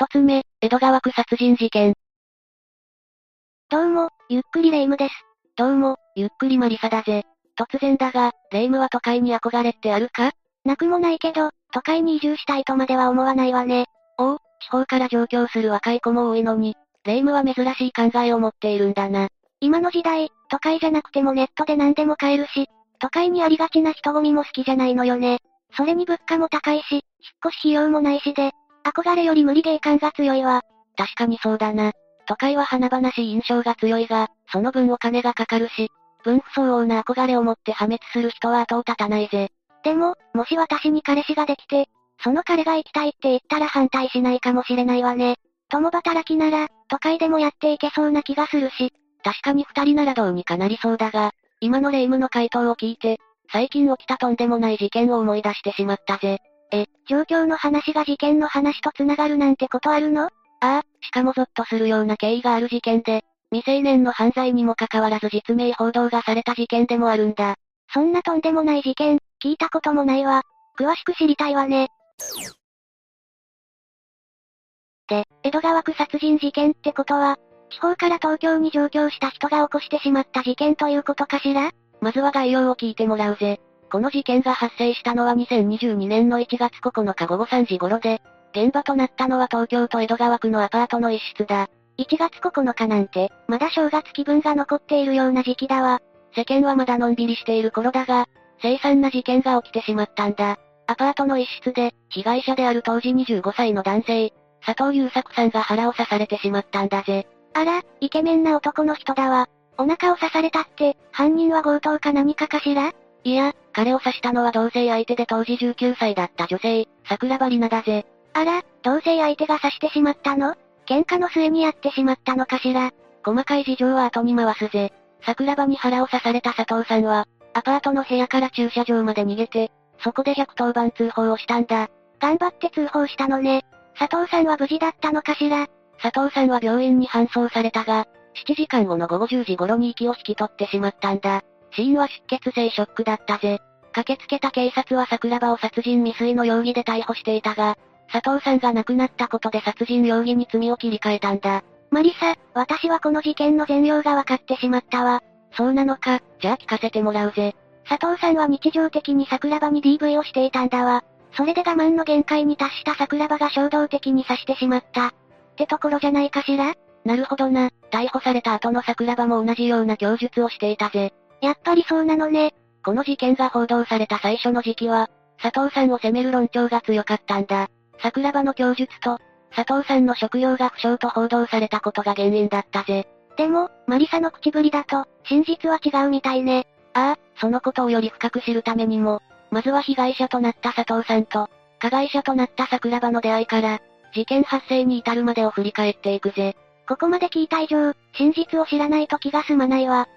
一つ目、江戸川区殺人事件。どうも、ゆっくりレ夢ムです。どうも、ゆっくりマリサだぜ。突然だが、レ夢ムは都会に憧れってあるか？なくもないけど、都会に移住したいとまでは思わないわね。おお、地方から上京する若い子も多いのに、レ夢ムは珍しい考えを持っているんだな。今の時代、都会じゃなくてもネットで何でも買えるし、都会にありがちな人混みも好きじゃないのよね。それに物価も高いし、引っ越し費用もないしで、憧れより無理ゲー感が強いわ。確かにそうだな。都会は華々しい印象が強いが、その分お金がかかるし、分不相応な憧れを持って破滅する人は後を絶たないぜ。でも、もし私に彼氏ができて、その彼が行きたいって言ったら反対しないかもしれないわね。共働きなら、都会でもやっていけそうな気がするし。確かに二人ならどうにかなりそうだが、今のレ夢ムの回答を聞いて、最近起きたとんでもない事件を思い出してしまったぜ。え、状況の話が事件の話と繋がるなんてことあるの？ああ、しかもゾッとするような経緯がある事件で、未成年の犯罪にもかかわらず実名報道がされた事件でもあるんだ。そんなとんでもない事件、聞いたこともないわ。詳しく知りたいわね。で、江戸川区殺人事件ってことは、地方から東京に上京した人が起こしてしまった事件ということかしら？まずは概要を聞いてもらうぜ。この事件が発生したのは2022年の1月9日午後3時頃で、現場となったのは東京都江戸川区のアパートの一室だ。1月9日なんて、まだ正月気分が残っているような時期だわ。世間はまだのんびりしている頃だが、凄惨な事件が起きてしまったんだ。アパートの一室で、被害者である当時25歳の男性、佐藤優作さんが腹を刺されてしまったんだぜ。あら、イケメンな男の人だわ。お腹を刺されたって、犯人は強盗か何かかしら？いや、彼を刺したのは同性相手で当時19歳だった女性、桜庭里奈だぜ。あら、同性相手が刺してしまったの？喧嘩の末にやってしまったのかしら？細かい事情は後に回すぜ。桜庭に腹を刺された佐藤さんは、アパートの部屋から駐車場まで逃げて、そこで110番通報をしたんだ。頑張って通報したのね。佐藤さんは無事だったのかしら？佐藤さんは病院に搬送されたが、7時間後の午後10時頃に息を引き取ってしまったんだ。死因は出血性ショックだったぜ。駆けつけた警察は桜庭を殺人未遂の容疑で逮捕していたが、佐藤さんが亡くなったことで殺人容疑に罪を切り替えたんだ。マリサ、私はこの事件の全容が分かってしまったわ。そうなのか、じゃあ聞かせてもらうぜ。佐藤さんは日常的に桜庭に DV をしていたんだわ。それで我慢の限界に達した桜庭が衝動的に刺してしまった。ってところじゃないかしらなるほどな。逮捕された後の桜庭も同じような供述をしていたぜ。やっぱりそうなのね。この事件が報道された最初の時期は、佐藤さんを責める論調が強かったんだ。桜庭の供述と、佐藤さんの職業が不詳と報道されたことが原因だったぜ。でも、マリサの口ぶりだと、真実は違うみたいね。ああ、そのことをより深く知るためにも、まずは被害者となった佐藤さんと、加害者となった桜庭の出会いから、事件発生に至るまでを振り返っていくぜ。ここまで聞いた以上、真実を知らないと気が済まないわ。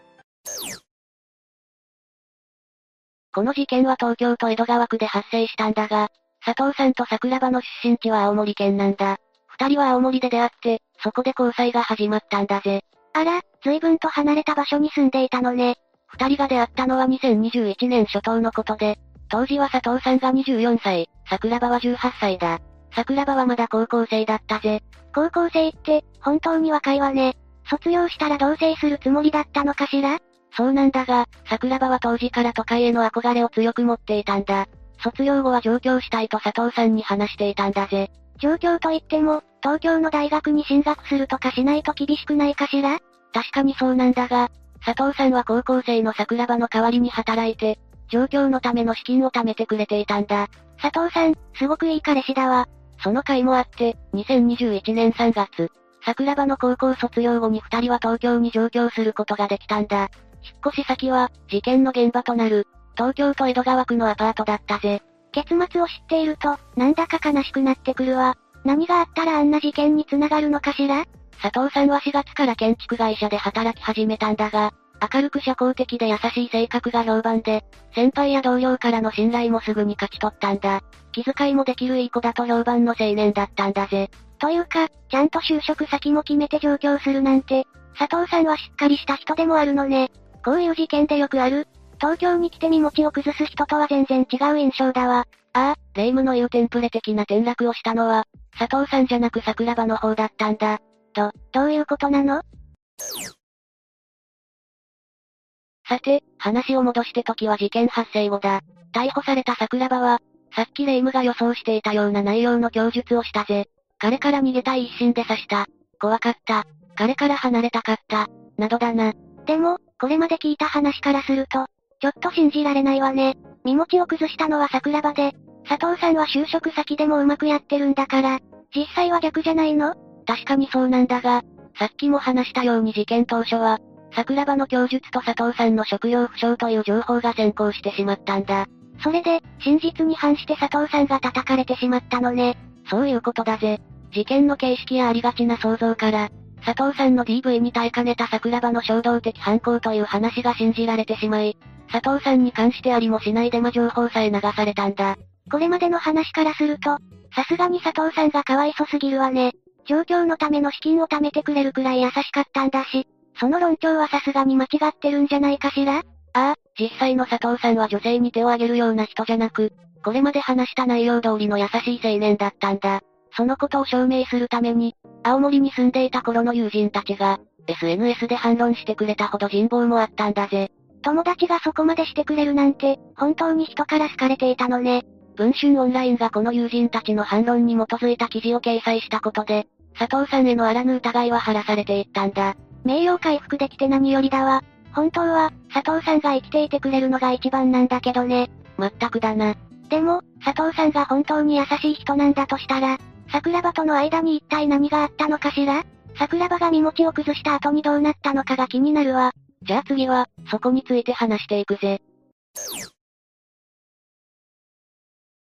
この事件は東京都江戸川区で発生したんだが、佐藤さんと桜庭の出身地は青森県なんだ。二人は青森で出会って、そこで交際が始まったんだぜ。あら、随分と離れた場所に住んでいたのね。二人が出会ったのは2021年初頭のことで、当時は佐藤さんが24歳、桜庭は18歳だ。桜庭はまだ高校生だったぜ。高校生って、本当に若いわね。卒業したら同棲するつもりだったのかしら？そうなんだが、桜庭は当時から都会への憧れを強く持っていたんだ。卒業後は上京したいと佐藤さんに話していたんだぜ。上京といっても、東京の大学に進学するとかしないと厳しくないかしら？確かにそうなんだが、佐藤さんは高校生の桜庭の代わりに働いて、上京のための資金を貯めてくれていたんだ。佐藤さん、すごくいい彼氏だわ。その会もあって、2021年3月、桜庭の高校卒業後に二人は東京に上京することができたんだ。引っ越し先は、事件の現場となる、東京都江戸川区のアパートだったぜ。結末を知っていると、なんだか悲しくなってくるわ。何があったらあんな事件に繋がるのかしら？佐藤さんは4月から建築会社で働き始めたんだが、明るく社交的で優しい性格が評判で、先輩や同僚からの信頼もすぐに勝ち取ったんだ。気遣いもできるいい子だと評判の青年だったんだぜ。というか、ちゃんと就職先も決めて上京するなんて、佐藤さんはしっかりした人でもあるのね。こういう事件でよくある、東京に来て身持ちを崩す人とは全然違う印象だわ。ああ、霊夢の言うテンプレ的な転落をしたのは、佐藤さんじゃなく桜庭の方だったんだ。ど、どういうことなの？さて、話を戻して時は事件発生後だ。逮捕された桜庭は、さっき霊夢が予想していたような内容の供述をしたぜ。彼から逃げたい一心で刺した。怖かった。彼から離れたかった。などだな。でも、これまで聞いた話からすると、ちょっと信じられないわね。身持ちを崩したのは桜庭で、佐藤さんは就職先でもうまくやってるんだから、実際は逆じゃないの？確かにそうなんだが、さっきも話したように事件当初は、桜庭の供述と佐藤さんの職業不詳という情報が先行してしまったんだ。それで、真実に反して佐藤さんが叩かれてしまったのね。そういうことだぜ。事件の形式やありがちな想像から、佐藤さんの DV に耐えかねた桜庭の衝動的犯行という話が信じられてしまい、佐藤さんに関してありもしないデマ情報さえ流されたんだ。これまでの話からすると、さすがに佐藤さんがかわいそすぎるわね。状況のための資金を貯めてくれるくらい優しかったんだし、その論調はさすがに間違ってるんじゃないかしら？ああ、実際の佐藤さんは女性に手を挙げるような人じゃなく、これまで話した内容通りの優しい青年だったんだ。そのことを証明するために、青森に住んでいた頃の友人たちが、SNS で反論してくれたほど人望もあったんだぜ。友達がそこまでしてくれるなんて、本当に人から好かれていたのね。文春オンラインがこの友人たちの反論に基づいた記事を掲載したことで、佐藤さんへのあらぬ疑いは晴らされていったんだ。名誉回復できて何よりだわ。本当は、佐藤さんが生きていてくれるのが一番なんだけどね。まったくだな。でも、佐藤さんが本当に優しい人なんだとしたら、桜庭との間に一体何があったのかしら？桜庭が身持ちを崩した後にどうなったのかが気になるわ。じゃあ次は、そこについて話していくぜ。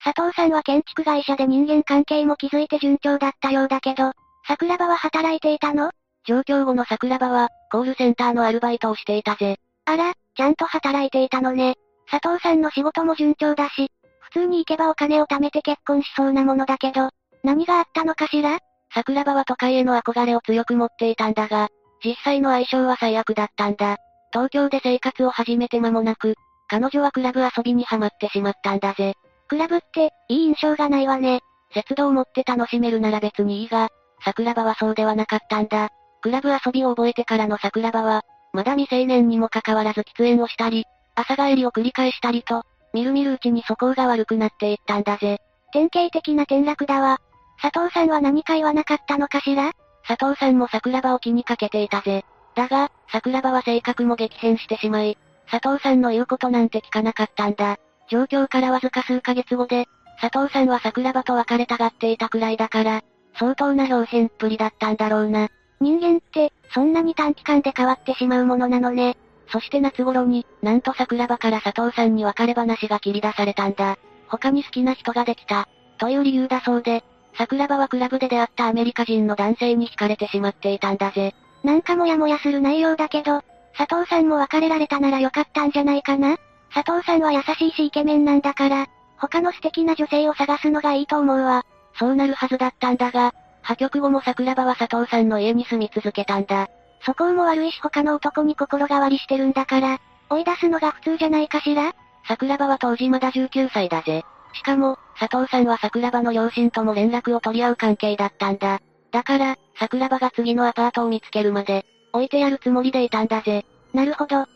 佐藤さんは建築会社で人間関係も築いて順調だったようだけど、桜庭は働いていたの？上京後の桜庭は、コールセンターのアルバイトをしていたぜ。あら、ちゃんと働いていたのね。佐藤さんの仕事も順調だし、普通に行けばお金を貯めて結婚しそうなものだけど、何があったのかしら？桜庭は都会への憧れを強く持っていたんだが、実際の相性は最悪だったんだ。東京で生活を始めて間もなく、彼女はクラブ遊びにハマってしまったんだぜ。クラブって、いい印象がないわね。節度を持って楽しめるなら別にいいが、桜庭はそうではなかったんだ。クラブ遊びを覚えてからの桜庭は、まだ未成年にもかかわらず喫煙をしたり、朝帰りを繰り返したりと、みるみるうちに素行が悪くなっていったんだぜ。典型的な転落だわ。佐藤さんは何か言わなかったのかしら？佐藤さんも桜庭を気にかけていたぜ。だが、桜庭は性格も激変してしまい、佐藤さんの言うことなんて聞かなかったんだ。状況からわずか数ヶ月後で、佐藤さんは桜庭と別れたがっていたくらいだから、相当な表変っぷりだったんだろうな。人間って、そんなに短期間で変わってしまうものなのね。そして夏頃に、なんと桜庭から佐藤さんに別れ話が切り出されたんだ。他に好きな人ができた。という理由だそうで、桜庭はクラブで出会ったアメリカ人の男性に惹かれてしまっていたんだぜ。なんかもやもやする内容だけど、佐藤さんも別れられたならよかったんじゃないかな佐藤さんは優しいしイケメンなんだから、他の素敵な女性を探すのがいいと思うわ。そうなるはずだったんだが、破局後も桜庭は佐藤さんの家に住み続けたんだ。そこも悪いし他の男に心変わりしてるんだから、追い出すのが普通じゃないかしら桜庭は当時まだ19歳だぜ。しかも、佐藤さんは桜庭の両親とも連絡を取り合う関係だったんだ。だから、桜庭が次のアパートを見つけるまで、置いてやるつもりでいたんだぜ。なるほど。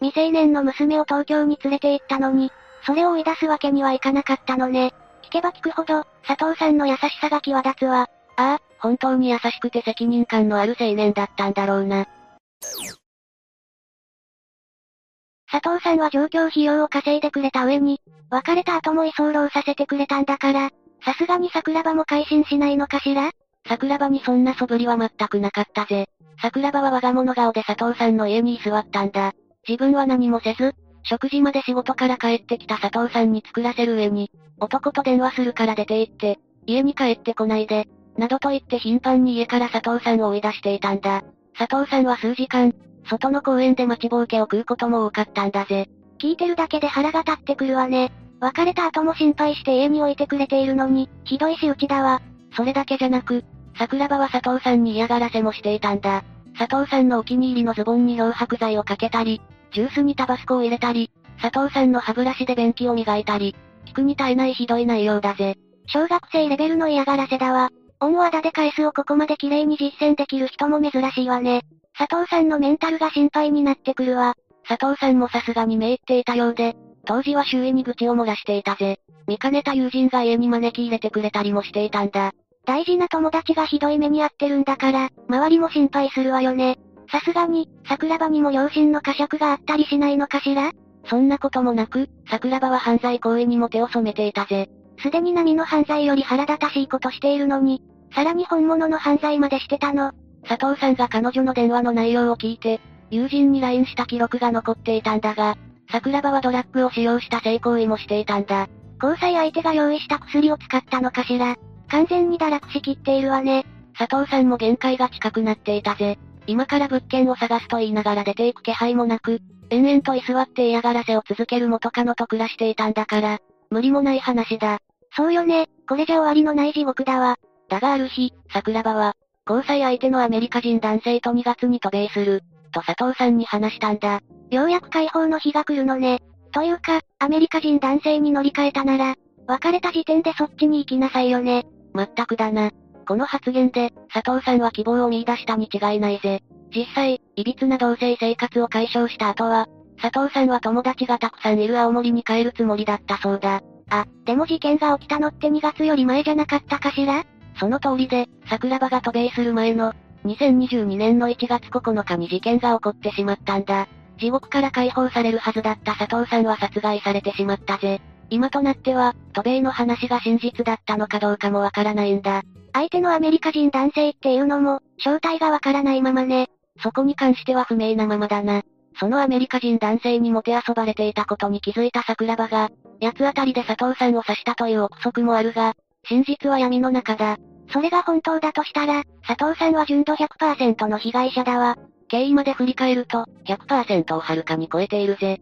未成年の娘を東京に連れて行ったのに、それを追い出すわけにはいかなかったのね。聞けば聞くほど、佐藤さんの優しさが際立つわ。ああ、本当に優しくて責任感のある青年だったんだろうな。佐藤さんは上京費用を稼いでくれた上に、別れた後も居候させてくれたんだから、さすがに桜庭も改心しないのかしら？桜庭にそんな素振りは全くなかったぜ。桜庭は我が物顔で佐藤さんの家に居座ったんだ。自分は何もせず、食事まで仕事から帰ってきた佐藤さんに作らせる上に、男と電話するから出て行って、家に帰ってこないで、などと言って頻繁に家から佐藤さんを追い出していたんだ。佐藤さんは数時間、外の公園で待ちぼうけを食うことも多かったんだぜ。聞いてるだけで腹が立ってくるわね。別れた後も心配して家に置いてくれているのに、ひどい仕打ちだわ。それだけじゃなく、桜庭は佐藤さんに嫌がらせもしていたんだ。佐藤さんのお気に入りのズボンに漂白剤をかけたり、ジュースにタバスコを入れたり、佐藤さんの歯ブラシで便器を磨いたり、汚くに耐えないひどい内容だぜ。小学生レベルの嫌がらせだわ。恩をあだで返すをここまで綺麗に実践できる人も珍しいわね。佐藤さんのメンタルが心配になってくるわ。佐藤さんもさすがにめいっていたようで、当時は周囲に愚痴を漏らしていたぜ。見かねた友人が家に招き入れてくれたりもしていたんだ。大事な友達がひどい目に遭ってるんだから、周りも心配するわよね。さすがに、桜庭にも両親の呵責があったりしないのかしら？そんなこともなく、桜庭は犯罪行為にも手を染めていたぜ。すでに波の犯罪より腹立たしいことしているのに、さらに本物の犯罪までしてたの。佐藤さんが彼女の電話の内容を聞いて、友人に LINE した記録が残っていたんだが、桜庭はドラッグを使用した性行為もしていたんだ。交際相手が用意した薬を使ったのかしら。完全に堕落しきっているわね。佐藤さんも限界が近くなっていたぜ。今から物件を探すと言いながら出ていく気配もなく、延々と居座って嫌がらせを続ける元カノと暮らしていたんだから、無理もない話だ。そうよね、これじゃ終わりのない地獄だわ。だがある日、桜庭は、交際相手のアメリカ人男性と2月に渡米する、と佐藤さんに話したんだ。ようやく解放の日が来るのね。というか、アメリカ人男性に乗り換えたなら、別れた時点でそっちに行きなさいよね。まったくだな。この発言で、佐藤さんは希望を見出したに違いないぜ。実際、歪な同性生活を解消した後は、佐藤さんは友達がたくさんいる青森に帰るつもりだったそうだ。あ、でも事件が起きたのって2月より前じゃなかったかしら？その通りで、桜庭が渡米する前の、2022年の1月9日に事件が起こってしまったんだ。地獄から解放されるはずだった佐藤さんは殺害されてしまったぜ。今となっては、渡米の話が真実だったのかどうかもわからないんだ。相手のアメリカ人男性っていうのも、正体がわからないままね。そこに関しては不明なままだな。そのアメリカ人男性にもてあそばれていたことに気づいた桜庭が、八つ当たりで佐藤さんを刺したという憶測もあるが、真実は闇の中だ。それが本当だとしたら、佐藤さんは純度100%の被害者だわ。経緯まで振り返ると、100%をはるかに超えているぜ。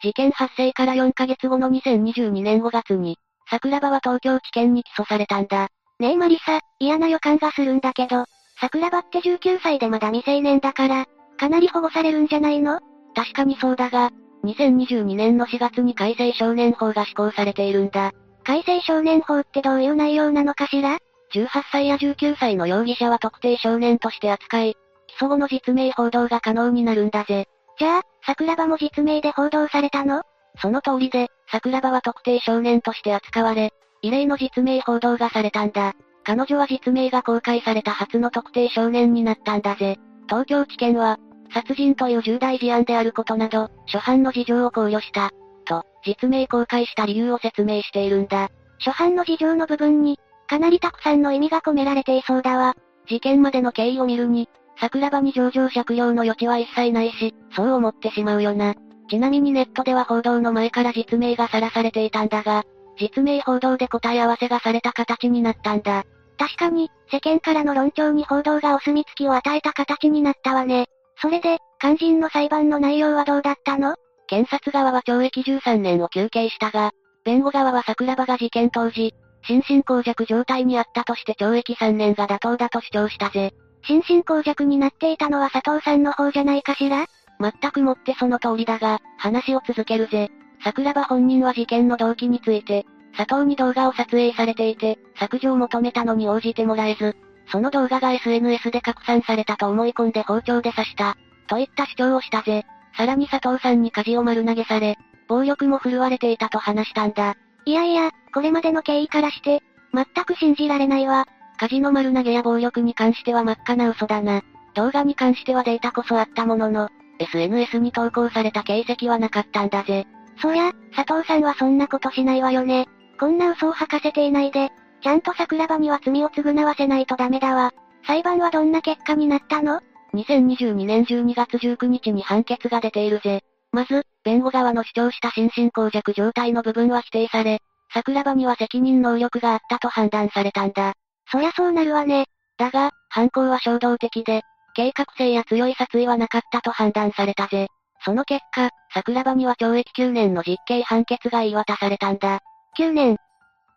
事件発生から4ヶ月後の2022年5月に、桜庭は東京地検に起訴されたんだ。ねえマリサ、嫌な予感がするんだけど、桜庭って19歳でまだ未成年だから、かなり保護されるんじゃないの？確かにそうだが、2022年の4月に改正少年法が施行されているんだ。改正少年法ってどういう内容なのかしら ?18 歳や19歳の容疑者は特定少年として扱い、起訴後の実名報道が可能になるんだぜ。じゃあ、桜庭も実名で報道されたの？その通りで、桜庭は特定少年として扱われ、異例の実名報道がされたんだ。彼女は実名が公開された初の特定少年になったんだぜ。東京地検は、殺人という重大事案であることなど、初犯の事情を考慮した。と、実名公開した理由を説明しているんだ。初犯の事情の部分に、かなりたくさんの意味が込められていそうだわ。事件までの経緯を見るに、桜庭に上場借用の余地は一切ないし、そう思ってしまうよな。ちなみにネットでは報道の前から実名がさらされていたんだが、実名報道で答え合わせがされた形になったんだ。確かに、世間からの論調に報道がお墨付きを与えた形になったわね。それで、肝心の裁判の内容はどうだったの？検察側は懲役13年を求刑したが、弁護側は桜庭が事件当時、心神耗弱状態にあったとして懲役3年が妥当だと主張したぜ。心身耗弱になっていたのは佐藤さんの方じゃないかしら？全くもってその通りだが、話を続けるぜ。桜庭本人は事件の動機について、佐藤に動画を撮影されていて、削除を求めたのに応じてもらえず、その動画が SNS で拡散されたと思い込んで包丁で刺した。といった主張をしたぜ。さらに佐藤さんに舵を丸投げされ、暴力も振るわれていたと話したんだ。いやいや、これまでの経緯からして、全く信じられないわ。火事の丸投げや暴力に関しては真っ赤な嘘だな。動画に関してはデータこそあったものの、SNS に投稿された形跡はなかったんだぜ。そりゃ、佐藤さんはそんなことしないわよね。こんな嘘を吐かせていないで、ちゃんと桜庭には罪を償わせないとダメだわ。裁判はどんな結果になったの ?2022 年12月19日に判決が出ているぜ。まず、弁護側の主張した心神耗弱状態の部分は否定され、桜庭には責任能力があったと判断されたんだ。そりゃそうなるわね。だが、犯行は衝動的で、計画性や強い殺意はなかったと判断されたぜ。その結果、桜庭には懲役9年の実刑判決が言い渡されたんだ。9年。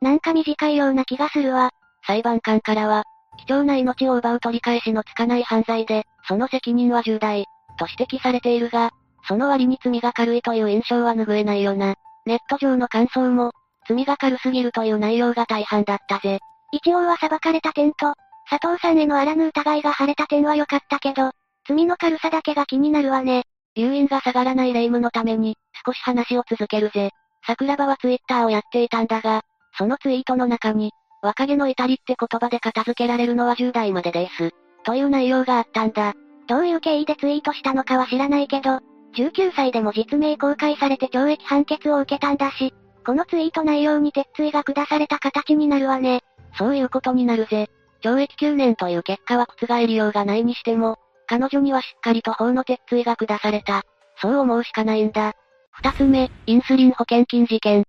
なんか短いような気がするわ。裁判官からは、貴重な命を奪う取り返しのつかない犯罪で、その責任は重大、と指摘されているが、その割に罪が軽いという印象は拭えないよな。ネット上の感想も、罪が軽すぎるという内容が大半だったぜ。一応は裁かれた点と、佐藤さんへのあらぬ疑いが晴れた点は良かったけど、罪の軽さだけが気になるわね。留飲が下がらない霊夢のために、少し話を続けるぜ。桜庭はツイッターをやっていたんだが、そのツイートの中に、若気の至りって言葉で片付けられるのは10代までです。という内容があったんだ。どういう経緯でツイートしたのかは知らないけど、19歳でも実名公開されて懲役判決を受けたんだし、このツイート内容に鉄槌が下された形になるわね。そういうことになるぜ。懲役9年という結果は覆りようがないにしても、彼女にはしっかりと法の鉄槌が下された。そう思うしかないんだ。二つ目、インスリン保険金事件。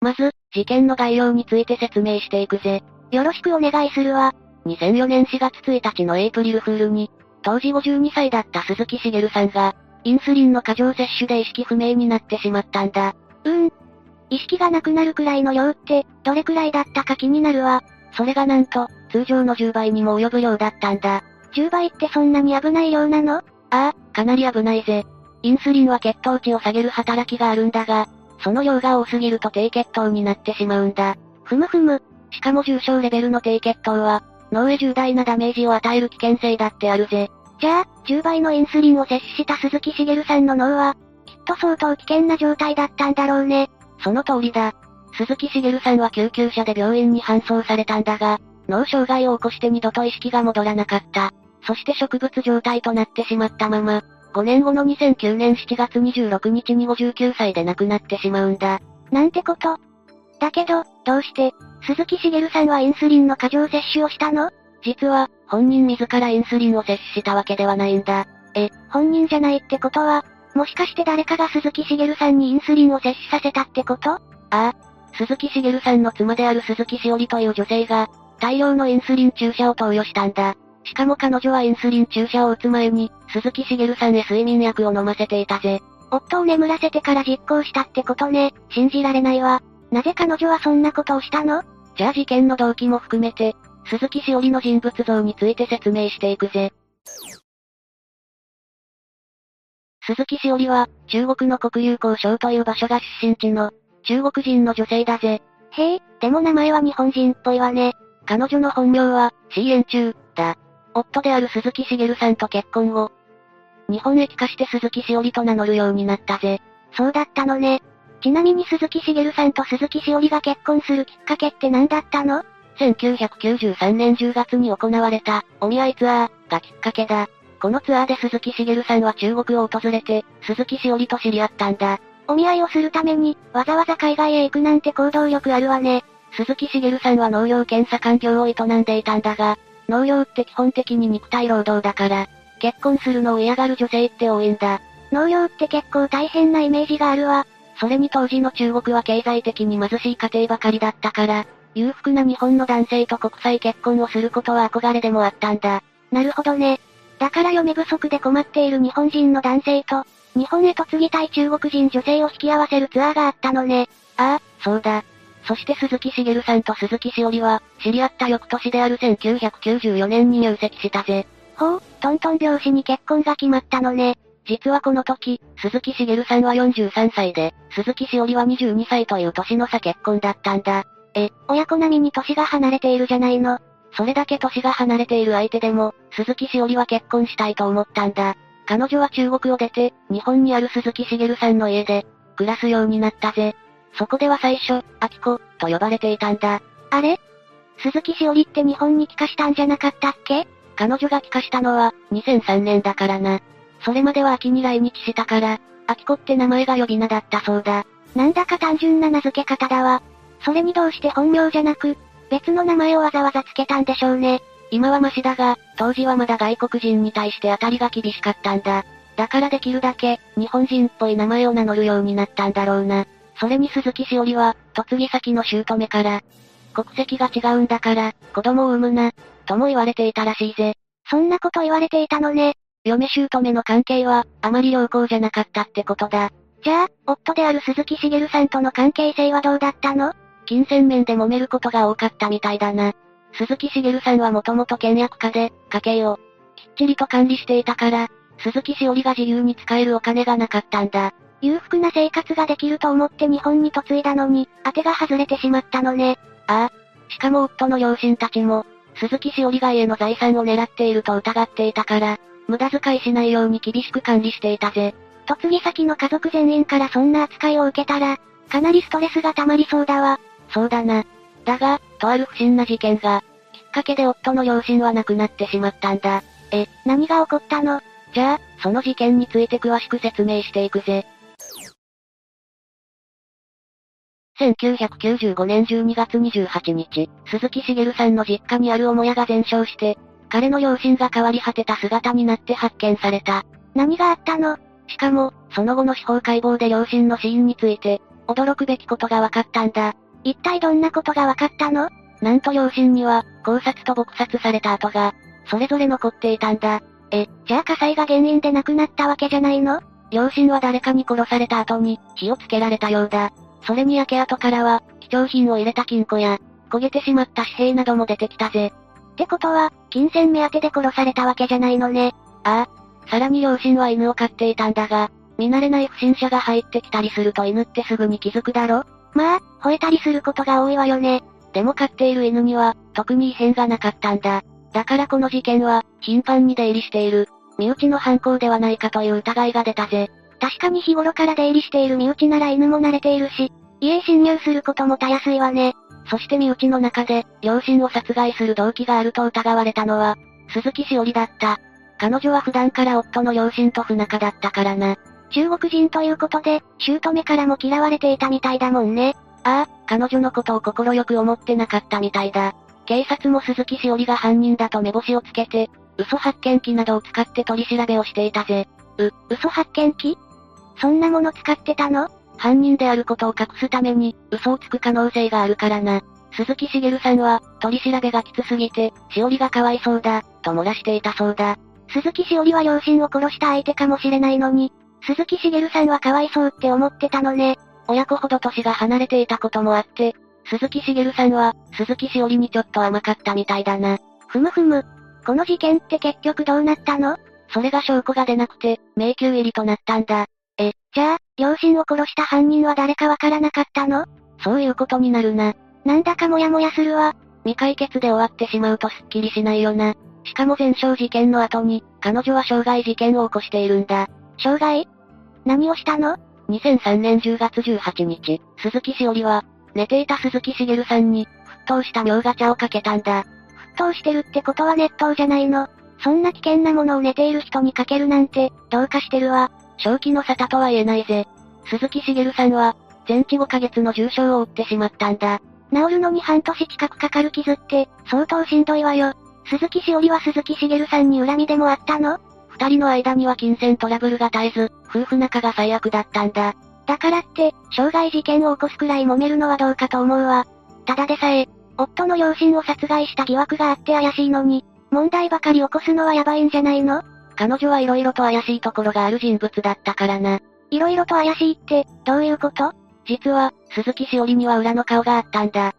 まず、事件の概要について説明していくぜ。よろしくお願いするわ。2004年4月1日のエイプリルフールに、当時52歳だった鈴木茂さんが、インスリンの過剰摂取で意識不明になってしまったんだ。うーん。意識がなくなるくらいの量って、どれくらいだったか気になるわ。それがなんと、通常の10倍にも及ぶ量だったんだ。10倍ってそんなに危ない量なのああ、かなり危ないぜ。インスリンは血糖値を下げる働きがあるんだが、その量が多すぎると低血糖になってしまうんだ。ふむふむ。しかも重症レベルの低血糖は、脳へ重大なダメージを与える危険性だってあるぜ。じゃあ、10倍のインスリンを摂取した鈴木茂さんの脳は、きっと相当危険な状態だったんだろうね。その通りだ。鈴木茂さんは救急車で病院に搬送されたんだが、脳障害を起こして二度と意識が戻らなかった。そして植物状態となってしまったまま、5年後の2009年7月26日に59歳で亡くなってしまうんだ。なんてことだけど、どうして、鈴木茂さんはインスリンの過剰摂取をしたの？実は、本人自らインスリンを摂取したわけではないんだ。え、本人じゃないってことは、もしかして誰かが鈴木茂さんにインスリンを摂取させたってこと？ああ。鈴木茂さんの妻である鈴木しおりという女性が、大量のインスリン注射を投与したんだ。しかも彼女はインスリン注射を打つ前に、鈴木茂さんへ睡眠薬を飲ませていたぜ。夫を眠らせてから実行したってことね。信じられないわ。なぜ彼女はそんなことをしたの？じゃあ事件の動機も含めて、鈴木しおりの人物像について説明していくぜ。鈴木しおりは、中国の国有交渉という場所が出身地の、中国人の女性だぜ。へえ、でも名前は日本人っぽいわね。彼女の本名は、C 円中、だ。夫である鈴木茂さんと結婚後、日本へ帰化して鈴木しおりと名乗るようになったぜ。そうだったのね。ちなみに鈴木茂さんと鈴木しおりが結婚するきっかけって何だったの ?1993 年10月に行われた、お見合いツアーがきっかけだ。このツアーで鈴木茂さんは中国を訪れて、鈴木しおりと知り合ったんだ。お見合いをするために、わざわざ海外へ行くなんて行動力あるわね。鈴木茂さんは農業検査官業を営んでいたんだが、農業って基本的に肉体労働だから、結婚するのを嫌がる女性って多いんだ。農業って結構大変なイメージがあるわ。それに当時の中国は経済的に貧しい家庭ばかりだったから、裕福な日本の男性と国際結婚をすることは憧れでもあったんだ。なるほどね。だから嫁不足で困っている日本人の男性と、日本へ嫁ぎたい中国人女性を引き合わせるツアーがあったのね。ああ、そうだ。そして鈴木茂さんと鈴木しおりは、知り合った翌年である1994年に入籍したぜ。ほう、トントン拍子に結婚が決まったのね。実はこの時、鈴木茂さんは43歳で、鈴木しおりは22歳という年の差結婚だったんだ。え、親子並みに年が離れているじゃないの。それだけ年が離れている相手でも、鈴木しおりは結婚したいと思ったんだ。彼女は中国を出て、日本にある鈴木茂さんの家で、暮らすようになったぜ。そこでは最初、アキコ、と呼ばれていたんだ。あれ？鈴木しおりって日本に帰化したんじゃなかったっけ？彼女が帰化したのは、2003年だからな。それまでは秋に来日したから、アキコって名前が呼び名だったそうだ。なんだか単純な名付け方だわ。それにどうして本名じゃなく、別の名前をわざわざ付けたんでしょうね。今はマシだが、当時はまだ外国人に対して当たりが厳しかったんだ。だからできるだけ、日本人っぽい名前を名乗るようになったんだろうな。それに鈴木しおりは、嫁ぎ先の姑から、国籍が違うんだから、子供を産むな、とも言われていたらしいぜ。そんなこと言われていたのね。嫁姑の関係は、あまり良好じゃなかったってことだ。じゃあ、夫である鈴木茂さんとの関係性はどうだったの？金銭面で揉めることが多かったみたいだな。鈴木茂さんはもともと倹約家で、家計を、っちりと管理していたから、鈴木しおりが自由に使えるお金がなかったんだ。裕福な生活ができると思って日本に嫁いだのに、当てが外れてしまったのね。ああ。しかも夫の両親たちも、鈴木しおりが家の財産を狙っていると疑っていたから、無駄遣いしないように厳しく管理していたぜ。嫁ぎ先の家族全員からそんな扱いを受けたら、かなりストレスが溜まりそうだわ。そうだな。だが、とある不審な事件が、きっかけで夫の両親は亡くなってしまったんだ。え、何が起こったの？じゃあ、その事件について詳しく説明していくぜ。1995年12月28日、鈴木茂さんの実家にある母屋が全焼して、彼の両親が変わり果てた姿になって発見された。何があったの？しかも、その後の司法解剖で両親の死因について、驚くべきことが分かったんだ。一体どんなことが分かったの？なんと両親には、考察と撲殺された跡が、それぞれ残っていたんだ。え、じゃあ火災が原因で亡くなったわけじゃないの？両親は誰かに殺された後に、火をつけられたようだ。それに焼け跡からは、貴重品を入れた金庫や、焦げてしまった紙幣なども出てきたぜ。ってことは、金銭目当てで殺されたわけじゃないのね。ああ。さらに両親は犬を飼っていたんだが、見慣れない不審者が入ってきたりすると犬ってすぐに気づくだろ？まあ、吠えたりすることが多いわよね。でも飼っている犬には、特に異変がなかったんだ。だからこの事件は、頻繁に出入りしている、身内の犯行ではないかという疑いが出たぜ。確かに日頃から出入りしている身内なら犬も慣れているし、家へ侵入することもたやすいわね。そして身内の中で、両親を殺害する動機があると疑われたのは、鈴木しおりだった。彼女は普段から夫の両親と不仲だったからな。中国人ということで、姑からも嫌われていたみたいだもんね。ああ、彼女のことを心よく思ってなかったみたいだ。警察も鈴木しおりが犯人だと目星をつけて、嘘発見器などを使って取り調べをしていたぜ。う、嘘発見器？そんなもの使ってたの？犯人であることを隠すために、嘘をつく可能性があるからな。鈴木茂さんは、取り調べがきつすぎて、しおりがかわいそうだ、と漏らしていたそうだ。鈴木しおりは両親を殺した相手かもしれないのに、鈴木茂さんはかわいそうって思ってたのね。親子ほど年が離れていたこともあって、鈴木茂さんは、鈴木しおりにちょっと甘かったみたいだな。ふむふむ。この事件って結局どうなったの？それが証拠が出なくて、迷宮入りとなったんだ。え、じゃあ、両親を殺した犯人は誰かわからなかったの？そういうことになるな。なんだかモヤモヤするわ。未解決で終わってしまうとすっきりしないよな。しかも前傷事件の後に、彼女は傷害事件を起こしているんだ。傷害？何をしたの ?2003 年10月18日、鈴木しおりは、寝ていた鈴木茂さんに、沸騰した妙ガチャをかけたんだ。沸騰してるってことは熱湯じゃないの。そんな危険なものを寝ている人にかけるなんて、どうかしてるわ。正気の沙汰とは言えないぜ。鈴木茂さんは、全治5ヶ月の重傷を負ってしまったんだ。治るのに半年近くかかる傷って、相当しんどいわよ。鈴木しおりは鈴木茂さんに恨みでもあったの？二人の間には金銭トラブルが絶えず、夫婦仲が最悪だったんだ。だからって、傷害事件を起こすくらい揉めるのはどうかと思うわ。ただでさえ、夫の両親を殺害した疑惑があって怪しいのに、問題ばかり起こすのはやばいんじゃないの？彼女は色々と怪しいところがある人物だったからな。色々と怪しいって、どういうこと？実は、鈴木しおりには裏の顔があったんだ。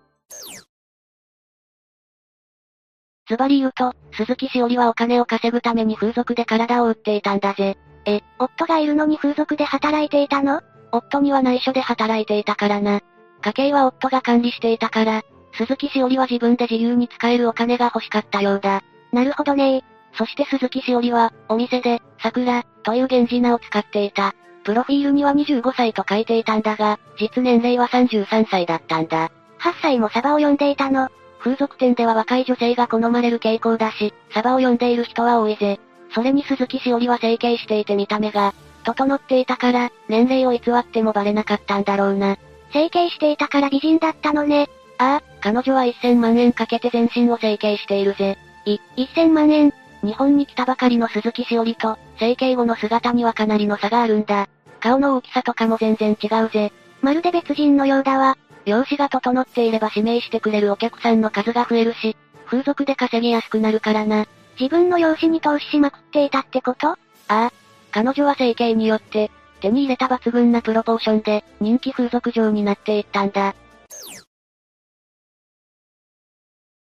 ズバリ言うと、鈴木しおりはお金を稼ぐために風俗で体を売っていたんだぜ。え、夫がいるのに風俗で働いていたの？夫には内緒で働いていたからな。家計は夫が管理していたから、鈴木しおりは自分で自由に使えるお金が欲しかったようだ。なるほどねそして鈴木しおりは、お店で、桜、という源氏名を使っていた。プロフィールには25歳と書いていたんだが、実年齢は33歳だったんだ。8歳もサバを呼んでいたの。風俗店では若い女性が好まれる傾向だし、サバを呼んでいる人は多いぜ。それに鈴木しおりは整形していて見た目が、整っていたから、年齢を偽ってもバレなかったんだろうな。整形していたから美人だったのね。ああ、彼女は1000万円かけて全身を整形しているぜ。い、1000万円。日本に来たばかりの鈴木しおりと、整形後の姿にはかなりの差があるんだ。顔の大きさとかも全然違うぜ。まるで別人のようだわ。容姿が整っていれば指名してくれるお客さんの数が増えるし、風俗で稼ぎやすくなるからな。自分の容姿に投資しまくっていたってこと？ああ。彼女は整形によって、手に入れた抜群なプロポーションで、人気風俗嬢になっていったんだ。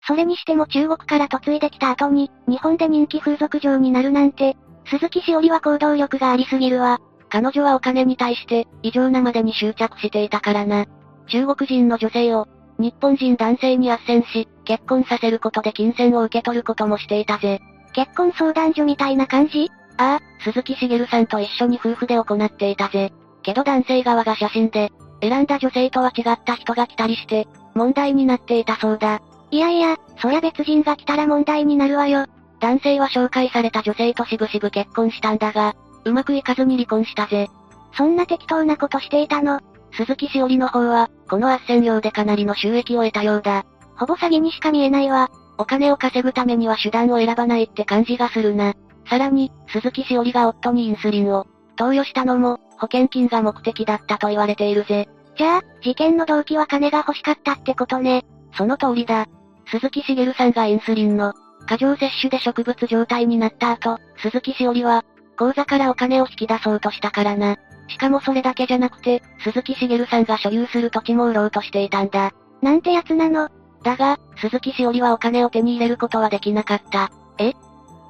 それにしても中国から嫁いできた後に、日本で人気風俗嬢になるなんて、鈴木しおりは行動力がありすぎるわ。彼女はお金に対して、異常なまでに執着していたからな。中国人の女性を、日本人男性に斡旋し、結婚させることで金銭を受け取ることもしていたぜ。結婚相談所みたいな感じ？ああ、鈴木茂さんと一緒に夫婦で行っていたぜ。けど男性側が写真で、選んだ女性とは違った人が来たりして、問題になっていたそうだ。いやいや、そりゃ別人が来たら問題になるわよ。男性は紹介された女性としぶしぶ結婚したんだが、うまくいかずに離婚したぜ。そんな適当なことしていたの？鈴木しおりの方は、この斡旋料でかなりの収益を得たようだ。ほぼ詐欺にしか見えないわ。お金を稼ぐためには手段を選ばないって感じがするな。さらに、鈴木しおりが夫にインスリンを投与したのも、保険金が目的だったと言われているぜ。じゃあ、事件の動機は金が欲しかったってことね。その通りだ。鈴木茂さんがインスリンの過剰摂取で植物状態になった後、鈴木しおりは、口座からお金を引き出そうとしたからな。しかもそれだけじゃなくて、鈴木茂さんが所有する土地も売ろうとしていたんだ。なんてやつなの？だが、鈴木しおりはお金を手に入れることはできなかった。え？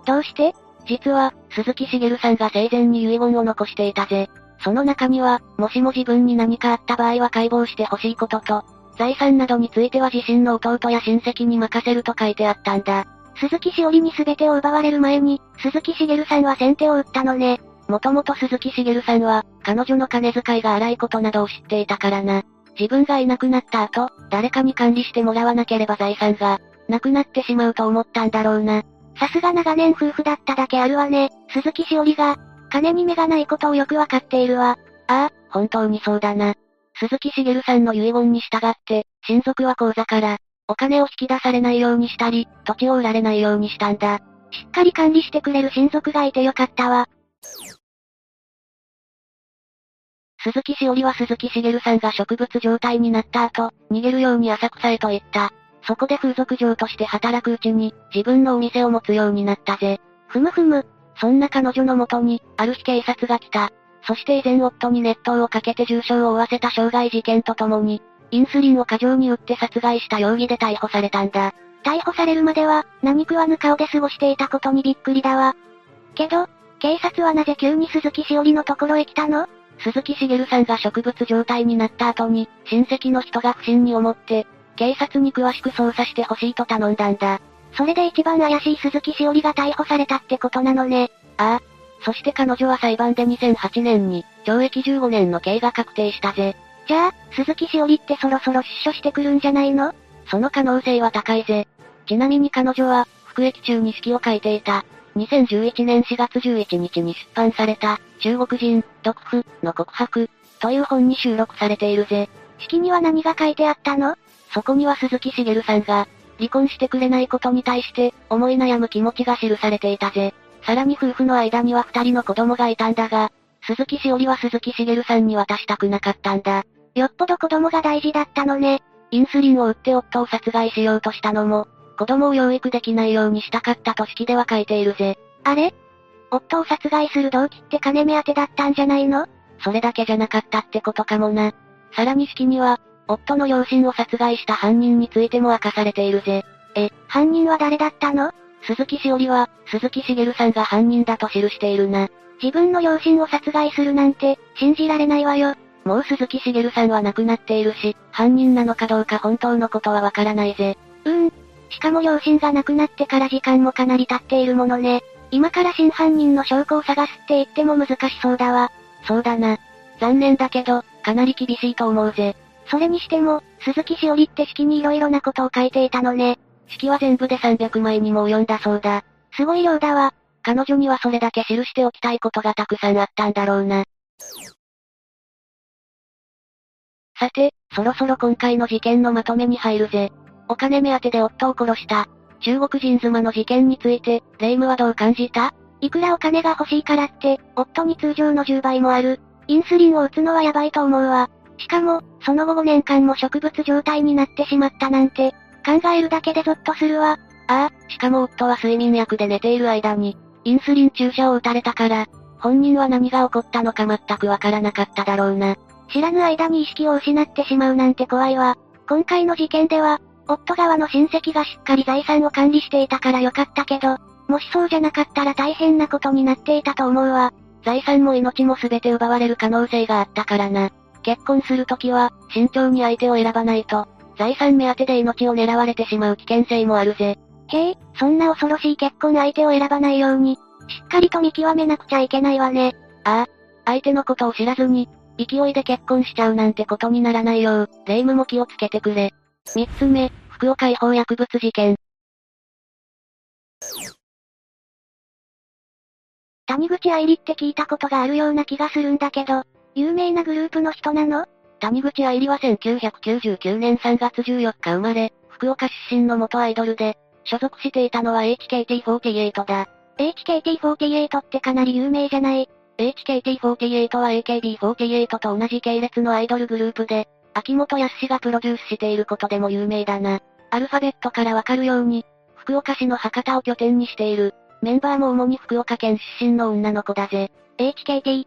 どうして？実は、鈴木茂さんが生前に遺言を残していたぜ。その中には、もしも自分に何かあった場合は解剖してほしいことと、財産などについては自身の弟や親戚に任せると書いてあったんだ。鈴木しおりに全てを奪われる前に、鈴木茂さんは先手を打ったのね。もともと鈴木茂さんは、彼女の金遣いが荒いことなどを知っていたからな。自分がいなくなった後、誰かに管理してもらわなければ財産が、なくなってしまうと思ったんだろうな。さすが長年夫婦だっただけあるわね。鈴木しおりが、金に目がないことをよくわかっているわ。ああ、本当にそうだな。鈴木茂さんの遺言に従って、親族は口座から、お金を引き出されないようにしたり、土地を売られないようにしたんだ。しっかり管理してくれる親族がいてよかったわ。鈴木しおりは鈴木茂さんが植物状態になった後、逃げるように浅草へと行った。そこで風俗嬢として働くうちに、自分のお店を持つようになったぜ。ふむふむ。そんな彼女のもとに、ある日警察が来た。そして以前夫に熱湯をかけて重傷を負わせた傷害事件とともに、インスリンを過剰に打って殺害した容疑で逮捕されたんだ。逮捕されるまでは、何食わぬ顔で過ごしていたことにびっくりだわ。けど、警察はなぜ急に鈴木しおりのところへ来たの？鈴木茂さんが植物状態になった後に、親戚の人が不審に思って、警察に詳しく捜査してほしいと頼んだんだ。それで一番怪しい鈴木しおりが逮捕されたってことなのね。ああ。そして彼女は裁判で2008年に、懲役15年の刑が確定したぜ。じゃあ、鈴木しおりってそろそろ出所してくるんじゃないの？その可能性は高いぜ。ちなみに彼女は、服役中に式を書いていた。2011年4月11日に出版された、中国人、毒婦の告白、という本に収録されているぜ。式には何が書いてあったの？そこには鈴木茂さんが、離婚してくれないことに対して、思い悩む気持ちが記されていたぜ。さらに夫婦の間には二人の子供がいたんだが、鈴木しおりは鈴木茂さんに渡したくなかったんだ。よっぽど子供が大事だったのね。インスリンを打って夫を殺害しようとしたのも、子供を養育できないようにしたかったと式では書いているぜ。あれ？夫を殺害する動機って金目当てだったんじゃないの？それだけじゃなかったってことかもな。さらに式には、夫の両親を殺害した犯人についても明かされているぜ。え、犯人は誰だったの？鈴木しおりは、鈴木茂さんが犯人だと記しているな。自分の両親を殺害するなんて、信じられないわよ。もう鈴木茂さんは亡くなっているし、犯人なのかどうか本当のことはわからないぜ。うーん。しかも両親が亡くなってから時間もかなり経っているものね。今から真犯人の証拠を探すって言っても難しそうだわ。そうだな。残念だけど、かなり厳しいと思うぜ。それにしても、鈴木しおりって式に色々なことを書いていたのね。式は全部で300枚にも及んだそうだ。すごい量だわ。彼女にはそれだけ記しておきたいことがたくさんあったんだろうな。さて、そろそろ今回の事件のまとめに入るぜ。お金目当てで夫を殺した。中国人妻の事件について、レイムはどう感じた？いくらお金が欲しいからって、夫に通常の10倍もある。インスリンを打つのはやばいと思うわ。しかも、その後5年間も植物状態になってしまったなんて、考えるだけでゾッとするわ。ああ、しかも夫は睡眠薬で寝ている間に、インスリン注射を打たれたから、本人は何が起こったのか全くわからなかっただろうな。知らぬ間に意識を失ってしまうなんて怖いわ。今回の事件では、夫側の親戚がしっかり財産を管理していたからよかったけど、もしそうじゃなかったら大変なことになっていたと思うわ。財産も命も全て奪われる可能性があったからな。結婚するときは、慎重に相手を選ばないと、財産目当てで命を狙われてしまう危険性もあるぜ。へえ、そんな恐ろしい結婚相手を選ばないように、しっかりと見極めなくちゃいけないわね。ああ、相手のことを知らずに、勢いで結婚しちゃうなんてことにならないよう、霊夢も気をつけてくれ。三つ目、福岡違法薬物事件。谷口愛理って聞いたことがあるような気がするんだけど、有名なグループの人なの？谷口愛理は1999年3月14日生まれ、福岡出身の元アイドルで、所属していたのは HKT48 だ。HKT48 ってかなり有名じゃない。HKT48 は AKB48 と同じ系列のアイドルグループで、秋元康がプロデュースしていることでも有名だな。アルファベットからわかるように、福岡市の博多を拠点にしている。メンバーも主に福岡県出身の女の子だぜ。HKT。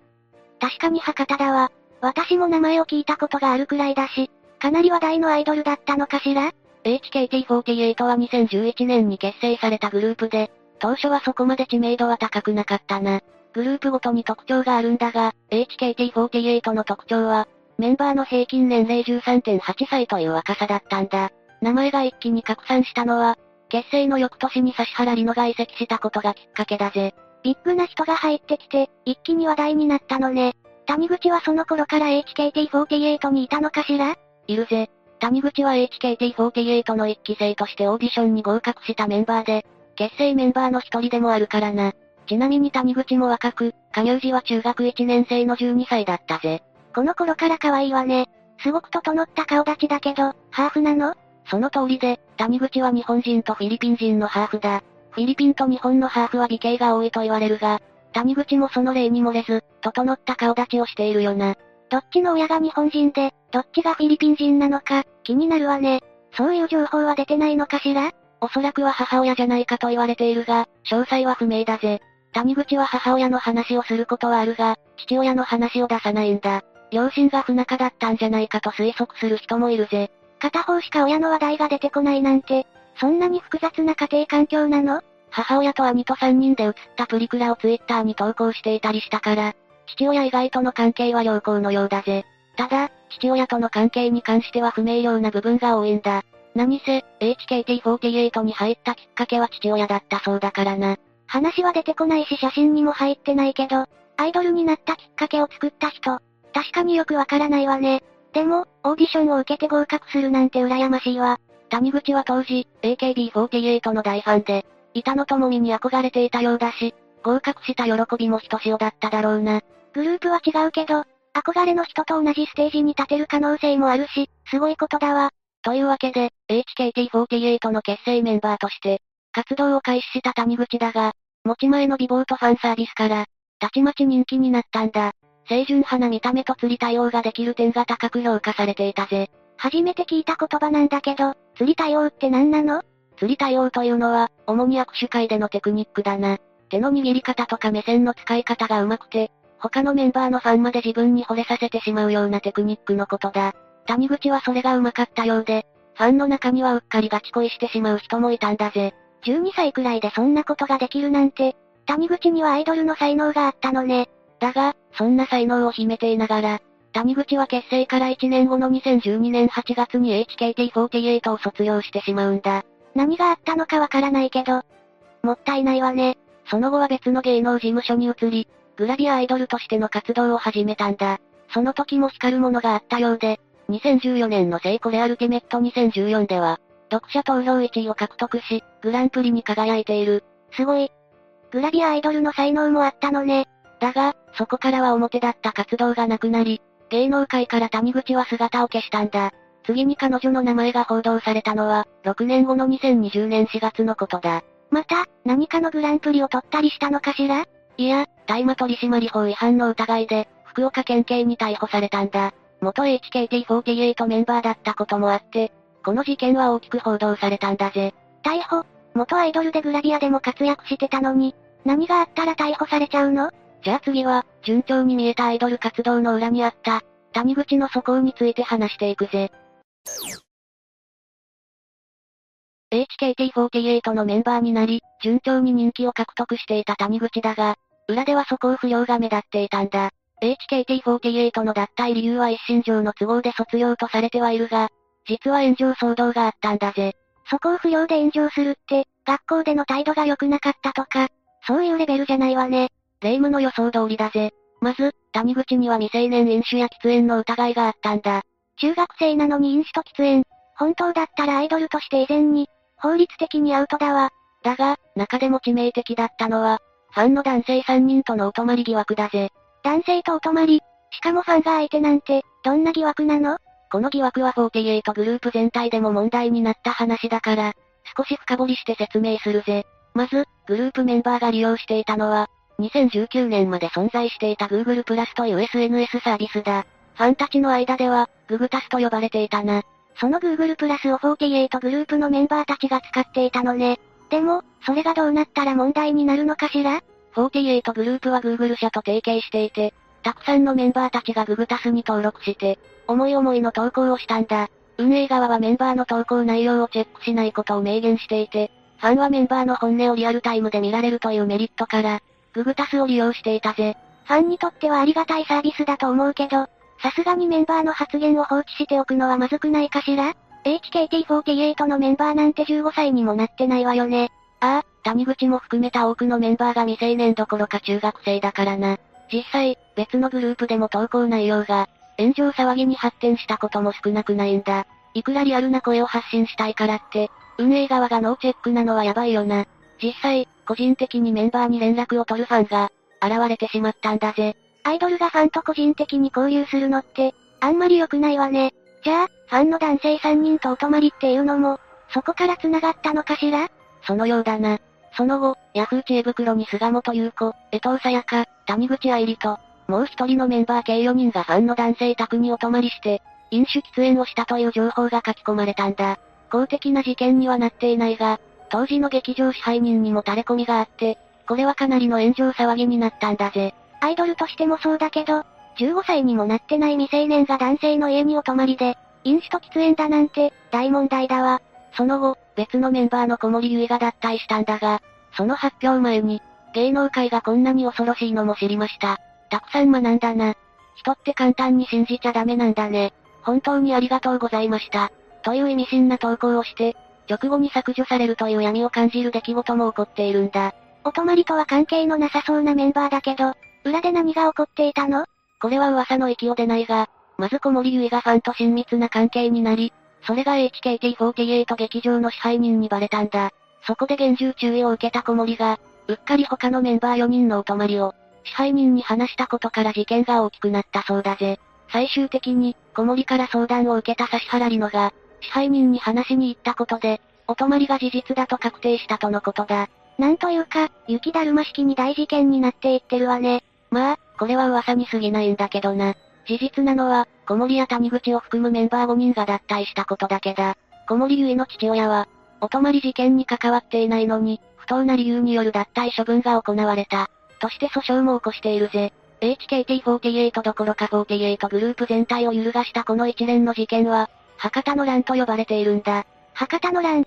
確かに博多だわ。私も名前を聞いたことがあるくらいだし、かなり話題のアイドルだったのかしら ?HKT48 は2011年に結成されたグループで、当初はそこまで知名度は高くなかったな。グループごとに特徴があるんだが、HKT48 の特徴は、メンバーの平均年齢13.8歳という若さだったんだ。名前が一気に拡散したのは、結成の翌年に指原里乃が移籍したことがきっかけだぜ。ビッグな人が入ってきて、一気に話題になったのね。谷口はその頃から HKT48 にいたのかしら？いるぜ。谷口は HKT48 の一期生としてオーディションに合格したメンバーで、結成メンバーの一人でもあるからな。ちなみに谷口も若く、加入時は中学1年生の12歳だったぜ。この頃から可愛いわね。すごく整った顔立ちだけど、ハーフなの？その通りで、谷口は日本人とフィリピン人のハーフだ。フィリピンと日本のハーフは美形が多いと言われるが、谷口もその例に漏れず、整った顔立ちをしているよな。どっちの親が日本人で、どっちがフィリピン人なのか、気になるわね。そういう情報は出てないのかしら？おそらくは母親じゃないかと言われているが、詳細は不明だぜ。谷口は母親の話をすることはあるが、父親の話を出さないんだ。両親が不仲だったんじゃないかと推測する人もいるぜ。片方しか親の話題が出てこないなんて、そんなに複雑な家庭環境なの？母親と兄と3人で写ったプリクラをツイッターに投稿していたりしたから、父親以外との関係は良好のようだぜ。ただ、父親との関係に関しては不明瞭な部分が多いんだ。何せ、HKT48 に入ったきっかけは父親だったそうだからな。話は出てこないし写真にも入ってないけど、アイドルになったきっかけを作った人、確かによくわからないわね。でも、オーディションを受けて合格するなんて羨ましいわ。谷口は当時、AKB48 の大ファンで、板野友美に憧れていたようだし、合格した喜びもひとしおだっただろうな。グループは違うけど、憧れの人と同じステージに立てる可能性もあるし、すごいことだわ。というわけで、HKT48 の結成メンバーとして、活動を開始した谷口だが、持ち前の美貌とファンサービスから、たちまち人気になったんだ。清純派な見た目と釣り対応ができる点が高く評価されていたぜ。初めて聞いた言葉なんだけど、釣り対応って何なの？釣り対応というのは、主に握手会でのテクニックだな。手の握り方とか目線の使い方が上手くて、他のメンバーのファンまで自分に惚れさせてしまうようなテクニックのことだ。谷口はそれが上手かったようで、ファンの中にはうっかりガチ恋してしまう人もいたんだぜ。12歳くらいでそんなことができるなんて、谷口にはアイドルの才能があったのね。だが、そんな才能を秘めていながら、谷口は結成から1年後の2012年8月に HKT48 を卒業してしまうんだ。何があったのかわからないけど、もったいないわね。その後は別の芸能事務所に移り、グラビアアイドルとしての活動を始めたんだ。その時も光るものがあったようで、2014年のセイコレアルティメット2014では、読者投票1位を獲得し、グランプリに輝いている。すごい。グラビアアイドルの才能もあったのね。だが、そこからは表だった活動がなくなり、芸能界から谷口は姿を消したんだ。次に彼女の名前が報道されたのは、6年後の2020年4月のことだ。また、何かのグランプリを取ったりしたのかしら？いや、大麻取締法違反の疑いで、福岡県警に逮捕されたんだ。元 HKT48 メンバーだったこともあって、この事件は大きく報道されたんだぜ。逮捕？元アイドルでグラビアでも活躍してたのに、何があったら逮捕されちゃうの？じゃあ次は、順調に見えたアイドル活動の裏にあった、谷口の素行について話していくぜ。HKT48 のメンバーになり、順調に人気を獲得していた谷口だが、裏では素行不良が目立っていたんだ。HKT48 の脱退理由は一身上の都合で卒業とされてはいるが、実は炎上騒動があったんだぜ。素行不良で炎上するって、学校での態度が良くなかったとか、そういうレベルじゃないわね。霊夢の予想通りだぜ。まず、谷口には未成年飲酒や喫煙の疑いがあったんだ。中学生なのに飲酒と喫煙。本当だったらアイドルとして以前に、法律的にアウトだわ。だが、中でも致命的だったのは、ファンの男性3人とのお泊まり疑惑だぜ。男性とお泊まりしかもファンが相手なんて、どんな疑惑なの？この疑惑は48グループ全体でも問題になった話だから、少し深掘りして説明するぜ。まず、グループメンバーが利用していたのは、2019年まで存在していた Google プラスという SNS サービスだ。ファンたちの間では、ググタスと呼ばれていたな。その Google プラスを48グループのメンバーたちが使っていたのね。でも、それがどうなったら問題になるのかしら ?48 グループは Google 社と提携していて、たくさんのメンバーたちがググタスに登録して、思い思いの投稿をしたんだ。運営側はメンバーの投稿内容をチェックしないことを明言していて、ファンはメンバーの本音をリアルタイムで見られるというメリットから、ググタスを利用していたぜ。ファンにとってはありがたいサービスだと思うけど、さすがにメンバーの発言を放置しておくのはまずくないかしら ?HKT48 のメンバーなんて15歳にもなってないわよね。ああ、谷口も含めた多くのメンバーが未成年どころか中学生だからな。実際、別のグループでも投稿内容が、炎上騒ぎに発展したことも少なくないんだ。いくらリアルな声を発信したいからって、運営側がノーチェックなのはやばいよな。実際、個人的にメンバーに連絡を取るファンが、現れてしまったんだぜ。アイドルがファンと個人的に交流するのって、あんまり良くないわね。じゃあ、ファンの男性3人とお泊まりっていうのも、そこから繋がったのかしら？そのようだな。その後、ヤフー知恵袋に菅本優子、江藤さやか、谷口愛理と、もう一人のメンバー計4人がファンの男性宅にお泊まりして、飲酒喫煙をしたという情報が書き込まれたんだ。公的な事件にはなっていないが、当時の劇場支配人にも垂れ込みがあって、これはかなりの炎上騒ぎになったんだぜ。アイドルとしてもそうだけど、15歳にもなってない未成年が男性の家にお泊まりで、飲酒と喫煙だなんて、大問題だわ。その後、別のメンバーの小森ゆいが脱退したんだが、その発表前に、芸能界がこんなに恐ろしいのも知りました。たくさん学んだな。人って簡単に信じちゃダメなんだね。本当にありがとうございました。という意味深な投稿をして、直後に削除されるという闇を感じる出来事も起こっているんだ。お泊まりとは関係のなさそうなメンバーだけど、裏で何が起こっていたの？これは噂の域を出ないが、まず小森ゆいがファンと親密な関係になり、それが HKT48 劇場の支配人にバレたんだ。そこで厳重注意を受けた小森が、うっかり他のメンバー4人のお泊まりを、支配人に話したことから事件が大きくなったそうだぜ。最終的に、小森から相談を受けた指原里乃が、支配人に話しに行ったことで、お泊まりが事実だと確定したとのことだ。なんというか、雪だるま式に大事件になっていってるわね。まあ、これは噂に過ぎないんだけどな。事実なのは、小森や谷口を含むメンバー5人が脱退したことだけだ。小森ゆいの父親は、お泊まり事件に関わっていないのに、不当な理由による脱退処分が行われた。として訴訟も起こしているぜ。HKT48 どころか48グループ全体を揺るがしたこの一連の事件は、博多の乱と呼ばれているんだ。博多の乱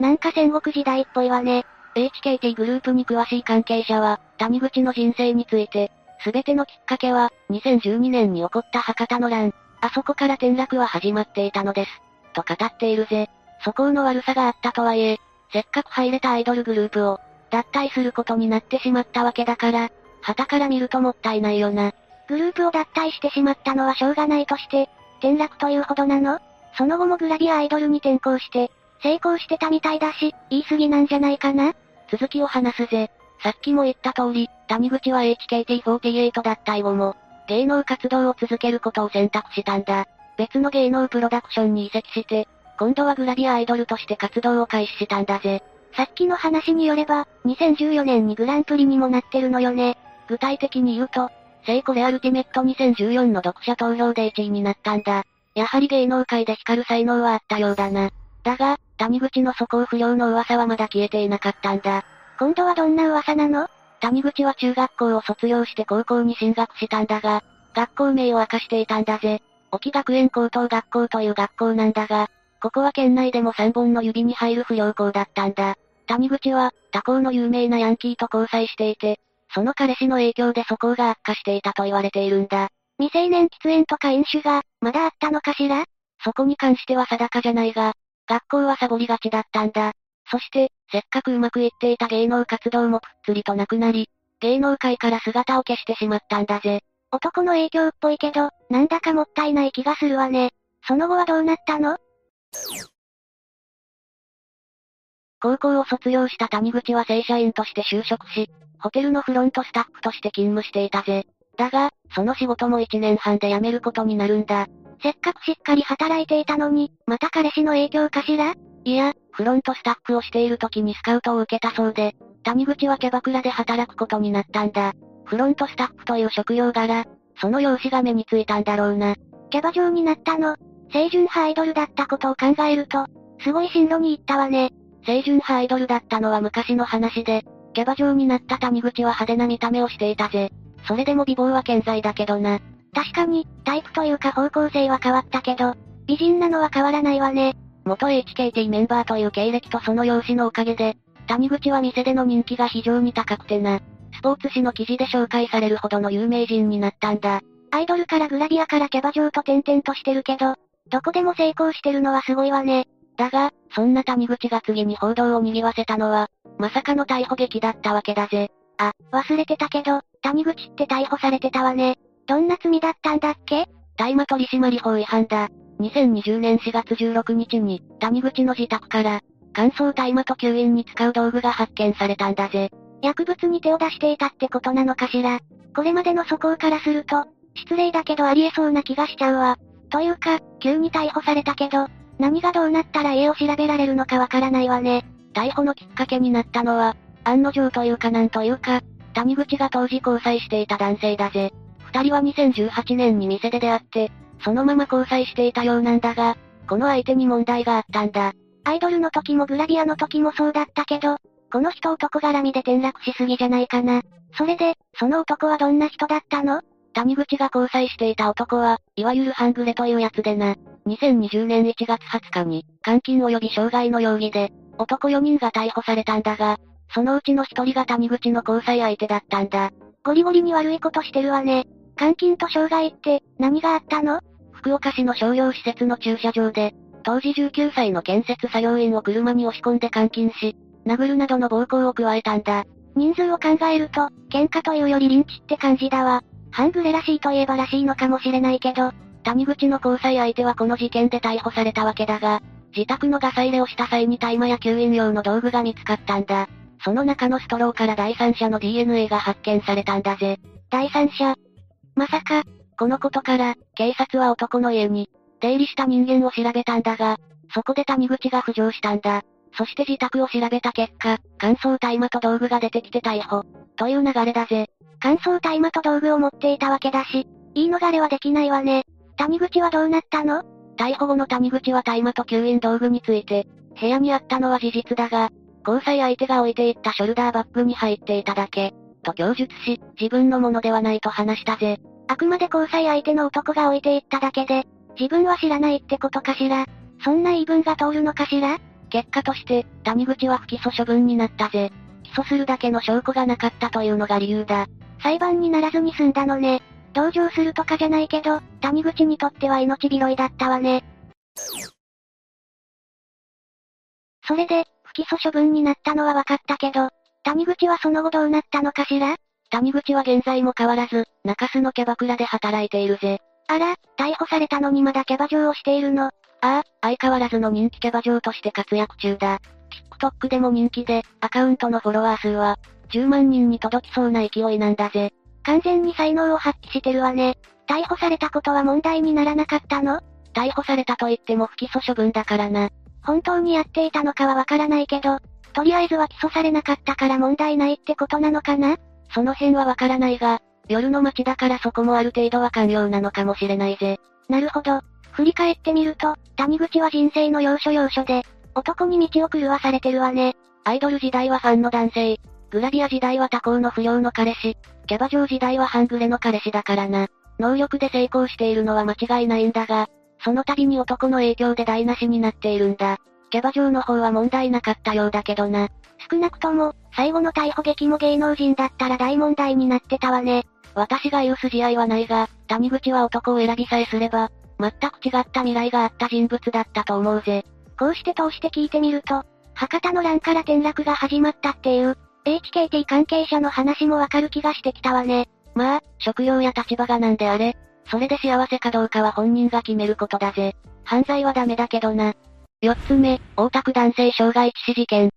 なんか戦国時代っぽいわね。HKT グループに詳しい関係者は、谷口の人生について、すべてのきっかけは、2012年に起こった博多の乱。あそこから転落は始まっていたのです。と語っているぜ。素行の悪さがあったとはいえ、せっかく入れたアイドルグループを、脱退することになってしまったわけだから、旗から見るともったいないよな。グループを脱退してしまったのはしょうがないとして、転落というほどなの？その後もグラビアアイドルに転向して、成功してたみたいだし、言い過ぎなんじゃないかな？続きを話すぜ。さっきも言った通り、谷口は HKT48 脱退後も、芸能活動を続けることを選択したんだ。別の芸能プロダクションに移籍して、今度はグラビアアイドルとして活動を開始したんだぜ。さっきの話によれば、2014年にグランプリにもなってるのよね。具体的に言うと、聖コレアルティメット2014の読者投票で1位になったんだ。やはり芸能界で光る才能はあったようだな。だが、谷口の素行不良の噂はまだ消えていなかったんだ。今度はどんな噂なの？谷口は中学校を卒業して高校に進学したんだが、学校名を明かしていたんだぜ。沖学園高等学校という学校なんだが、ここは県内でも3本の指に入る不良校だったんだ。谷口は、他校の有名なヤンキーと交際していて、その彼氏の影響で素行が悪化していたと言われているんだ。未成年喫煙とか飲酒が、まだあったのかしら？そこに関しては定かじゃないが、学校はサボりがちだったんだ。そして、せっかくうまくいっていた芸能活動もぷっつりとなくなり、芸能界から姿を消してしまったんだぜ。男の影響っぽいけど、なんだかもったいない気がするわね。その後はどうなったの？高校を卒業した谷口は正社員として就職し、ホテルのフロントスタッフとして勤務していたぜ。だが、その仕事も1年半で辞めることになるんだ。せっかくしっかり働いていたのに、また彼氏の影響かしら？いや、フロントスタッフをしている時にスカウトを受けたそうで、谷口はキャバクラで働くことになったんだ。フロントスタッフという職業柄、その容姿が目についたんだろうな。キャバ嬢になったの、清純派アイドルだったことを考えると、すごい進路に行ったわね。清純派アイドルだったのは昔の話で、キャバ嬢になった谷口は派手な見た目をしていたぜ。それでも美貌は健在だけどな。確かに、タイプというか方向性は変わったけど、美人なのは変わらないわね。元 HKT メンバーという経歴とその容姿のおかげで、谷口は店での人気が非常に高くてな。スポーツ紙の記事で紹介されるほどの有名人になったんだ。アイドルからグラビアからキャバ嬢と転々としてるけど、どこでも成功してるのはすごいわね。だが、そんな谷口が次に報道を賑わせたのは、まさかの逮捕劇だったわけだぜ。あ、忘れてたけど、谷口って逮捕されてたわね。どんな罪だったんだっけ？大麻取締法違反だ。2020年4月16日に、谷口の自宅から、乾燥大麻と吸引に使う道具が発見されたんだぜ。薬物に手を出していたってことなのかしら。これまでの素行からすると、失礼だけどありえそうな気がしちゃうわ。というか、急に逮捕されたけど、何がどうなったら家を調べられるのかわからないわね。逮捕のきっかけになったのは、案の定というかなんというか、谷口が当時交際していた男性だぜ。二人は2018年に店で出会って、そのまま交際していたようなんだが、この相手に問題があったんだ。アイドルの時もグラビアの時もそうだったけど、この人男絡みで転落しすぎじゃないかな。それで、その男はどんな人だったの？谷口が交際していた男は、いわゆる半グレというやつでな。2020年1月20日に、監禁及び傷害の容疑で、男4人が逮捕されたんだが、そのうちの1人が谷口の交際相手だったんだ。ゴリゴリに悪いことしてるわね。監禁と傷害って、何があったの？福岡市の商業施設の駐車場で、当時19歳の建設作業員を車に押し込んで監禁し、殴るなどの暴行を加えたんだ。人数を考えると、喧嘩というよりリンチって感じだわ。半グレらしいといえばらしいのかもしれないけど、谷口の交際相手はこの事件で逮捕されたわけだが、自宅のガサ入れをした際に大麻や吸引用の道具が見つかったんだ。その中のストローから第三者の DNA が発見されたんだぜ。第三者まさか、このことから、警察は男の家に、出入りした人間を調べたんだが、そこで谷口が浮上したんだ。そして自宅を調べた結果、乾燥大麻と道具が出てきて逮捕。という流れだぜ。乾燥大麻と道具を持っていたわけだし、言い逃れはできないわね。谷口はどうなったの？逮捕後の谷口は大麻と吸引道具について、部屋にあったのは事実だが、交際相手が置いていったショルダーバッグに入っていただけ、と供述し、自分のものではないと話したぜ。あくまで交際相手の男が置いていっただけで、自分は知らないってことかしら。そんな言い分が通るのかしら？結果として、谷口は不起訴処分になったぜ。起訴するだけの証拠がなかったというのが理由だ。裁判にならずに済んだのね。同情するとかじゃないけど、谷口にとっては命拾いだったわね。それで、不起訴処分になったのは分かったけど、谷口はその後どうなったのかしら？谷口は現在も変わらず、中洲のキャバクラで働いているぜ。あら、逮捕されたのにまだキャバ嬢をしているの？ああ、相変わらずの人気キャバ嬢として活躍中だ。TikTok でも人気で、アカウントのフォロワー数は、10万人に届きそうな勢いなんだぜ。完全に才能を発揮してるわね。逮捕されたことは問題にならなかったの？逮捕されたと言っても不起訴処分だからな。本当にやっていたのかはわからないけど、とりあえずは起訴されなかったから問題ないってことなのかな？その辺はわからないが、夜の街だからそこもある程度は寛容なのかもしれないぜ。なるほど。振り返ってみると、谷口は人生の要所要所で、男に道を狂わされてるわね。アイドル時代はファンの男性、グラビア時代は他校の不良の彼氏、キャバ嬢時代は半グレの彼氏だからな。能力で成功しているのは間違いないんだが、その度に男の影響で台無しになっているんだ。キャバ嬢の方は問題なかったようだけどな。少なくとも、最後の逮捕劇も芸能人だったら大問題になってたわね。私が言う筋合いはないが、谷口は男を選びさえすれば、全く違った未来があった人物だったと思うぜ。こうして通して聞いてみると、博多の乱から転落が始まったっていう、HKT 関係者の話もわかる気がしてきたわね。まあ、職業や立場がなんであれ、それで幸せかどうかは本人が決めることだぜ。犯罪はダメだけどな。四つ目、大田区男性傷害致死事件。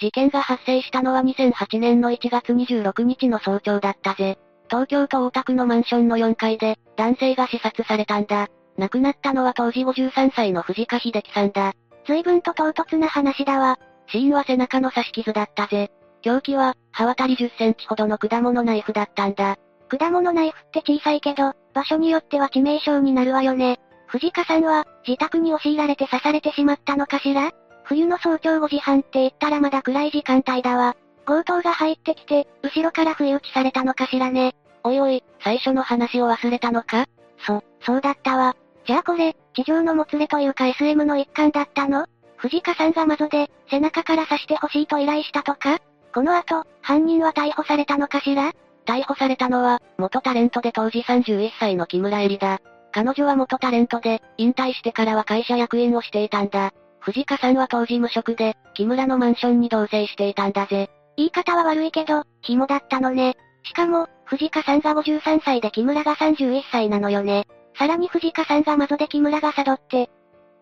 事件が発生したのは2008年の1月26日の早朝だったぜ。東京都大田区のマンションの4階で、男性が刺殺されたんだ。亡くなったのは当時53歳の藤川秀樹さんだ。随分と唐突な話だわ。死因は背中の刺し傷だったぜ。凶器は、刃渡り10センチほどの果物ナイフだったんだ。果物ナイフって小さいけど、場所によっては致命傷になるわよね。藤川さんは、自宅に押し入られて刺されてしまったのかしら？冬の早朝5時半って言ったらまだ暗い時間帯だわ。強盗が入ってきて、後ろから不意打ちされたのかしらね。おいおい、最初の話を忘れたのか？そ、そうだったわ。じゃあこれ、地上のもつれというか SM の一環だったの？藤川さんが窓で、背中から刺してほしいと依頼したとか？この後、犯人は逮捕されたのかしら？逮捕されたのは、元タレントで当時31歳の木村絵里だ。彼女は元タレントで、引退してからは会社役員をしていたんだ。藤川さんは当時無職で、木村のマンションに同棲していたんだぜ。言い方は悪いけど、紐だったのね。しかも、藤川さんが53歳で木村が31歳なのよね。さらに藤川さんが窓で木村が佐渡って。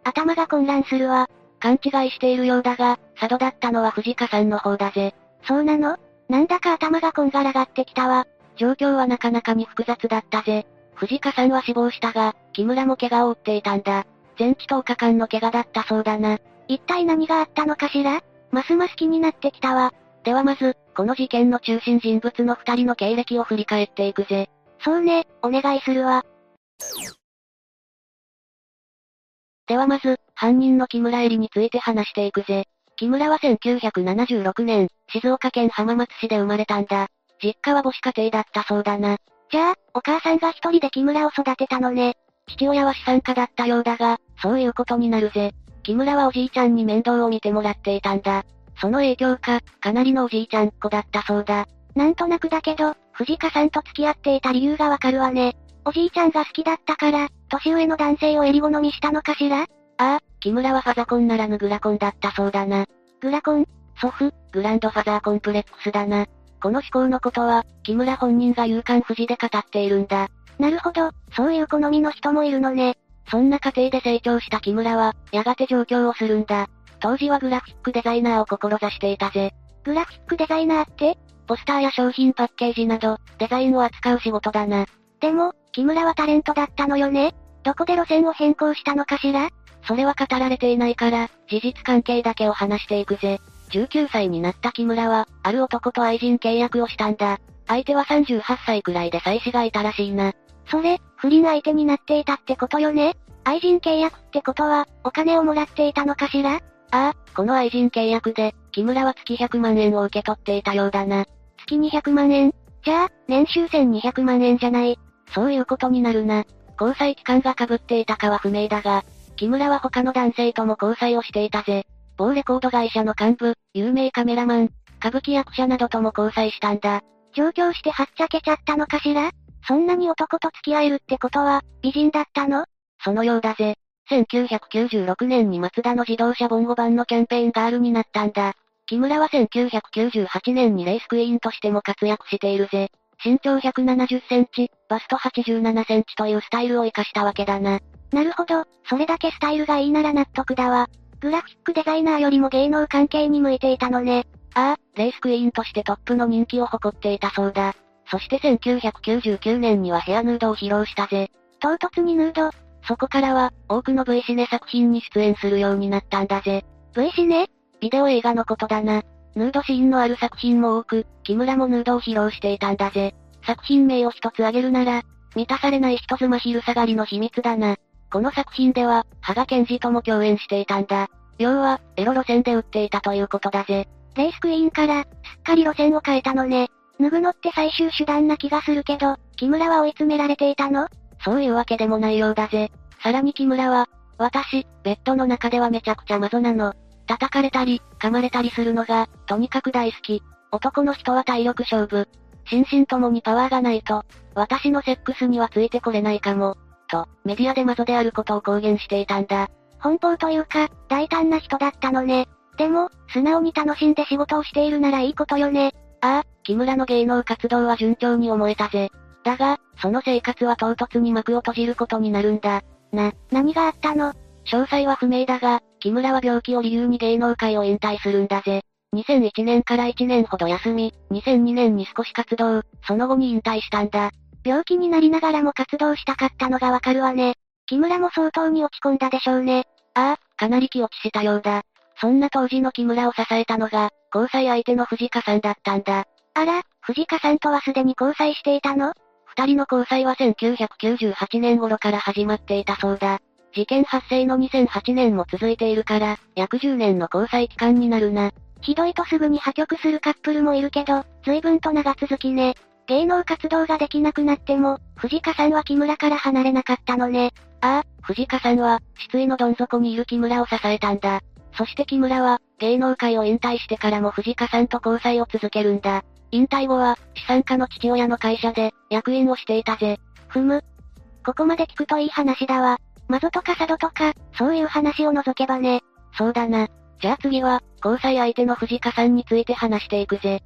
頭が混乱するわ。勘違いしているようだが、佐渡だったのは藤川さんの方だぜ。そうなの？なんだか頭がこんがらがってきたわ。状況はなかなかに複雑だったぜ。藤川さんは死亡したが、木村も怪我を負っていたんだ。全治10日間の怪我だったそうだな。一体何があったのかしら？ますます気になってきたわ。ではまず、この事件の中心人物の二人の経歴を振り返っていくぜ。そうね、お願いするわ。ではまず、犯人の木村絵里について話していくぜ。木村は1976年、静岡県浜松市で生まれたんだ。実家は母子家庭だったそうだな。じゃあ、お母さんが一人で木村を育てたのね。父親は資産家だったようだが、そういうことになるぜ。木村はおじいちゃんに面倒を見てもらっていたんだ。その影響か、かなりのおじいちゃんっ子だったそうだ。なんとなくだけど、藤川さんと付き合っていた理由がわかるわね。おじいちゃんが好きだったから、年上の男性を襟好みしたのかしら？ああ、木村はファザコンならぬグラコンだったそうだな。グラコン？祖父、グランドファザーコンプレックスだな。この思考のことは、木村本人が勇敢不時で語っているんだ。なるほど、そういう好みの人もいるのね。そんな過程で成長した木村は、やがて上京をするんだ。当時はグラフィックデザイナーを志していたぜ。グラフィックデザイナーって？ポスターや商品パッケージなど、デザインを扱う仕事だな。でも、木村はタレントだったのよねどこで路線を変更したのかしら？それは語られていないから、事実関係だけを話していくぜ。19歳になった木村は、ある男と愛人契約をしたんだ。相手は38歳くらいで妻子がいたらしいな。それ、不倫相手になっていたってことよね？愛人契約ってことは、お金をもらっていたのかしら？ああ、この愛人契約で、木村は月100万円を受け取っていたようだな。月200万円？じゃあ、年収1200万円じゃない。そういうことになるな。交際期間が被っていたかは不明だが、木村は他の男性とも交際をしていたぜ。某レコード会社の幹部、有名カメラマン、歌舞伎役者などとも交際したんだ。上京してはっちゃけちゃったのかしら？そんなに男と付き合えるってことは、美人だったの？そのようだぜ。1996年にマツダの自動車ボンゴ版のキャンペーンガールになったんだ。木村は1998年にレースクイーンとしても活躍しているぜ。身長170センチ、バスト87センチというスタイルを活かしたわけだな。なるほど、それだけスタイルがいいなら納得だわ。グラフィックデザイナーよりも芸能関係に向いていたのね。ああ、レースクイーンとしてトップの人気を誇っていたそうだ。そして1999年にはヘアヌードを披露したぜ。唐突にヌードそこからは、多くの V シネ作品に出演するようになったんだぜ。V シネ？ビデオ映画のことだな。ヌードシーンのある作品も多く、木村もヌードを披露していたんだぜ。作品名を一つ挙げるなら、満たされない人妻昼下がりの秘密だな。この作品では、羽賀健二とも共演していたんだ。要は、エロ路線で売っていたということだぜ。レースクイーンから、すっかり路線を変えたのね。脱ぐのって最終手段な気がするけど、木村は追い詰められていたの？そういうわけでもないようだぜ。さらに木村は、私、ベッドの中ではめちゃくちゃマゾなの。叩かれたり、噛まれたりするのが、とにかく大好き。男の人は体力勝負。心身ともにパワーがないと、私のセックスにはついてこれないかも。と、メディアでマゾであることを公言していたんだ。奔放というか、大胆な人だったのね。でも、素直に楽しんで仕事をしているならいいことよね。ああ、木村の芸能活動は順調に思えたぜ。だが、その生活は唐突に幕を閉じることになるんだ。な、何があったの？詳細は不明だが、木村は病気を理由に芸能界を引退するんだぜ。2001年から1年ほど休み、2002年に少し活動、その後に引退したんだ。病気になりながらも活動したかったのがわかるわね。木村も相当に落ち込んだでしょうね。ああ、かなり気落ちしたようだ。そんな当時の木村を支えたのが、交際相手の藤香さんだったんだ。あら、藤香さんとはすでに交際していたの？二人の交際は1998年頃から始まっていたそうだ。事件発生の2008年も続いているから、約10年の交際期間になるな。ひどいとすぐに破局するカップルもいるけど、随分と長続きね。芸能活動ができなくなっても、藤香さんは木村から離れなかったのね。ああ、藤香さんは、失意のどん底にいる木村を支えたんだ。そして木村は、芸能界を引退してからも藤香さんと交際を続けるんだ。引退後は、資産家の父親の会社で、役員をしていたぜ。ふむ。ここまで聞くといい話だわ。マゾとかサドとか、そういう話を除けばね。そうだな。じゃあ次は、交際相手の藤香さんについて話していくぜ。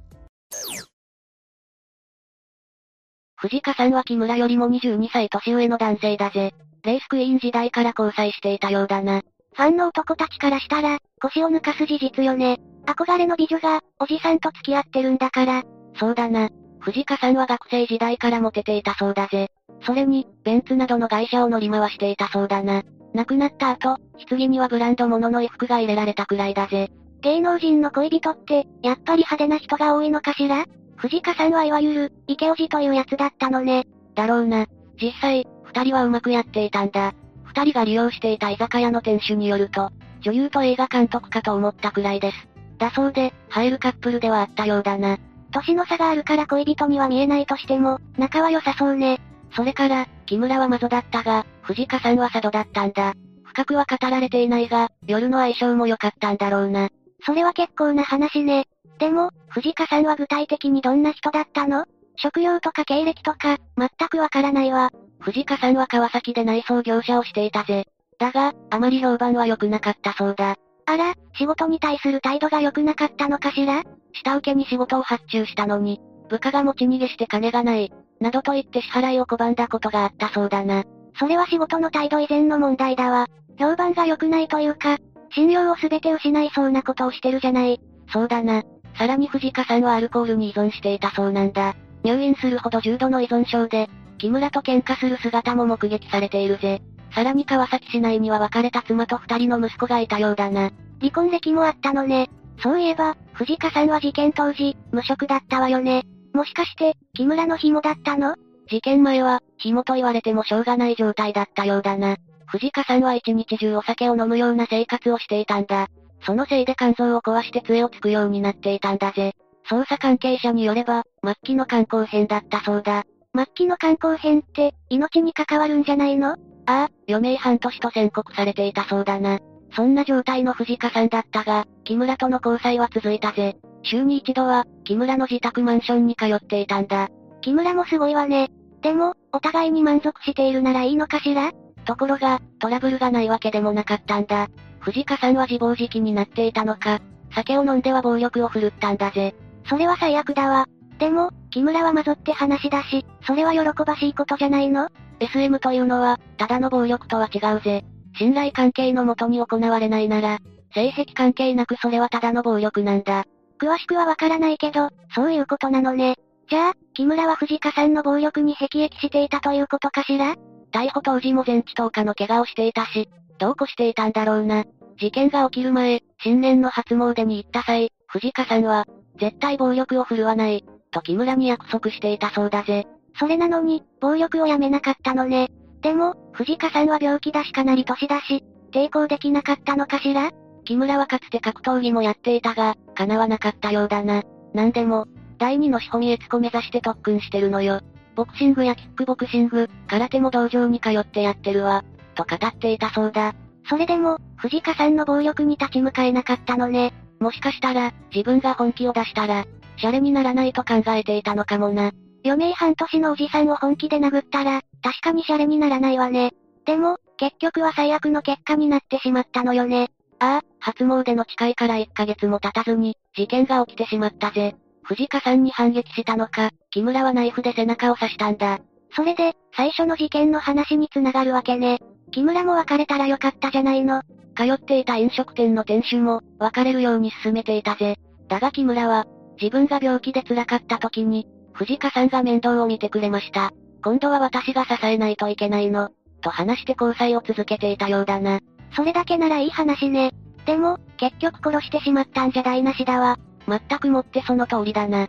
藤香さんは木村よりも22歳年上の男性だぜ。レイスクイーン時代から交際していたようだな。ファンの男たちからしたら、腰を抜かす事実よね。憧れの美女が、おじさんと付き合ってるんだから。そうだな。藤香さんは学生時代からモテていたそうだぜ。それに、ベンツなどの会社を乗り回していたそうだな。亡くなった後、棺にはブランド物の衣服が入れられたくらいだぜ。芸能人の恋人って、やっぱり派手な人が多いのかしら？藤香さんはいわゆる、イケオジというやつだったのね。だろうな。実際、二人はうまくやっていたんだ。二人が利用していた居酒屋の店主によると、女優と映画監督かと思ったくらいです。だそうで、入るカップルではあったようだな。年の差があるから恋人には見えないとしても、仲は良さそうね。それから、木村は魔女だったが、藤香さんは佐渡だったんだ。深くは語られていないが、夜の相性も良かったんだろうな。それは結構な話ね。でも、藤香さんは具体的にどんな人だったの？職業とか経歴とか、全くわからないわ。藤香さんは川崎で内装業者をしていたぜ。だが、あまり評判は良くなかったそうだ。あら、仕事に対する態度が良くなかったのかしら？下請けに仕事を発注したのに、部下が持ち逃げして金がない、などと言って支払いを拒んだことがあったそうだな。それは仕事の態度以前の問題だわ。評判が良くないというか、信用を全て失いそうなことをしてるじゃない。そうだな。さらに藤香さんはアルコールに依存していたそうなんだ。入院するほど重度の依存症で、木村と喧嘩する姿も目撃されているぜ。さらに川崎市内には別れた妻と二人の息子がいたようだな。離婚歴もあったのね。そういえば、藤香さんは事件当時、無職だったわよね。もしかして、木村の紐だったの？事件前は、紐と言われてもしょうがない状態だったようだな。藤香さんは一日中お酒を飲むような生活をしていたんだ。そのせいで肝臓を壊して杖をつくようになっていたんだぜ。捜査関係者によれば、末期の肝硬変だったそうだ。末期の肝硬変って、命に関わるんじゃないの？ああ、余命半年と宣告されていたそうだな。そんな状態の藤香さんだったが、木村との交際は続いたぜ。週に一度は、木村の自宅マンションに通っていたんだ。木村もすごいわね。でも、お互いに満足しているならいいのかしら？ところが、トラブルがないわけでもなかったんだ。藤香さんは自暴自棄になっていたのか、酒を飲んでは暴力を振るったんだぜ。それは最悪だわ。でも、木村はまぞって話だし、それは喜ばしいことじゃないの ?SM というのは、ただの暴力とは違うぜ。信頼関係のもとに行われないなら、性癖関係なくそれはただの暴力なんだ。詳しくはわからないけど、そういうことなのね。じゃあ、木村は藤香さんの暴力に辟易していたということかしら？逮捕当時も全治10日の怪我をしていたし、どうこしていたんだろうな。事件が起きる前、新年の初詣に行った際、藤香さんは、絶対暴力を振るわない、と木村に約束していたそうだぜ。それなのに、暴力をやめなかったのね。でも、藤香さんは病気だしかなり年だし、抵抗できなかったのかしら？木村はかつて格闘技もやっていたが、叶わなかったようだな。なんでも、第二の志保美悦子目指して特訓してるのよ。ボクシングやキックボクシング、空手も道場に通ってやってるわ、と語っていたそうだ。それでも、藤香さんの暴力に立ち向かえなかったのね。もしかしたら、自分が本気を出したら、シャレにならないと考えていたのかもな。余命半年のおじさんを本気で殴ったら、確かにシャレにならないわね。でも、結局は最悪の結果になってしまったのよね。ああ、初詣の誓いから1ヶ月も経たずに、事件が起きてしまったぜ。藤香さんに反撃したのか、木村はナイフで背中を刺したんだ。それで、最初の事件の話に繋がるわけね。木村も別れたらよかったじゃないの。通っていた飲食店の店主も、別れるように進めていたぜ。だが木村は、自分が病気で辛かった時に、藤香さんが面倒を見てくれました。今度は私が支えないといけないの。と話して交際を続けていたようだな。それだけならいい話ね。でも、結局殺してしまったんじゃ台無しだわ。全くもってその通りだな。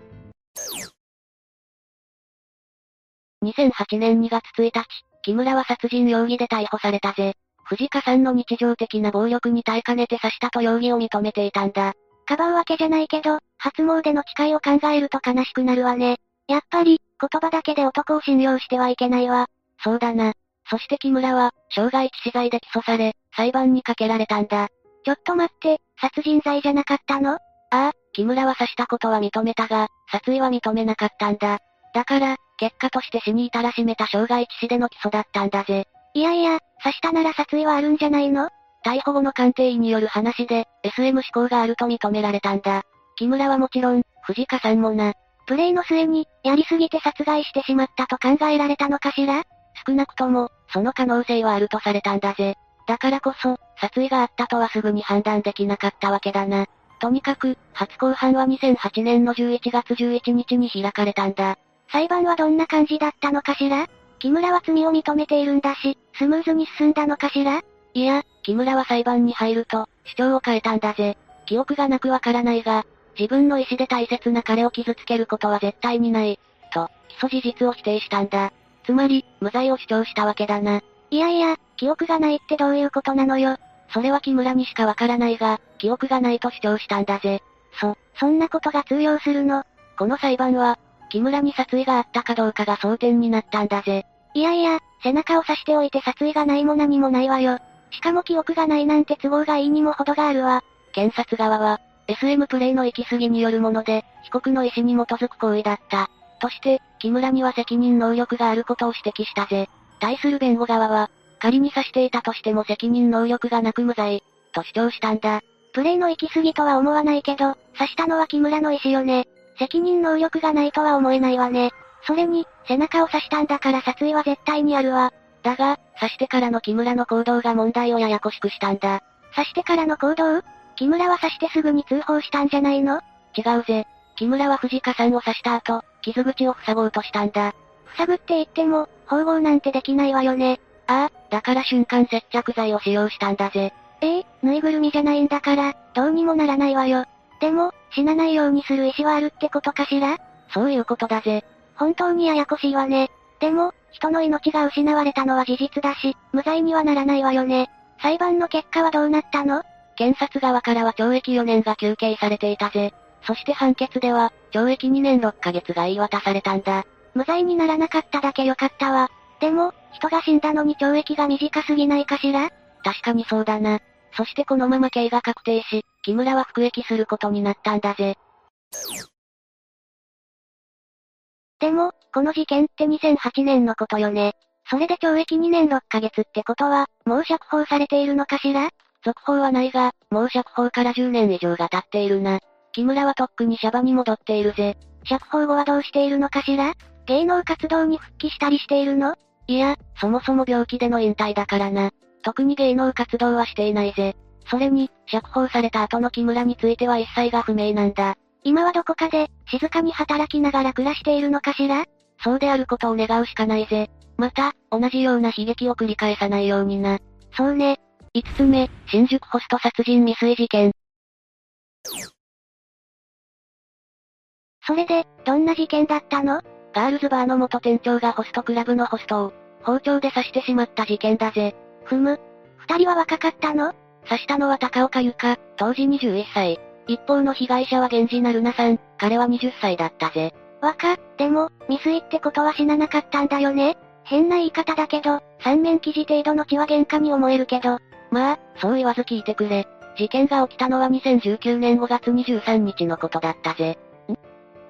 2008年2月1日、木村は殺人容疑で逮捕されたぜ。藤香さんの日常的な暴力に耐えかねて刺したと容疑を認めていたんだ。かばうわけじゃないけど、初詣の誓いを考えると悲しくなるわね。やっぱり、言葉だけで男を信用してはいけないわ。そうだな。そして木村は、傷害致死罪で起訴され、裁判にかけられたんだ。ちょっと待って、殺人罪じゃなかったの？ああ、木村は刺したことは認めたが、殺意は認めなかったんだ。だから、結果として死に至らしめた傷害致死での起訴だったんだぜ。いやいや、刺したなら殺意はあるんじゃないの？逮捕後の鑑定医による話で、SM 思考があると認められたんだ。木村はもちろん、藤香さんもな。プレイの末に、やりすぎて殺害してしまったと考えられたのかしら？少なくとも、その可能性はあるとされたんだぜ。だからこそ、殺意があったとはすぐに判断できなかったわけだな。とにかく、初公判は2008年の11月11日に開かれたんだ。裁判はどんな感じだったのかしら？木村は罪を認めているんだし、スムーズに進んだのかしら？いや、木村は裁判に入ると、主張を変えたんだぜ。記憶がなくわからないが、自分の意思で大切な彼を傷つけることは絶対にない。と、基礎事実を否定したんだ。つまり、無罪を主張したわけだな。いやいや、記憶がないってどういうことなのよ。それは木村にしかわからないが、記憶がないと主張したんだぜ。そ、そんなことが通用するの？この裁判は、木村に殺意があったかどうかが争点になったんだぜ。いやいや、背中を刺しておいて殺意がないも何もないわよ。しかも記憶がないなんて都合がいいにも程があるわ。検察側は、SM プレイの行き過ぎによるもので、被告の意思に基づく行為だった。として、木村には責任能力があることを指摘したぜ。対する弁護側は、仮に刺していたとしても責任能力がなく無罪、と主張したんだ。プレイの行き過ぎとは思わないけど、刺したのは木村の意思よね。責任能力がないとは思えないわね。それに、背中を刺したんだから殺意は絶対にあるわ。だが、刺してからの木村の行動が問題をややこしくしたんだ。刺してからの行動？木村は刺してすぐに通報したんじゃないの？違うぜ。木村は藤香さんを刺した後、傷口を塞ごうとしたんだ。塞ぐって言っても、縫合なんてできないわよね。ああ、だから瞬間接着剤を使用したんだぜ。ええぬいぐるみじゃないんだから、どうにもならないわよ。でも、死なないようにする意思はあるってことかしら？そういうことだぜ。本当にややこしいわね。でも、人の命が失われたのは事実だし、無罪にはならないわよね。裁判の結果はどうなったの？検察側からは懲役4年が求刑されていたぜ。そして判決では、懲役2年6ヶ月が言い渡されたんだ。無罪にならなかっただけよかったわ。でも、人が死んだのに懲役が短すぎないかしら？確かにそうだな。そしてこのまま刑が確定し、木村は服役することになったんだぜ。でも、この事件って2008年のことよね。それで懲役2年6ヶ月ってことは、もう釈放されているのかしら？続報はないが、もう釈放から10年以上が経っているな。木村はとっくにシャバに戻っているぜ。釈放後はどうしているのかしら？芸能活動に復帰したりしているの？いや、そもそも病気での引退だからな。特に芸能活動はしていないぜ。それに、釈放された後の木村については一切が不明なんだ。今はどこかで、静かに働きながら暮らしているのかしら？そうであることを願うしかないぜ。また、同じような悲劇を繰り返さないようにな。そうね。5つ目、新宿ホスト殺人未遂事件。それで、どんな事件だったの？ガールズバーの元店長がホストクラブのホストを、包丁で刺してしまった事件だぜ。ふむ。二人は若かったの？刺したのは高岡ゆか、当時21歳。一方の被害者は源氏なるなさん、彼は20歳だったぜ。若、でも、未遂ってことは死ななかったんだよね？変な言い方だけど、三面記事程度の血は喧嘩に思えるけど。まあ、そう言わず聞いてくれ。事件が起きたのは2019年5月23日のことだったぜ。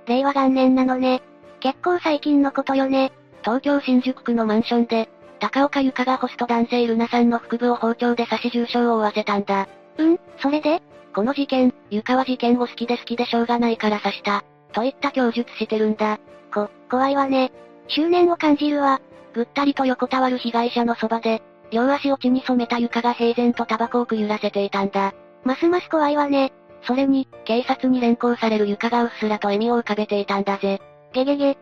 ん令和元年なのね。結構最近のことよね。東京新宿区のマンションで、高岡由香がホスト男性ルナさんの腹部を包丁で刺し重傷を負わせたんだ。うん、それで？この事件、ゆかは事件を好きで好きでしょうがないから刺した。といった供述してるんだ。こ、怖いわね。執念を感じるわ。ぐったりと横たわる被害者のそばで、両足を血に染めた床が平然とタバコをくゆらせていたんだ。ますます怖いわね。それに、警察に連行される床がうっすらと笑みを浮かべていたんだぜ。ゲゲゲ。ん？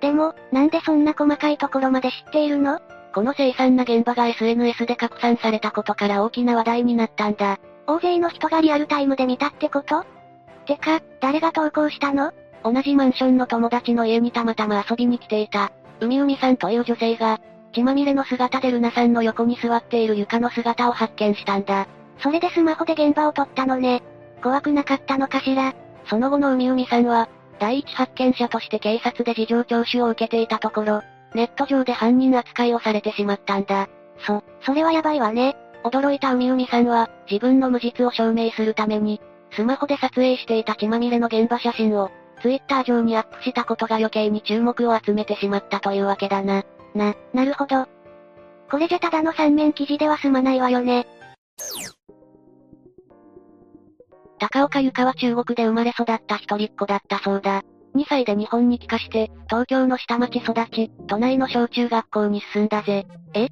でも、なんでそんな細かいところまで知っているの？この凄惨な現場が SNS で拡散されたことから大きな話題になったんだ。大勢の人がリアルタイムで見たってこと？てか、誰が投稿したの？同じマンションの友達の家にたまたま遊びに来ていた、海海さんという女性が、血まみれの姿でルナさんの横に座っている床の姿を発見したんだ。それでスマホで現場を撮ったのね。怖くなかったのかしら。その後の海海さんは、第一発見者として警察で事情聴取を受けていたところ、ネット上で犯人扱いをされてしまったんだ。そ、それはやばいわね。驚いた海海さんは、自分の無実を証明するために、スマホで撮影していた血まみれの現場写真を、ツイッター上にアップしたことが余計に注目を集めてしまったというわけだな。な、なるほど。これじゃただの三面記事では済まないわよね。高岡由香は中国で生まれ育った一人っ子だったそうだ。2歳で日本に帰化して、東京の下町育ち、都内の小中学校に進んだぜ。え？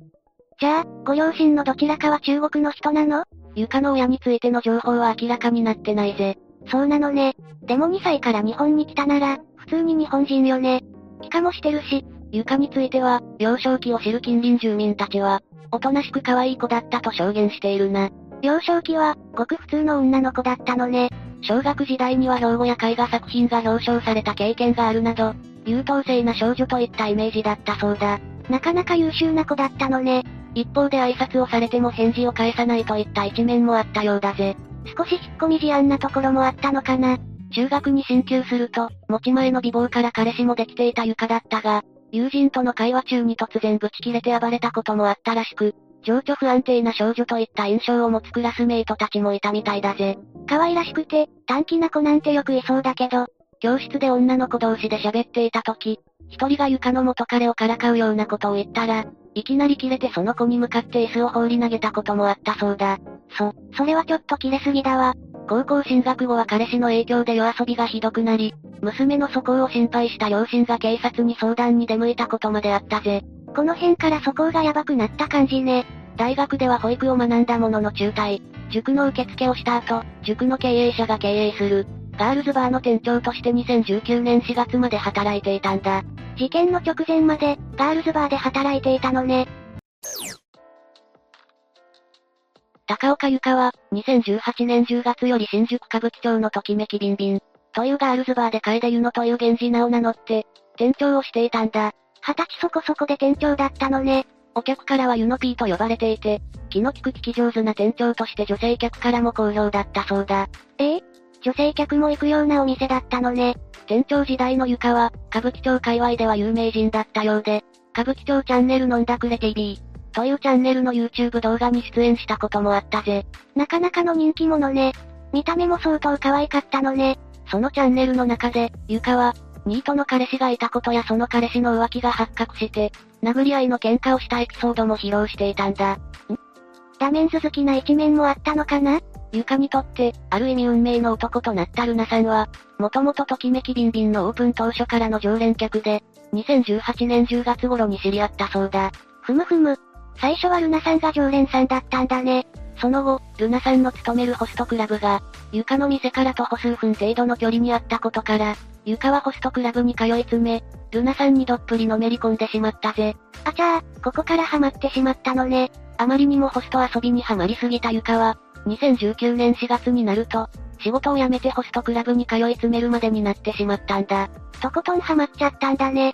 じゃあ、ご両親のどちらかは中国の人なの？ゆかの親についての情報は明らかになってないぜ。そうなのね。でも2歳から日本に来たなら、普通に日本人よね。帰化もしてるし。ゆかについては、幼少期を知る近隣住民たちは、おとなしく可愛い子だったと証言しているな。幼少期は、ごく普通の女の子だったのね。小学時代には標語や絵画作品が表彰された経験があるなど、優等生な少女といったイメージだったそうだ。なかなか優秀な子だったのね。一方で挨拶をされても返事を返さないといった一面もあったようだぜ。少し引っ込み思案なところもあったのかな。中学に進級すると、持ち前の美貌から彼氏もできていた床だったが、友人との会話中に突然ブチ切れて暴れたこともあったらしく、情緒不安定な少女といった印象を持つクラスメイトたちもいたみたいだぜ。可愛らしくて、短気な子なんてよくいそうだけど、教室で女の子同士で喋っていた時、一人が床の元彼をからかうようなことを言ったら、いきなり切れてその子に向かって椅子を放り投げたこともあったそうだ。そ、それはちょっと切れすぎだわ。高校進学後は彼氏の影響で夜遊びがひどくなり、娘の素行を心配した両親が警察に相談に出向いたことまであったぜ。この辺から素行がヤバくなった感じね。大学では保育を学んだものの中退。塾の受付をした後、塾の経営者が経営する、ガールズバーの店長として2019年4月まで働いていたんだ。事件の直前まで、ガールズバーで働いていたのね。高岡由香は、2018年10月より新宿歌舞伎町のときめきビンビン、というガールズバーで楓湯野という源氏名を名乗って、店長をしていたんだ。二十歳そこそこで店長だったのね。お客からはユノピーと呼ばれていて、気の利く聞き上手な店長として女性客からも好評だったそうだ。ええ？女性客も行くようなお店だったのね。店長時代の床は、歌舞伎町界隈では有名人だったようで、歌舞伎町チャンネル飲んだくれ TV、というチャンネルの YouTube 動画に出演したこともあったぜ。なかなかの人気者ね。見た目も相当可愛かったのね。そのチャンネルの中で、ゆかは、ニートの彼氏がいたことやその彼氏の浮気が発覚して、殴り合いの喧嘩をしたエピソードも披露していたんだ。んダメンズ好きな一面もあったのかな？ゆかにとって、ある意味運命の男となったルナさんは、もともとときめきビンビンのオープン当初からの常連客で、2018年10月頃に知り合ったそうだ。ふむふむ。最初はルナさんが常連さんだったんだね。その後、ルナさんの勤めるホストクラブが、床の店から徒歩数分程度の距離にあったことから、床はホストクラブに通い詰め、ルナさんにどっぷりのめり込んでしまったぜ。あちゃー、ここからハマってしまったのね。あまりにもホスト遊びにはまりすぎた床は、2019年4月になると、仕事を辞めてホストクラブに通い詰めるまでになってしまったんだ。とことんハマっちゃったんだね。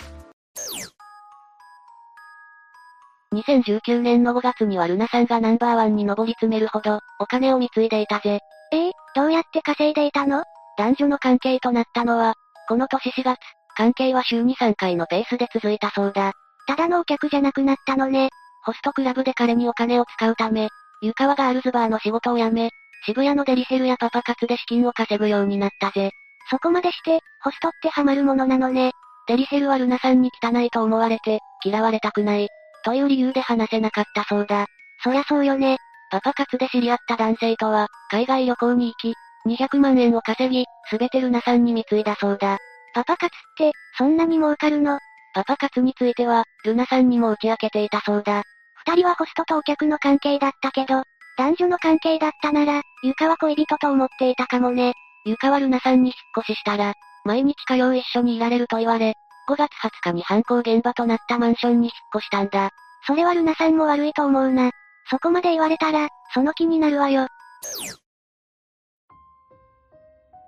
2019年の5月にはルナさんがナンバーワンに上り詰めるほど、お金を貢いでいたぜ。ええー、どうやって稼いでいたの？男女の関係となったのは、この年4月、関係は週2、3回のペースで続いたそうだ。ただのお客じゃなくなったのね。ホストクラブで彼にお金を使うため、湯川ガールズバーの仕事を辞め、渋谷のデリヘルやパパ活で資金を稼ぐようになったぜ。そこまでして、ホストってハマるものなのね。デリヘルはルナさんに汚いと思われて、嫌われたくない。という理由で話せなかったそうだ。そりゃそうよね。パパ活で知り合った男性とは、海外旅行に行き、200万円を稼ぎ、すべてルナさんに貢いだそうだ。パパ活って、そんなに儲かるの？パパ活については、ルナさんにも打ち明けていたそうだ。二人はホストとお客の関係だったけど、男女の関係だったなら、ゆかは恋人と思っていたかもね。ゆかはルナさんに引っ越ししたら、毎日火曜一緒にいられると言われ、5月20日に犯行現場となったマンションに引っ越したんだ。それはルナさんも悪いと思うな。そこまで言われたら、その気になるわよ。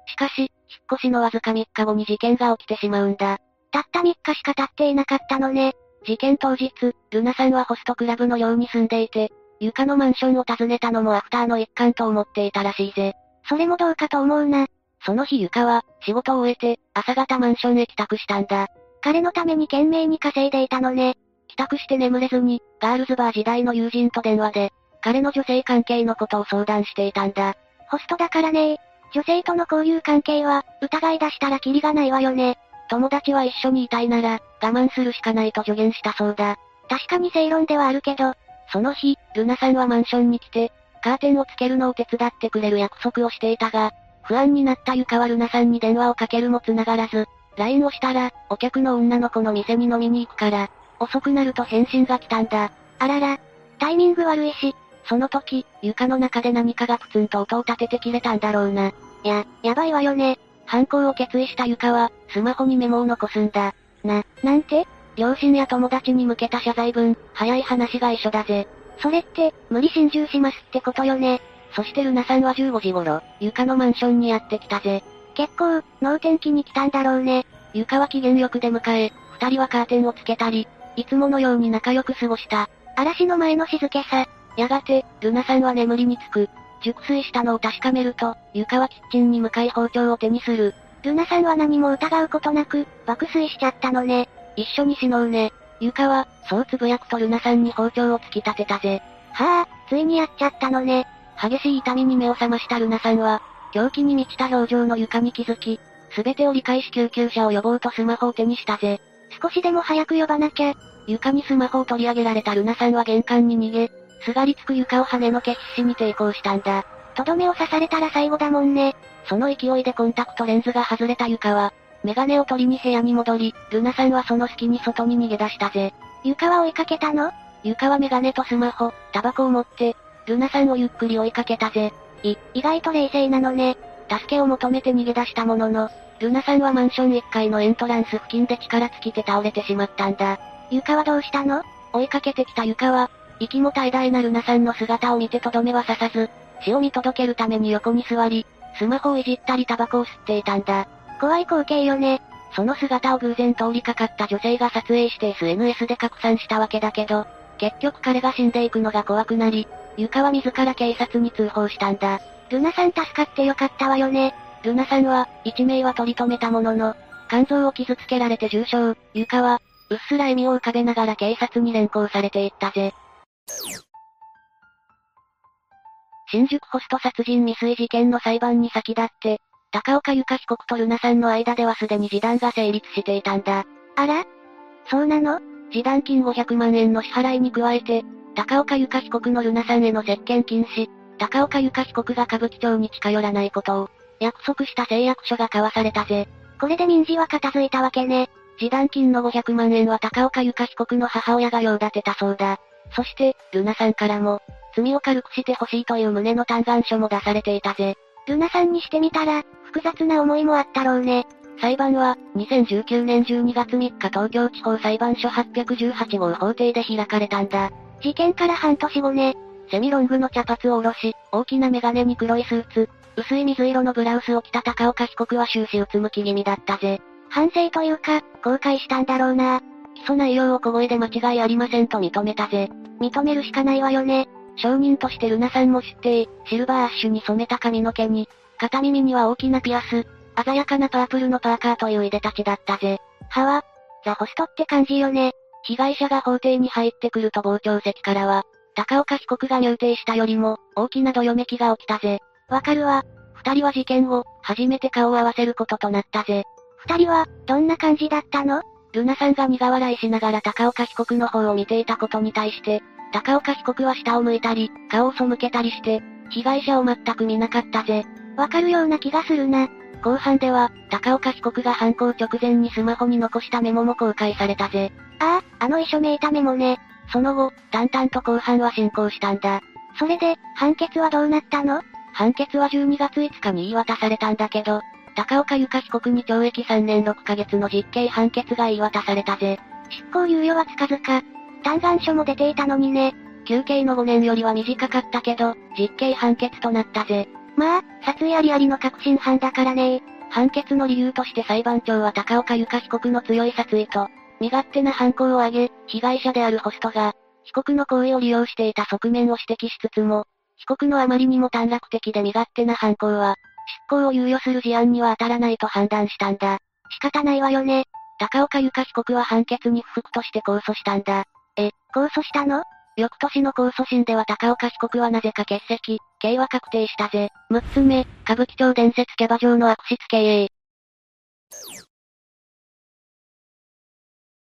しかし、引っ越しのわずか3日後に事件が起きてしまうんだ。たった3日しか経っていなかったのね。事件当日、ルナさんはホストクラブの寮に住んでいて、床のマンションを訪ねたのもアフターの一環と思っていたらしいぜ。それもどうかと思うな。その日床は、仕事を終えて、朝方マンションへ帰宅したんだ。彼のために懸命に稼いでいたのね。帰宅して眠れずに、ガールズバー時代の友人と電話で、彼の女性関係のことを相談していたんだ。ホストだからね女性との交流関係は、疑い出したらキリがないわよね。友達は一緒にいたいなら、我慢するしかないと助言したそうだ。確かに正論ではあるけど、その日、ルナさんはマンションに来て、カーテンをつけるのを手伝ってくれる約束をしていたが、不安になったゆかはルナさんに電話をかけるも繋がらず、LINE をしたら、お客の女の子の店に飲みに行くから、遅くなると返信が来たんだ。あらら、タイミング悪いし、その時、床の中で何かがプツンと音を立てて切れたんだろうな。や、やばいわよね。犯行を決意した床は、スマホにメモを残すんだ。な、なんて？両親や友達に向けた謝罪文、早い話が一緒だぜ。それって、無理心中しますってことよね。そしてルナさんは15時頃、床のマンションにやってきたぜ。結構、能天気に来たんだろうね。床は機嫌よく出迎え、二人はカーテンをつけたり、いつものように仲良く過ごした。嵐の前の静けさ。やがて、ルナさんは眠りにつく。熟睡したのを確かめると、床はキッチンに向かい包丁を手にする。ルナさんは何も疑うことなく、爆睡しちゃったのね。一緒に死のうね。床は、そうつぶやくとルナさんに包丁を突き立てたぜ。はあ、ついにやっちゃったのね。激しい痛みに目を覚ましたルナさんは、狂気に満ちた表情の床に気づき、すべてを理解し救急車を呼ぼうとスマホを手にしたぜ。少しでも早く呼ばなきゃ。床にスマホを取り上げられたルナさんは玄関に逃げ、すがりつく床を跳ねのけ必死に抵抗したんだ。とどめを刺されたら最後だもんね。その勢いでコンタクトレンズが外れた床は、メガネを取りに部屋に戻り、ルナさんはその隙に外に逃げ出したぜ。床は追いかけたの？床はメガネとスマホ、タバコを持って、ルナさんをゆっくり追いかけたぜ。い、意外と冷静なのね。助けを求めて逃げ出したものの、ルナさんはマンション1階のエントランス付近で力尽きて倒れてしまったんだ。床はどうしたの？追いかけてきた床は、息も怠大なルナさんの姿を見てとどめは刺さず、死を見届けるために横に座り、スマホをいじったりタバコを吸っていたんだ。怖い光景よね。その姿を偶然通りかかった女性が撮影して SNS で拡散したわけだけど、結局彼が死んでいくのが怖くなり、床は自ら警察に通報したんだ。ルナさん助かってよかったわよね。ルナさんは、一命は取り留めたものの、肝臓を傷つけられて重傷、床は、うっすら笑みを浮かべながら警察に連行されていったぜ。新宿ホスト殺人未遂事件の裁判に先立って、高岡由香被告とルナさんの間ではすでに示談が成立していたんだ。あら？そうなの？示談金500万円の支払いに加えて、高岡由香被告のルナさんへの接見禁止、高岡由香被告が歌舞伎町に近寄らないことを、約束した誓約書が交わされたぜ。これで民事は片付いたわけね。示談金の500万円は高岡由香被告の母親が用立てたそうだ。そして、ルナさんからも、罪を軽くしてほしいという旨の嘆願書も出されていたぜ。ルナさんにしてみたら、複雑な思いもあったろうね。裁判は、2019年12月3日東京地方裁判所818号法廷で開かれたんだ。事件から半年後ね。セミロングの茶髪を下ろし、大きなメガネに黒いスーツ、薄い水色のブラウスを着た高岡被告は終始うつむき気味だったぜ。反省というか、後悔したんだろうな。起訴内容を小声で間違いありませんと認めたぜ。認めるしかないわよね。証人としてルナさんも知ってシルバーアッシュに染めた髪の毛に、片耳には大きなピアス、鮮やかなパープルのパーカーといういでたちだったぜ。はわ。ザホストって感じよね。被害者が法廷に入ってくると傍聴席からは、高岡被告が入廷したよりも、大きなどよめきが起きたぜ。わかるわ。二人は事件後、初めて顔を合わせることとなったぜ。二人は、どんな感じだったの？ルナさんが苦笑いしながら高岡被告の方を見ていたことに対して、高岡被告は下を向いたり、顔を背けたりして、被害者を全く見なかったぜ。わかるような気がするな。後半では、高岡被告が犯行直前にスマホに残したメモも公開されたぜ。ああ、あの遺書めいたメモね。その後、淡々と後半は進行したんだ。それで、判決はどうなったの？判決は12月5日に言い渡されたんだけど、高岡由香被告に懲役3年6ヶ月の実刑判決が言い渡されたぜ。執行猶予はつかずか。嘆願書も出ていたのにね。休刑の5年よりは短かったけど、実刑判決となったぜ。まあ、殺意ありありの確信犯だからね判決の理由として裁判長は高岡由香被告の強い殺意と、身勝手な犯行を挙げ、被害者であるホストが、被告の行為を利用していた側面を指摘しつつも、被告のあまりにも短絡的で身勝手な犯行は、執行を猶予する事案には当たらないと判断したんだ。仕方ないわよね。高岡由香被告は判決に不服として控訴したんだ。え、控訴したの？翌年の控訴審では高岡被告はなぜか欠席、刑は確定したぜ。6つ目、歌舞伎町伝説競馬場の悪質経営。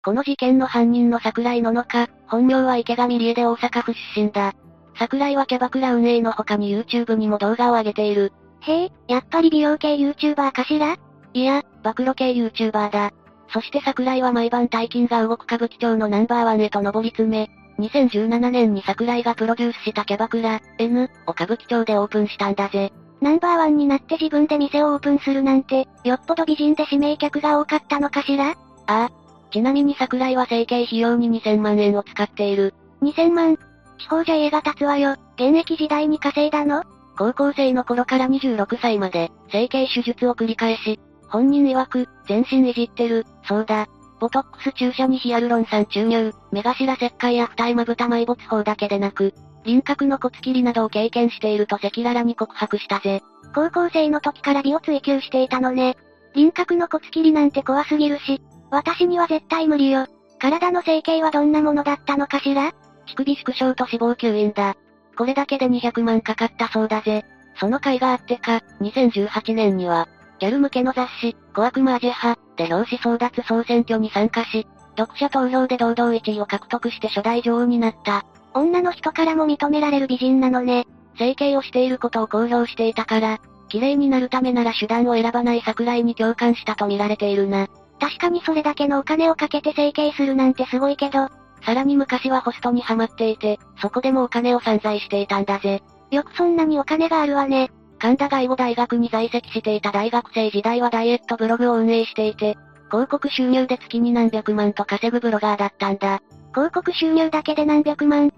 この事件の犯人の桜井ののか、本名は池上理恵で大阪府出身だ。桜井はキャバクラ運営の他に YouTube にも動画を上げている。へえ、やっぱり美容系 YouTuber かしら？いや、暴露系 YouTuber だ。そして桜井は毎晩大金が動く歌舞伎町のナンバーワンへと上り詰め、2017年に桜井がプロデュースしたキャバクラ、N を歌舞伎町でオープンしたんだぜ。ナンバーワンになって自分で店をオープンするなんて、よっぽど美人で指名客が多かったのかしら？ああ。ちなみに桜井は整形費用に2000万円を使っている。2000万？地方じゃ家が立つわよ。現役時代に稼いだの？高校生の頃から26歳まで、整形手術を繰り返し、本人曰く、全身いじってる、そうだ。ボトックス注射にヒアルロン酸注入、目頭切開や二重まぶた埋没法だけでなく、輪郭の骨切りなどを経験していると赤裸々に告白したぜ。高校生の時から美を追求していたのね。輪郭の骨切りなんて怖すぎるし、私には絶対無理よ。体の整形はどんなものだったのかしら？乳首縮小と脂肪吸引だ。これだけで200万かかったそうだぜ。その甲斐があってか、2018年には、ギャル向けの雑誌、小悪魔アジェハ、で表紙争奪総選挙に参加し、読者投票で堂々1位を獲得して初代女王になった。女の人からも認められる美人なのね。整形をしていることを公表していたから、綺麗になるためなら手段を選ばない桜井に共感したと見られているな。確かにそれだけのお金をかけて整形するなんてすごいけど、さらに昔はホストにハマっていて、そこでもお金を散財していたんだぜ。よくそんなにお金があるわね。神田外語大学に在籍していた大学生時代はダイエットブログを運営していて、広告収入で月に何百万と稼ぐブロガーだったんだ。広告収入だけで何百万？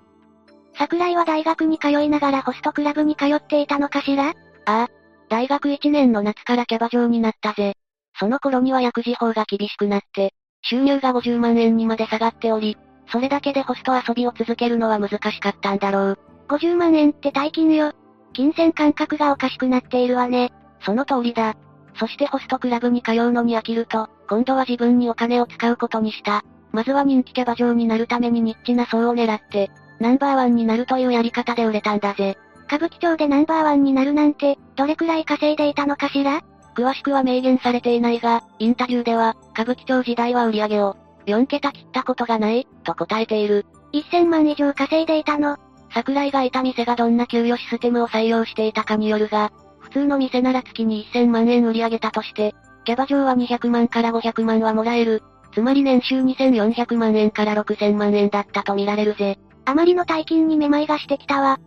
桜井は大学に通いながらホストクラブに通っていたのかしら？ああ。大学1年の夏からキャバ嬢になったぜ。その頃には薬事法が厳しくなって、収入が50万円にまで下がっており、それだけでホスト遊びを続けるのは難しかったんだろう。50万円って大金よ。金銭感覚がおかしくなっているわね。その通りだ。そしてホストクラブに通うのに飽きると、今度は自分にお金を使うことにした。まずは人気キャバ嬢になるためにニッチな層を狙って、ナンバーワンになるというやり方で売れたんだぜ。歌舞伎町でナンバーワンになるなんて、どれくらい稼いでいたのかしら？詳しくは明言されていないが、インタビューでは、歌舞伎町時代は売り上げを、4桁切ったことがない、と答えている。1000万以上稼いでいたの。桜井がいた店がどんな給与システムを採用していたかによるが、普通の店なら月に1000万円売り上げたとして、キャバ嬢は200万から500万はもらえる。つまり年収2400万円から6000万円だったと見られるぜ。あまりの大金にめまいがしてきたわ。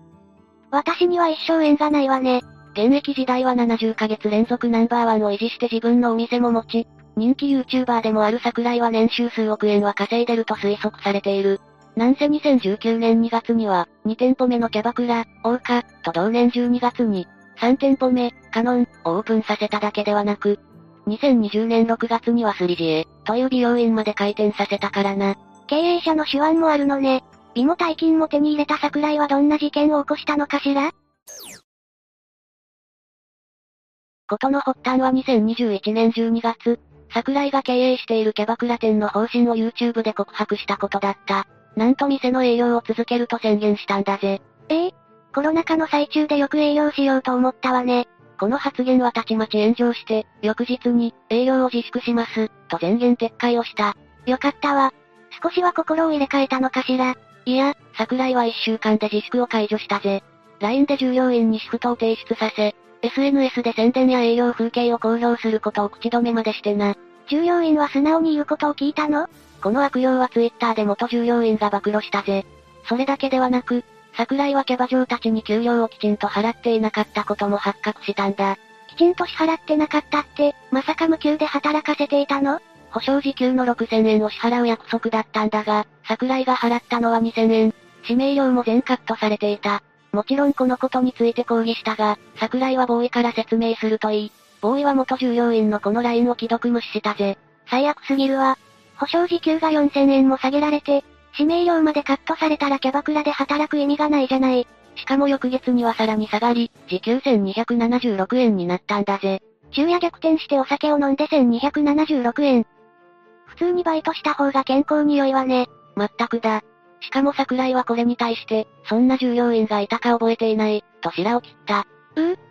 私には一生縁がないわね。現役時代は70ヶ月連続ナンバーワンを維持して自分のお店も持ち、人気 YouTuber でもある桜井は年収数億円は稼いでると推測されている。なんせ2019年2月には、2店舗目のキャバクラ、大花、と同年12月に、3店舗目、カノン、をオープンさせただけではなく、2020年6月にはスリジエ、という美容院まで開店させたからな。経営者の手腕もあるのね。美も大金も手に入れた桜井はどんな事件を起こしたのかしら？ことの発端は2021年12月、桜井が経営しているキャバクラ店の方針を YouTube で告白したことだった。なんと店の営業を続けると宣言したんだぜ。ええコロナ禍の最中でよく営業しようと思ったわね。この発言はたちまち炎上して、翌日に、営業を自粛します、と宣言撤回をした。よかったわ。少しは心を入れ替えたのかしら。いや、桜井は1週間で自粛を解除したぜ。LINE で従業員にシフトを提出させ、SNS で宣伝や営業風景を公表することを口止めまでしてな。従業員は素直に言うことを聞いたの？この悪用は Twitter で元従業員が暴露したぜ。それだけではなく、桜井はキャバ嬢たちに給料をきちんと払っていなかったことも発覚したんだ。きちんと支払ってなかったって、まさか無給で働かせていたの？保証時給の6000円を支払う約束だったんだが、桜井が払ったのは2000円。指名料も全カットされていた。もちろんこのことについて抗議したが、桜井はボーイから説明するといい。ボーイは元従業員のこの LINE を既読無視したぜ。最悪すぎるわ。保証時給が4000円も下げられて、指名料までカットされたらキャバクラで働く意味がないじゃない。しかも翌月にはさらに下がり、時給1276円になったんだぜ。昼夜逆転してお酒を飲んで1276円。普通にバイトした方が健康に良いわね。まったくだ。しかも桜井はこれに対して、そんな従業員がいたか覚えていない、と白を切った。う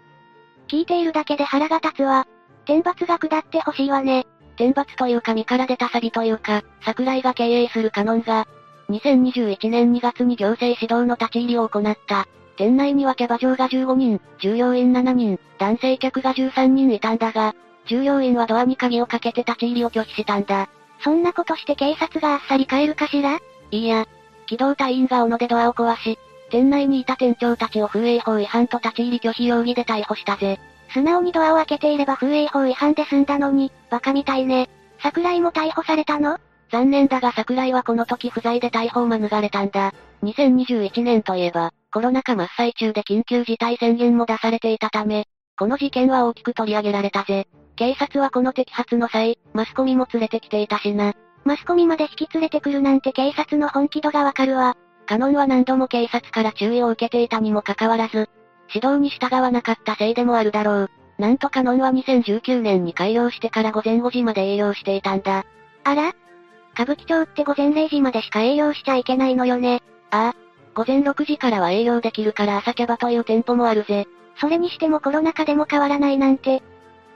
聞いているだけで腹が立つわ。天罰が下ってほしいわね。天罰というか身から出たサビというか、桜井が経営するカノンが、2021年2月に行政指導の立ち入りを行った。店内にはキャバ嬢が15人、従業員7人、男性客が13人いたんだが、従業員はドアに鍵をかけて立ち入りを拒否したんだ。そんなことして警察があっさり帰るかしら？いいや、機動隊員が斧でドアを壊し、店内にいた店長たちを風営法違反と立ち入り拒否容疑で逮捕したぜ。素直にドアを開けていれば風営法違反で済んだのに、バカみたいね。桜井も逮捕されたの？残念だが桜井はこの時不在で逮捕を免れたんだ。2021年といえば、コロナ禍真っ最中で緊急事態宣言も出されていたため、この事件は大きく取り上げられたぜ。警察はこの摘発の際、マスコミも連れてきていたしな。マスコミまで引き連れてくるなんて警察の本気度がわかるわ。カノンは何度も警察から注意を受けていたにもかかわらず、指導に従わなかったせいでもあるだろう。なんとカノンは2019年に開業してから午前5時まで営業していたんだ。あら？歌舞伎町って午前0時までしか営業しちゃいけないのよね。ああ。午前6時からは営業できるから朝キャバという店舗もあるぜ。それにしてもコロナ禍でも変わらないなんて。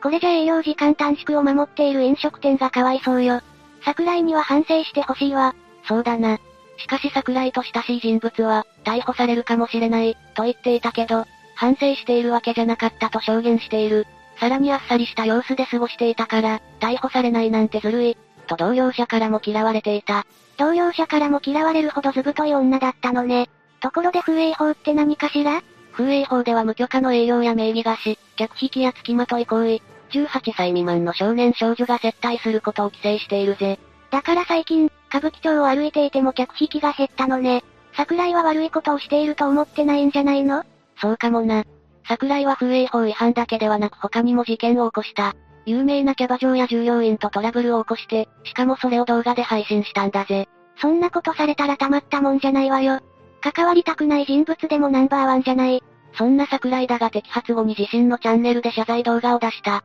これじゃ営業時間短縮を守っている飲食店がかわいそうよ。桜井には反省してほしいわ。そうだな。しかし桜井と親しい人物は、逮捕されるかもしれない、と言っていたけど、反省しているわけじゃなかったと証言している。さらにあっさりした様子で過ごしていたから、逮捕されないなんてずるい、と同僚者からも嫌われていた。同僚者からも嫌われるほどずぶとい女だったのね。ところで風営法って何かしら？風営法では無許可の営業や名義貸し、客引きや付きまとい行為、18歳未満の少年少女が接待することを規制しているぜ。だから最近、歌舞伎町を歩いていても客引きが減ったのね。桜井は悪いことをしていると思ってないんじゃないの？そうかもな。桜井は風営法違反だけではなく他にも事件を起こした。有名なキャバ嬢や従業員とトラブルを起こして、しかもそれを動画で配信したんだぜ。そんなことされたらたまったもんじゃないわよ。関わりたくない人物でもナンバーワンじゃない。そんな桜井だが摘発後に自身のチャンネルで謝罪動画を出した。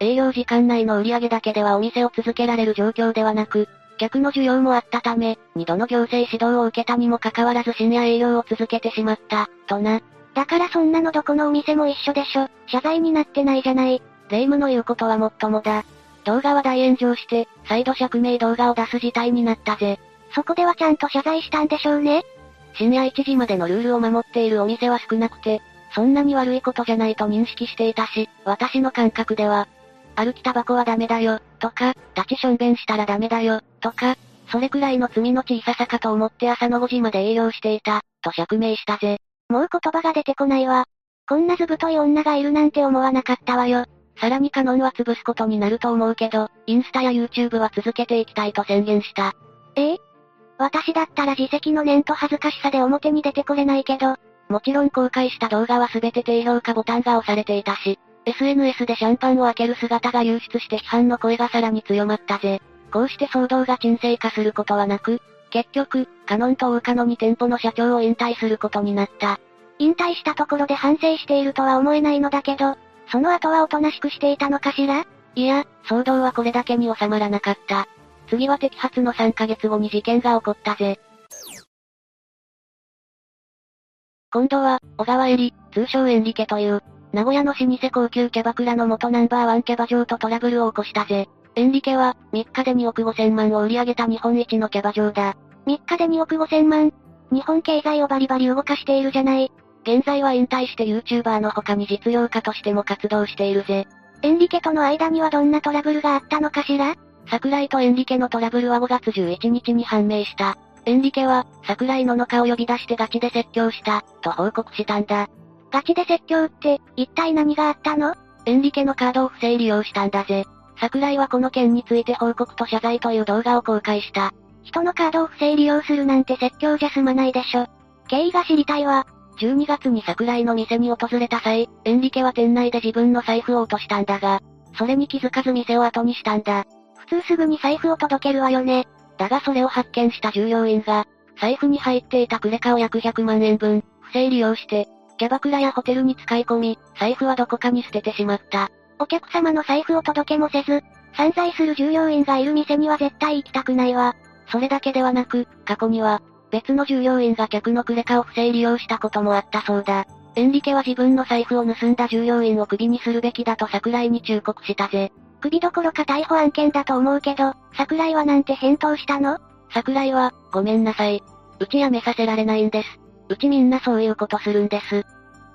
営業時間内の売り上げだけではお店を続けられる状況ではなく、客の需要もあったため、二度の行政指導を受けたにもかかわらず深夜営業を続けてしまった、とな。だからそんなのどこのお店も一緒でしょ。謝罪になってないじゃない。霊夢の言うことはもっともだ。動画は大炎上して、再度釈明動画を出す事態になったぜ。そこではちゃんと謝罪したんでしょうね。深夜1時までのルールを守っているお店は少なくて、そんなに悪いことじゃないと認識していたし、私の感覚では、歩きタバコはダメだよ、とか、立ちしょんべんしたらダメだよ、とか、それくらいの罪の小ささかと思って朝の5時まで営業していた、と釈明したぜ。もう言葉が出てこないわ。こんなずぶとい女がいるなんて思わなかったわよ。さらにカノンは潰すことになると思うけど、インスタや YouTube は続けていきたいと宣言した。え？え私だったら自責の念と恥ずかしさで表に出てこれないけど、もちろん公開した動画は全て低評価ボタンが押されていたし、SNS でシャンパンを開ける姿が流出して批判の声がさらに強まったぜ。こうして騒動が沈静化することはなく、結局、カノンと大カノ2店舗の社長を引退することになった。引退したところで反省しているとは思えないのだけど、その後はおとなしくしていたのかしら？いや、騒動はこれだけに収まらなかった。次は摘発の3ヶ月後に事件が起こったぜ。今度は、小川エリ、通称エンリケという、名古屋の老舗高級キャバクラの元ナンバーワンキャバ嬢とトラブルを起こしたぜ。エンリケは、3日で2億5千万を売り上げた日本一のキャバ嬢だ。3日で2億5千万日本経済をバリバリ動かしているじゃない。現在は引退して YouTuber の他に実業家としても活動しているぜ。エンリケとの間にはどんなトラブルがあったのかしら？桜井とエンリケのトラブルは5月11日に判明した。エンリケは、桜井ののかを呼び出してガチで説教した、と報告したんだ。ガチで説教って、一体何があったの？エンリケのカードを不正利用したんだぜ。桜井はこの件について報告と謝罪という動画を公開した。人のカードを不正利用するなんて説教じゃ済まないでしょ。経緯が知りたいわ。12月に桜井の店に訪れた際、エンリケは店内で自分の財布を落としたんだが、それに気づかず店を後にしたんだ。普通すぐに財布を届けるわよね。だがそれを発見した従業員が、財布に入っていたクレカを約100万円分、不正利用して、キャバクラやホテルに使い込み、財布はどこかに捨ててしまった。お客様の財布を届けもせず、散財する従業員がいる店には絶対行きたくないわ。それだけではなく、過去には、別の従業員が客のクレカを不正利用したこともあったそうだ。エンリケは自分の財布を盗んだ従業員をクビにするべきだと桜井に忠告したぜ。首どころか逮捕案件だと思うけど、桜井はなんて返答したの？桜井は、ごめんなさい。うち辞めさせられないんです。うちみんなそういうことするんです。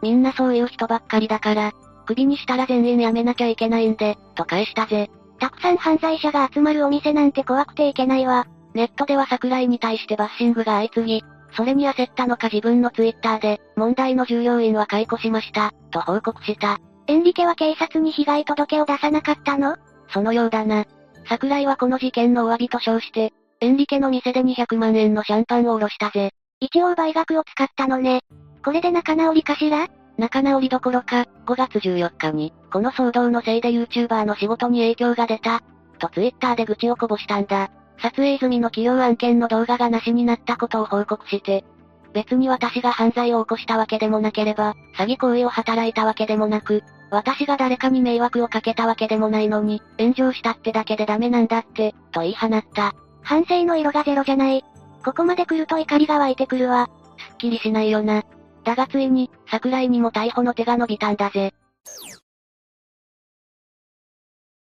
みんなそういう人ばっかりだから、首にしたら全員辞めなきゃいけないんで、と返したぜ。たくさん犯罪者が集まるお店なんて怖くていけないわ。ネットでは桜井に対してバッシングが相次ぎ、それに焦ったのか自分のツイッターで、問題の従業員は解雇しました、と報告した。エンリケは警察に被害届を出さなかったの？そのようだな。桜井はこの事件のお詫びと称して、エンリケの店で200万円のシャンパンをおろしたぜ。一応倍額を使ったのね。これで仲直りかしら？仲直りどころか、5月14日に、この騒動のせいで YouTuber の仕事に影響が出た、と Twitter で愚痴をこぼしたんだ。撮影済みの企業案件の動画がなしになったことを報告して、別に私が犯罪を起こしたわけでもなければ、詐欺行為を働いたわけでもなく、私が誰かに迷惑をかけたわけでもないのに、炎上したってだけでダメなんだって、と言い放った。反省の色がゼロじゃない。ここまで来ると怒りが湧いてくるわ。すっきりしないよな。だがついに、桜井にも逮捕の手が伸びたんだぜ。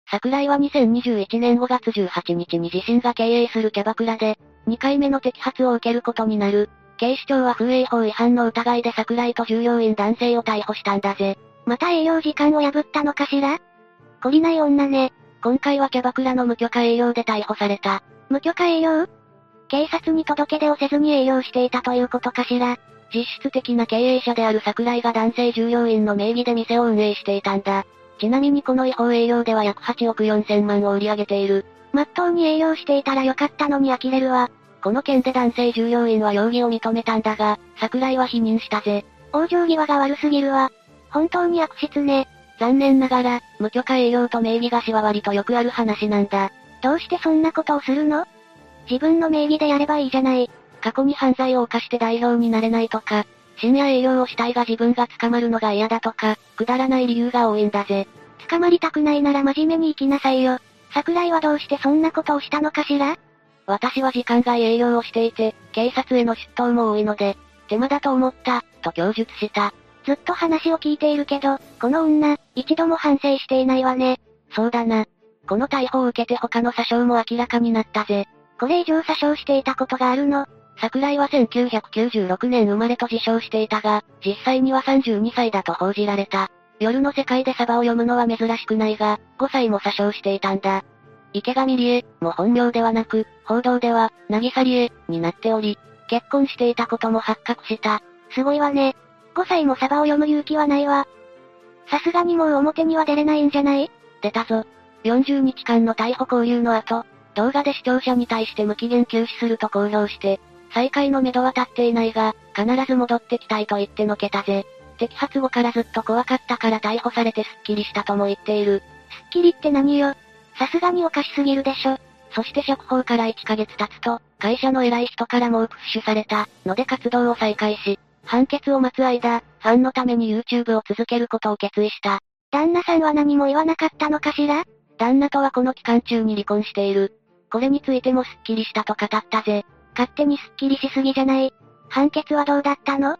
桜井は2021年5月18日に自身が経営するキャバクラで、2回目の摘発を受けることになる。警視庁は風営法違反の疑いで桜井と従業員男性を逮捕したんだぜ。また営業時間を破ったのかしら？懲りない女ね。今回はキャバクラの無許可営業で逮捕された。無許可営業？警察に届け出をせずに営業していたということかしら実質的な経営者である桜井が男性従業員の名義で店を運営していたんだ。ちなみにこの違法営業では約8億4千万を売り上げている。まっとうに営業していたらよかったのに呆れるわ。この件で男性従業員は容疑を認めたんだが、桜井は否認したぜ。往生際が悪すぎるわ。本当に悪質ね。残念ながら、無許可営業と名義貸しは割とよくある話なんだ。どうしてそんなことをするの？自分の名義でやればいいじゃない。過去に犯罪を犯して代表になれないとか、深夜営業をしたいが自分が捕まるのが嫌だとか、くだらない理由が多いんだぜ。捕まりたくないなら真面目に生きなさいよ。桜井はどうしてそんなことをしたのかしら？私は時間外営業をしていて、警察への出頭も多いので、手間だと思った、と供述した。ずっと話を聞いているけど、この女、一度も反省していないわね。そうだな。この逮捕を受けて他の詐称も明らかになったぜ。これ以上詐称していたことがあるの？桜井は1996年生まれと自称していたが、実際には32歳だと報じられた。夜の世界でサバを読むのは珍しくないが、5歳も詐称していたんだ。池上理恵も本名ではなく、報道では、渚理恵になっており、結婚していたことも発覚した。すごいわね。5歳もサバを読む勇気はないわ。さすがにもう表には出れないんじゃない？出たぞ。40日間の逮捕交留の後、動画で視聴者に対して無期限休止すると公表して、再開のめどは立っていないが、必ず戻ってきたいと言ってのけたぜ。摘発後からずっと怖かったから逮捕されてスッキリしたとも言っている。スッキリって何よ？さすがにおかしすぎるでしょ。そして釈放から1ヶ月経つと、会社の偉い人からもうプッシュされた、ので活動を再開し、判決を待つ間、ファンのために YouTube を続けることを決意した。旦那さんは何も言わなかったのかしら？旦那とはこの期間中に離婚している。これについてもスッキリしたと語ったぜ。勝手にスッキリしすぎじゃない。判決はどうだったの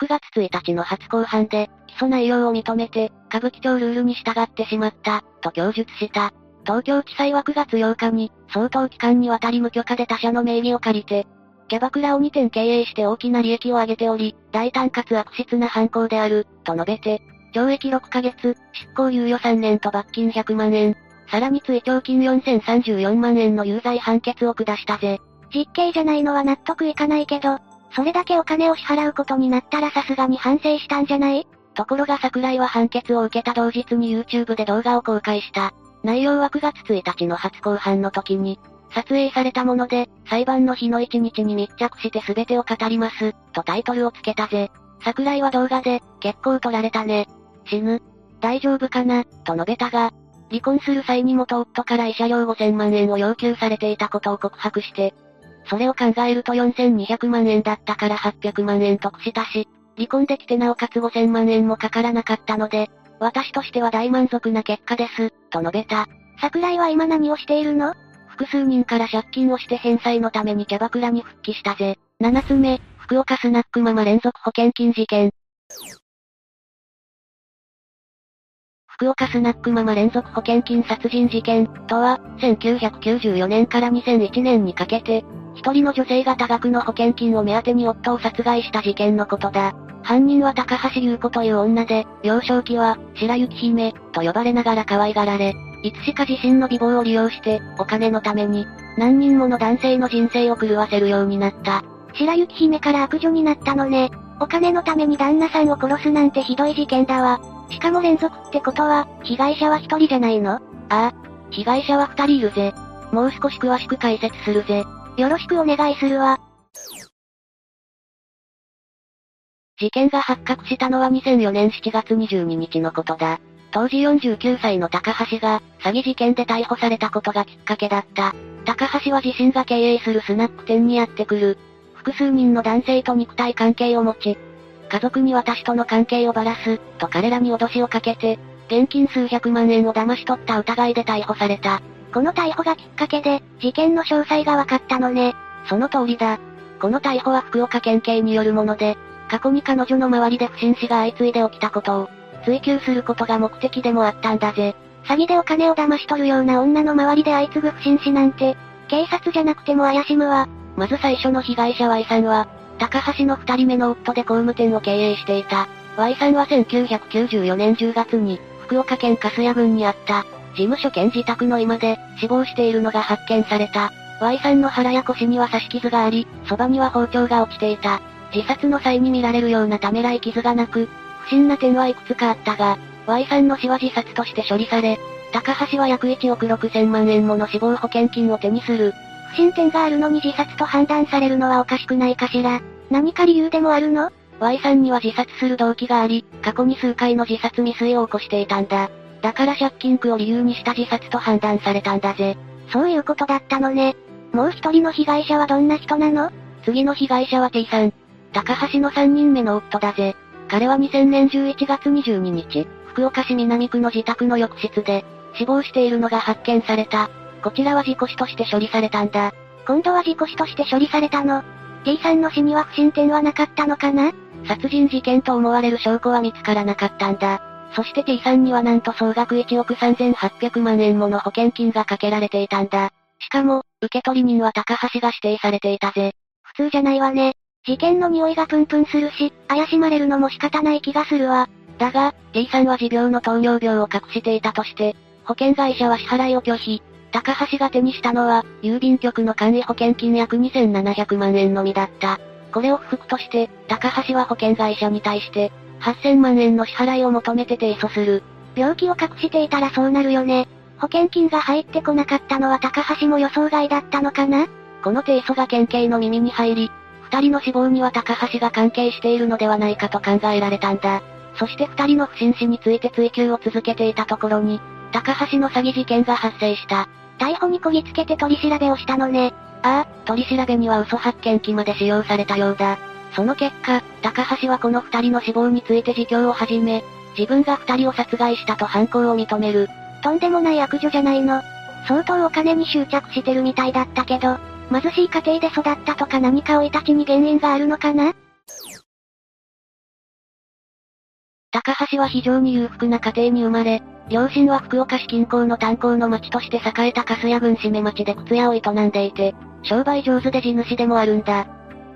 ?9 月1日の初公判で、起訴内容を認めて、歌舞伎町ルールに従ってしまった、と供述した。東京地裁は9月8日に、相当期間にわたり無許可で他社の名義を借りて、キャバクラを2店経営して大きな利益を上げており、大胆かつ悪質な犯行である、と述べて、懲役6ヶ月、執行猶予3年と罰金100万円、さらに追徴金4034万円の有罪判決を下したぜ。実刑じゃないのは納得いかないけど、それだけお金を支払うことになったらさすがに反省したんじゃない？ところが桜井は判決を受けた同日に YouTube で動画を公開した。内容は9月1日の初公判の時に、撮影されたもので、裁判の日の1日に密着して全てを語ります、とタイトルをつけたぜ。桜井は動画で、結構撮られたね。死ぬ。大丈夫かな、と述べたが、離婚する際に元夫から慰謝料5000万円を要求されていたことを告白して、それを考えると4200万円だったから800万円得したし、離婚できてなおかつ5000万円もかからなかったので、私としては大満足な結果です、と述べた。桜井は今何をしているの？複数人から借金をして返済のためにキャバクラに復帰したぜ。7つ目、福岡スナックママ連続保険金事件。福岡スナックママ連続保険金殺人事件とは、1994年から2001年にかけて、一人の女性が多額の保険金を目当てに夫を殺害した事件のことだ。犯人は高橋優子という女で、幼少期は、白雪姫、と呼ばれながら可愛がられ、いつしか自身の美貌を利用して、お金のために、何人もの男性の人生を狂わせるようになった。白雪姫から悪女になったのね。お金のために旦那さんを殺すなんてひどい事件だわ。しかも連続ってことは、被害者は一人じゃないの？ああ、被害者は二人いるぜ。もう少し詳しく解説するぜ。よろしくお願いするわ。事件が発覚したのは2004年7月22日のことだ。当時49歳の高橋が、詐欺事件で逮捕されたことがきっかけだった。高橋は自身が経営するスナック店にやってくる。複数人の男性と肉体関係を持ち、家族に私との関係をばらす、と彼らに脅しをかけて、現金数百万円を騙し取った疑いで逮捕された。この逮捕がきっかけで、事件の詳細が分かったのね。その通りだ。この逮捕は福岡県警によるもので、過去に彼女の周りで不審死が相次いで起きたことを、追求することが目的でもあったんだぜ。詐欺でお金を騙し取るような女の周りで相次ぐ不審死なんて、警察じゃなくても怪しむわ。まず最初の被害者 Y さんは、高橋の二人目の夫で工務店を経営していた。Y さんは1994年10月に、福岡県粕谷郡にあった、事務所兼自宅の居間で、死亡しているのが発見された。Y さんの腹や腰には刺し傷があり、そばには包丁が落ちていた。自殺の際に見られるようなためらい傷がなく、不審な点はいくつかあったが、Y さんの死は自殺として処理され、高橋は約1億6000万円もの死亡保険金を手にする。不審点があるのに自殺と判断されるのはおかしくないかしら。何か理由でもあるの ?Y さんには自殺する動機があり、過去に数回の自殺未遂を起こしていたんだ。だから借金苦を理由にした自殺と判断されたんだぜ。そういうことだったのね。もう一人の被害者はどんな人なの？次の被害者は T さん。高橋の3人目の夫だぜ。彼は2000年11月22日、福岡市南区の自宅の浴室で、死亡しているのが発見された。こちらは事故死として処理されたんだ。今度は事故死として処理されたの ?T さんの死には不審点はなかったのかな？殺人事件と思われる証拠は見つからなかったんだ。そして T さんにはなんと総額1億3800万円もの保険金がかけられていたんだ。しかも、受取人は高橋が指定されていたぜ。普通じゃないわね。事件の匂いがプンプンするし、怪しまれるのも仕方ない気がするわ。だが、T さんは持病の糖尿病を隠していたとして、保険会社は支払いを拒否。高橋が手にしたのは、郵便局の簡易保険金約2700万円のみだった。これを不服として、高橋は保険会社に対して、8000万円の支払いを求めて提訴する。病気を隠していたらそうなるよね。保険金が入ってこなかったのは高橋も予想外だったのかな？この提訴が県警の耳に入り、二人の死亡には高橋が関係しているのではないかと考えられたんだ。そして二人の不審死について追及を続けていたところに、高橋の詐欺事件が発生した。逮捕にこぎつけて取り調べをしたのね。ああ、取り調べには嘘発見器まで使用されたようだ。その結果、高橋はこの二人の死亡について自供を始め、自分が二人を殺害したと犯行を認める。とんでもない悪女じゃないの。相当お金に執着してるみたいだったけど、貧しい家庭で育ったとか何か生い立ちに原因があるのかな？高橋は非常に裕福な家庭に生まれ、両親は福岡市近郊の炭鉱の町として栄えた粕谷郡締め町で靴屋を営んでいて、商売上手で地主でもあるんだ。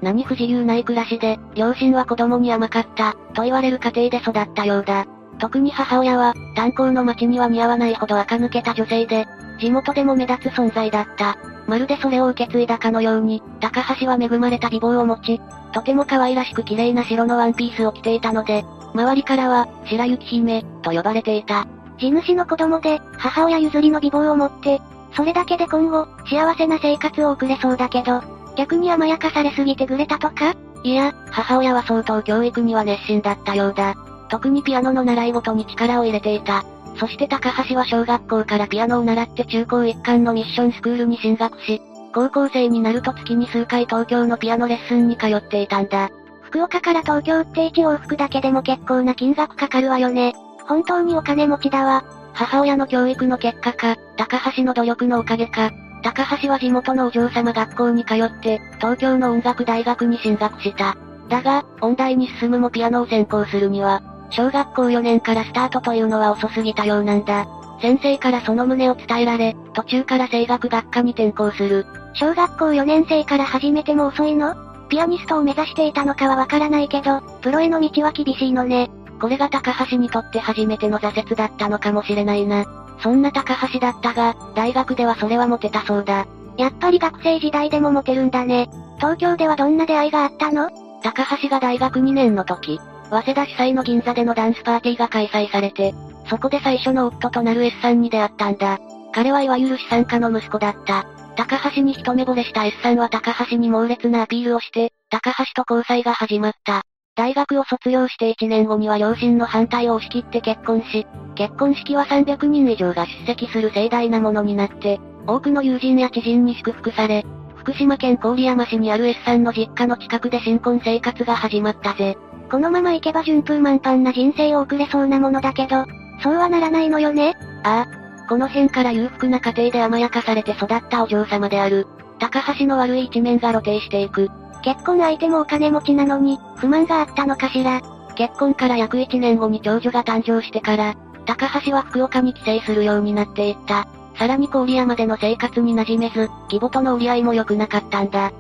何不自由ない暮らしで、両親は子供に甘かった、と言われる家庭で育ったようだ。特に母親は、炭鉱の町には似合わないほど垢抜けた女性で、地元でも目立つ存在だった。まるでそれを受け継いだかのように、高橋は恵まれた美貌を持ち、とても可愛らしく綺麗な白のワンピースを着ていたので、周りからは、白雪姫、と呼ばれていた。地主の子供で、母親譲りの美貌を持って、それだけで今後、幸せな生活を送れそうだけど、逆に甘やかされすぎてぐれたとか？いや、母親は相当教育には熱心だったようだ。特にピアノの習い事に力を入れていた。そして高橋は小学校からピアノを習って中高一貫のミッションスクールに進学し、高校生になると月に数回東京のピアノレッスンに通っていたんだ。福岡から東京って1往復だけでも結構な金額かかるわよね。本当にお金持ちだわ。母親の教育の結果か、高橋の努力のおかげか、高橋は地元のお嬢様学校に通って、東京の音楽大学に進学した。だが、音大に進むもピアノを専攻するには、小学校4年からスタートというのは遅すぎたようなんだ。先生からその旨を伝えられ、途中から声楽学科に転校する。小学校4年生から始めても遅いの？ピアニストを目指していたのかはわからないけど、プロへの道は厳しいのね。これが高橋にとって初めての挫折だったのかもしれないな。そんな高橋だったが、大学ではそれはモテたそうだ。やっぱり学生時代でもモテるんだね。東京ではどんな出会いがあったの？高橋が大学2年の時、早稲田主催の銀座でのダンスパーティーが開催されて、そこで最初の夫となる S さんに出会ったんだ。彼はいわゆる資産家の息子だった。高橋に一目惚れした S さんは高橋に猛烈なアピールをして、高橋と交際が始まった。大学を卒業して1年後には両親の反対を押し切って結婚し、結婚式は300人以上が出席する盛大なものになって、多くの友人や知人に祝福され、福島県郡山市にある S さんの実家の近くで新婚生活が始まったぜ。このまま行けば順風満帆な人生を送れそうなものだけど、そうはならないのよねああ。この辺から裕福な家庭で甘やかされて育ったお嬢様である。高橋の悪い一面が露呈していく。結婚相手もお金持ちなのに、不満があったのかしら。結婚から約1年後に長女が誕生してから、高橋は福岡に帰省するようになっていった。さらに郡山での生活に馴染めず、義母との折り合いも良くなかったんだ。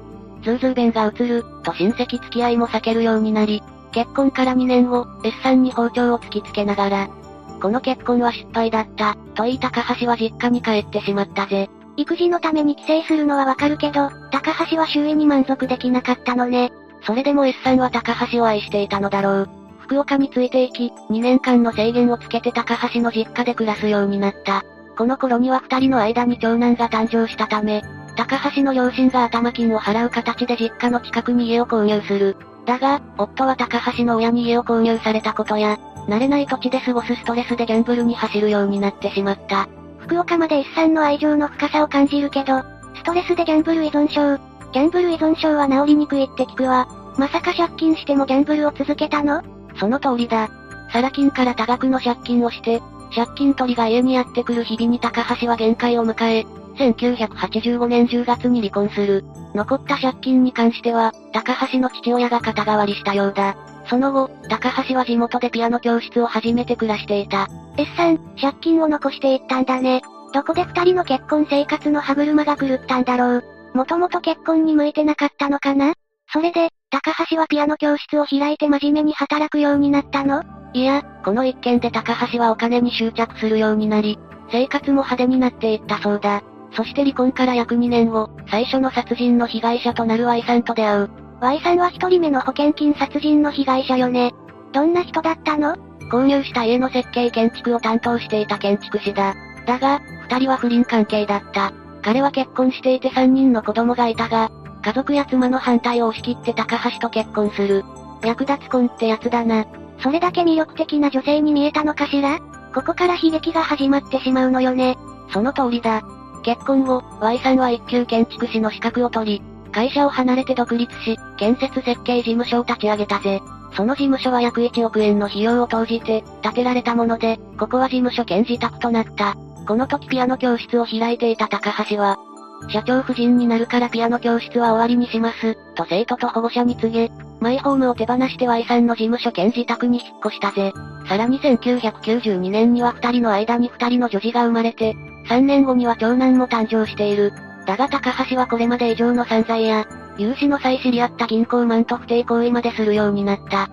ズーズー弁が移る、と親戚付き合いも避けるようになり、結婚から2年後、S さんに包丁を突きつけながら、この結婚は失敗だった、と言い高橋は実家に帰ってしまったぜ。育児のために帰省するのはわかるけど、高橋は周囲に満足できなかったのね。それでも S さんは高橋を愛していたのだろう。福岡についていき、2年間の制限をつけて高橋の実家で暮らすようになった。この頃には二人の間に長男が誕生したため、高橋の両親が頭金を払う形で実家の近くに家を購入する。だが、夫は高橋の親に家を購入されたことや、慣れない土地で過ごすストレスでギャンブルに走るようになってしまった。福岡まで一産の愛情の深さを感じるけど、ストレスでギャンブル依存症。ギャンブル依存症は治りにくいって聞くわ。まさか借金してもギャンブルを続けたの？その通りだ。サラ金から多額の借金をして、借金取りが家にやってくる日々に高橋は限界を迎え、1985年10月に離婚する。残った借金に関しては、高橋の父親が肩代わりしたようだ。その後、高橋は地元でピアノ教室を始めて暮らしていた。S さん、借金を残していったんだね。どこで二人の結婚生活の歯車が狂ったんだろう。もともと結婚に向いてなかったのかな？それで、高橋はピアノ教室を開いて真面目に働くようになったの？いや、この一件で高橋はお金に執着するようになり、生活も派手になっていったそうだ。そして離婚から約2年後、最初の殺人の被害者となる Y さんと出会う。Y さんは一人目の保険金殺人の被害者よね。どんな人だったの？購入した家の設計建築を担当していた建築士だ。だが、二人は不倫関係だった。彼は結婚していて三人の子供がいたが、家族や妻の反対を押し切って高橋と結婚する。役立つ婚ってやつだな。それだけ魅力的な女性に見えたのかしら？ここから悲劇が始まってしまうのよね。その通りだ。結婚後、Y さんは一級建築士の資格を取り、会社を離れて独立し、建設設計事務所を立ち上げたぜ。その事務所は約1億円の費用を投じて、建てられたもので、ここは事務所兼自宅となった。この時ピアノ教室を開いていた高橋は、社長夫人になるからピアノ教室は終わりにします、と生徒と保護者に告げ、マイホームを手放して Y さんの事務所兼自宅に引っ越したぜ。さらに1992年には二人の間に二人の女児が生まれて、3年後には長男も誕生している。だが高橋はこれまで以上の散財や、融資の際知り合った銀行マンと不定行為までするようになった。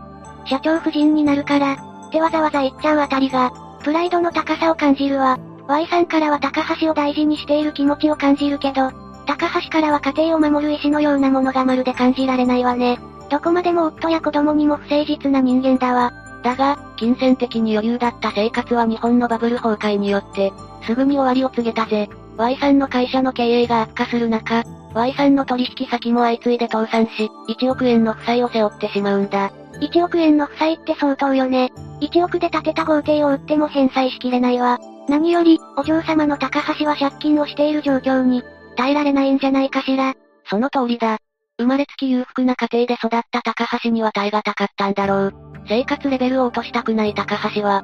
社長夫人になるから、ってわざわざ言っちゃうあたりが、プライドの高さを感じるわ。Y さんからは高橋を大事にしている気持ちを感じるけど、高橋からは家庭を守る意志のようなものがまるで感じられないわね。どこまでも夫や子供にも不誠実な人間だわ。だが、金銭的に余裕だった生活は日本のバブル崩壊によって、すぐに終わりを告げたぜ。Y さんの会社の経営が悪化する中、Y さんの取引先も相次いで倒産し、1億円の負債を背負ってしまうんだ。1億円の負債って相当よね。1億で建てた豪邸を売っても返済しきれないわ。何より、お嬢様の高橋は借金をしている状況に、耐えられないんじゃないかしら。その通りだ。生まれつき裕福な家庭で育った高橋には耐え難かったんだろう。生活レベルを落としたくない高橋は、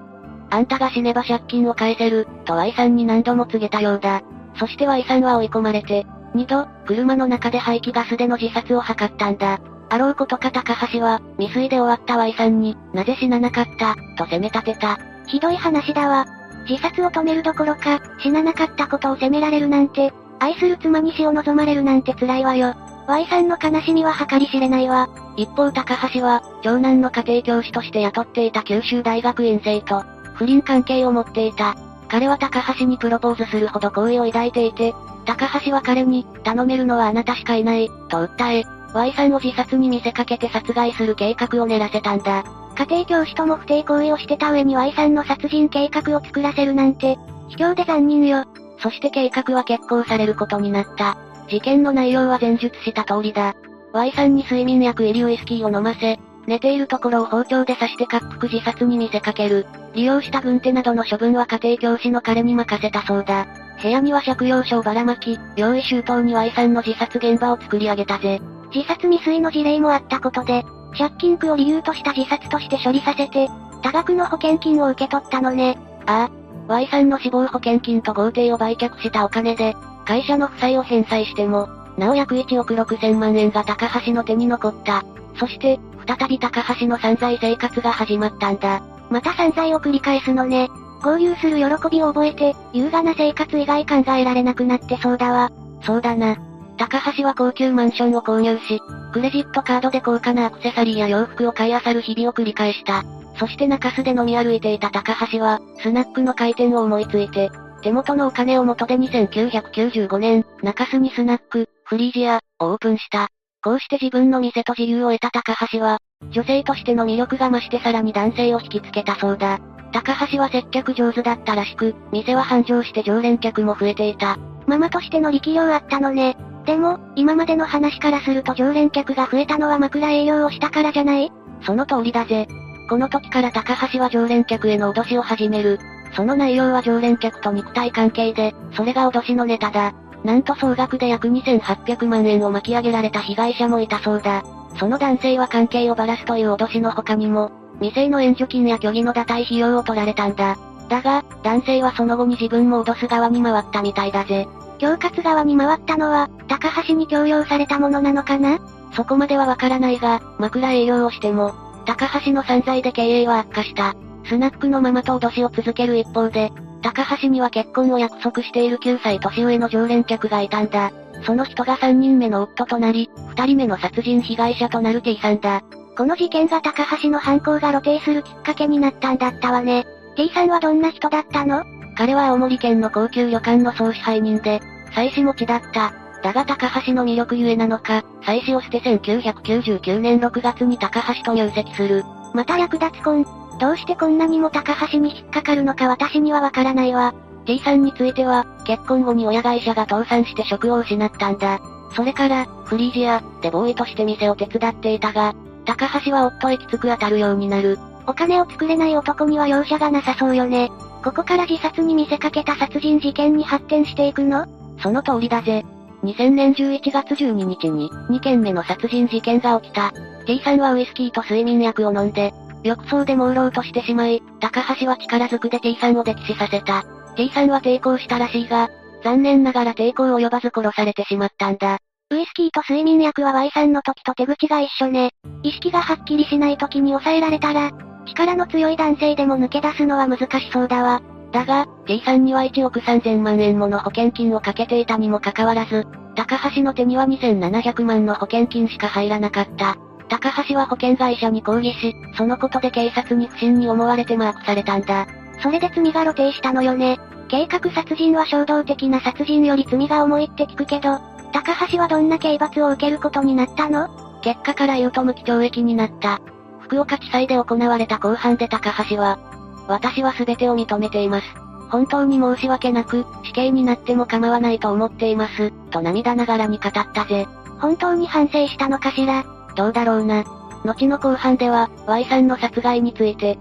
あんたが死ねば借金を返せる、と Y さんに何度も告げたようだ。そして Y さんは追い込まれて、二度、車の中で排気ガスでの自殺を図ったんだ。あろうことか高橋は、未遂で終わった Y さんに、なぜ死ななかった、と責め立てた。ひどい話だわ。自殺を止めるどころか、死ななかったことを責められるなんて、愛する妻に死を望まれるなんて辛いわよ。Y さんの悲しみは計り知れないわ。一方高橋は、長男の家庭教師として雇っていた九州大学院生と、不倫関係を持っていた。彼は高橋にプロポーズするほど好意を抱いていて、高橋は彼に、頼めるのはあなたしかいない、と訴え、Y さんを自殺に見せかけて殺害する計画を練らせたんだ。家庭教師とも不貞行為をしてた上に Y さんの殺人計画を作らせるなんて、卑怯で残忍よ。そして計画は決行されることになった。事件の内容は前述した通りだ。Y さんに睡眠薬入りウイスキーを飲ませ、寝ているところを包丁で刺して滑腹自殺に見せかける。利用した軍手などの処分は家庭教師の彼に任せたそうだ。部屋には借用書をばらまき、用意周到に Y さんの自殺現場を作り上げたぜ。自殺未遂の事例もあったことで、借金苦を理由とした自殺として処理させて、多額の保険金を受け取ったのね。ああ、Y さんの死亡保険金と豪邸を売却したお金で、会社の負債を返済しても、なお約1億6千万円が高橋の手に残った。そして、再び高橋の散財生活が始まったんだ。また散財を繰り返すのね。合流する喜びを覚えて、優雅な生活以外考えられなくなってそうだわ。そうだな。高橋は高級マンションを購入し、クレジットカードで高価なアクセサリーや洋服を買い漁る日々を繰り返した。そして中洲で飲み歩いていた高橋は、スナックの開店を思いついて、手元のお金を元で2995年、中洲にスナック、フリージア、をオープンした。こうして自分の店と自由を得た高橋は、女性としての魅力が増してさらに男性を引きつけたそうだ。高橋は接客上手だったらしく、店は繁盛して常連客も増えていた。ママとしての力量あったのね。でも、今までの話からすると常連客が増えたのは枕営業をしたからじゃない？その通りだぜ。この時から高橋は常連客への脅しを始める。その内容は常連客と肉体関係で、それが脅しのネタだ。なんと総額で約2800万円を巻き上げられた被害者もいたそうだ。その男性は関係をばらすという脅しの他にも、店の援助金や虚偽の打退費用を取られたんだ。だが、男性はその後に自分も脅す側に回ったみたいだぜ。恐喝側に回ったのは、高橋に強要されたものなのかな？そこまではわからないが、枕営業をしても、高橋の散財で経営は悪化した。スナックのママと脅しを続ける一方で、高橋には結婚を約束している9歳年上の常連客がいたんだ。その人が3人目の夫となり、2人目の殺人被害者となる T さんだ。この事件が高橋の犯行が露呈するきっかけになったんだったわね。T さんはどんな人だったの？彼は青森県の高級旅館の総支配人で、妻子持ちだった。だが高橋の魅力ゆえなのか、妻子を捨て1999年6月に高橋と入籍する。また略奪婚。どうしてこんなにも高橋に引っかかるのか私にはわからないわ。T さんについては、結婚後に親会社が倒産して職を失ったんだ。それから、フリージア、でボーイとして店を手伝っていたが、高橋は夫へきつく当たるようになる。お金を作れない男には容赦がなさそうよね。ここから自殺に見せかけた殺人事件に発展していくの？その通りだぜ。2000年11月12日に、2件目の殺人事件が起きた。T さんはウイスキーと睡眠薬を飲んで、浴槽で朦朧としてしまい、高橋は力ずくで T さんを溺死させた。T さんは抵抗したらしいが、残念ながら抵抗及ばず殺されてしまったんだ。ウイスキーと睡眠薬は Y さんの時と手口が一緒ね。意識がはっきりしない時に抑えられたら、力の強い男性でも抜け出すのは難しそうだわ。だが、T さんには1億3000万円もの保険金をかけていたにもかかわらず、高橋の手には2700万の保険金しか入らなかった。高橋は保険会社に抗議し、そのことで警察に不審に思われてマークされたんだ。それで罪が露呈したのよね。計画殺人は衝動的な殺人より罪が重いって聞くけど、高橋はどんな刑罰を受けることになったの？結果から言うと無期懲役になった。福岡地裁で行われた公判で高橋は、私は全てを認めています。本当に申し訳なく、死刑になっても構わないと思っています、と涙ながらに語ったぜ。本当に反省したのかしら？どうだろうな。後の公判では、Y さんの殺害について、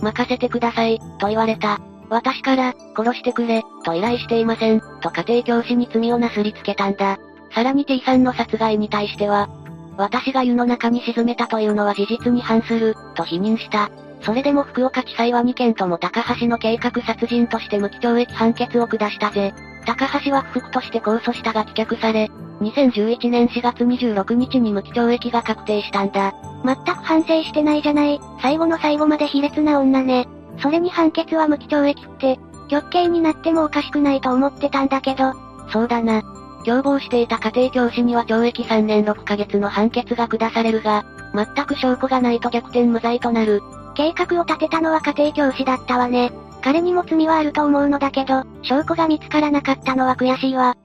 任せてください、と言われた。私から、殺してくれ、と依頼していません、と家庭教師に罪をなすりつけたんだ。さらに T さんの殺害に対しては、私が湯の中に沈めたというのは事実に反する、と否認した。それでも福岡地裁は2件とも高橋の計画殺人として無期懲役判決を下したぜ。高橋は不服として控訴したが棄却され、2011年4月26日に無期懲役が確定したんだ。全く反省してないじゃない。最後の最後まで卑劣な女ね。それに判決は無期懲役って、極刑になってもおかしくないと思ってたんだけど。そうだな。共謀していた家庭教師には懲役3年6ヶ月の判決が下されるが、全く証拠がないと逆転無罪となる。計画を立てたのは家庭教師だったわね。彼にも罪はあると思うのだけど、証拠が見つからなかったのは悔しいわ。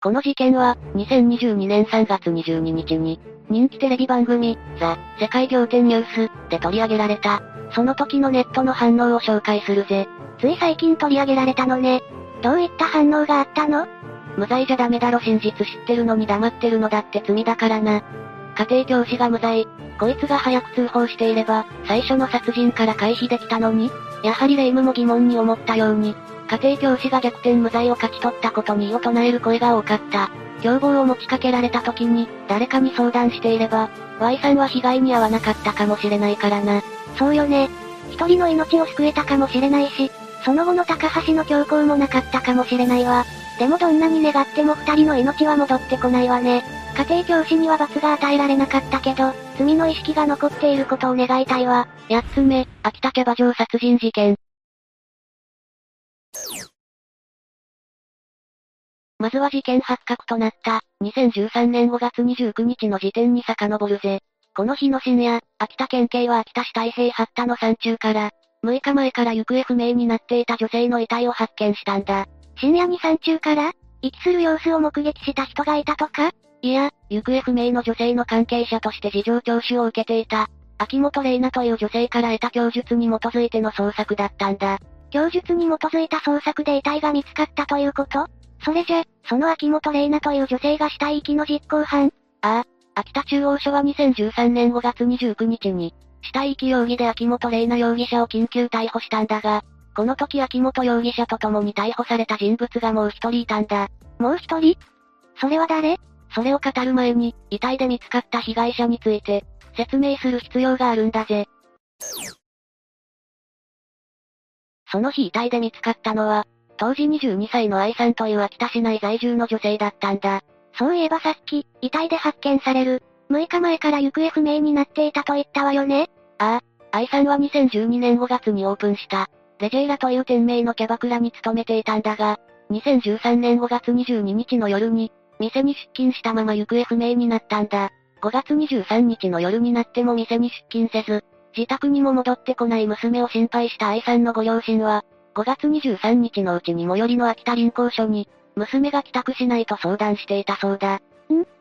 この事件は、2022年3月22日に、人気テレビ番組、ザ・世界仰天ニュースで取り上げられた、その時のネットの反応を紹介するぜ。つい最近取り上げられたのね。どういった反応があったの？無罪じゃダメだろ真実知ってるのに黙ってるのだって罪だからな。家庭教師が無罪。こいつが早く通報していれば、最初の殺人から回避できたのにやはり霊夢も疑問に思ったように、家庭教師が逆転無罪を勝ち取ったことに異を唱える声が多かった。凶暴を持ちかけられた時に、誰かに相談していれば、Y さんは被害に遭わなかったかもしれないからな。そうよね。一人の命を救えたかもしれないし、その後の高橋の強行もなかったかもしれないわ。でもどんなに願っても二人の命は戻ってこないわね。家庭教師には罰が与えられなかったけど、罪の意識が残っていることを願いたいわ。八つ目、秋田キャバ嬢殺人事件。まずは事件発覚となった、2013年5月29日の時点に遡るぜ。この日の深夜、秋田県警は秋田市太平八田の山中から、6日前から行方不明になっていた女性の遺体を発見したんだ。深夜に山中から？息する様子を目撃した人がいたとか？いや、行方不明の女性の関係者として事情聴取を受けていた。秋元玲奈という女性から得た供述に基づいての捜索だったんだ。供述に基づいた捜索で遺体が見つかったということ？それじゃ、その秋元玲奈という女性が死体遺棄の実行犯？ああ、秋田中央署は2013年5月29日に、死体遺棄容疑で秋元玲奈容疑者を緊急逮捕したんだが、この時秋元容疑者と共に逮捕された人物がもう一人いたんだ。もう一人？それは誰？それを語る前に、遺体で見つかった被害者について、説明する必要があるんだぜ。その日遺体で見つかったのは、当時22歳の愛さんという秋田市内在住の女性だったんだ。そういえばさっき、遺体で発見される、6日前から行方不明になっていたと言ったわよねああ、愛さんは2012年5月にオープンした、レジェイラという店名のキャバクラに勤めていたんだが、2013年5月22日の夜に、店に出勤したまま行方不明になったんだ。5月23日の夜になっても店に出勤せず、自宅にも戻ってこない娘を心配した愛さんのご両親は、5月23日のうちに最寄りの秋田臨港署に、娘が帰宅しないと相談していたそうだ。ん？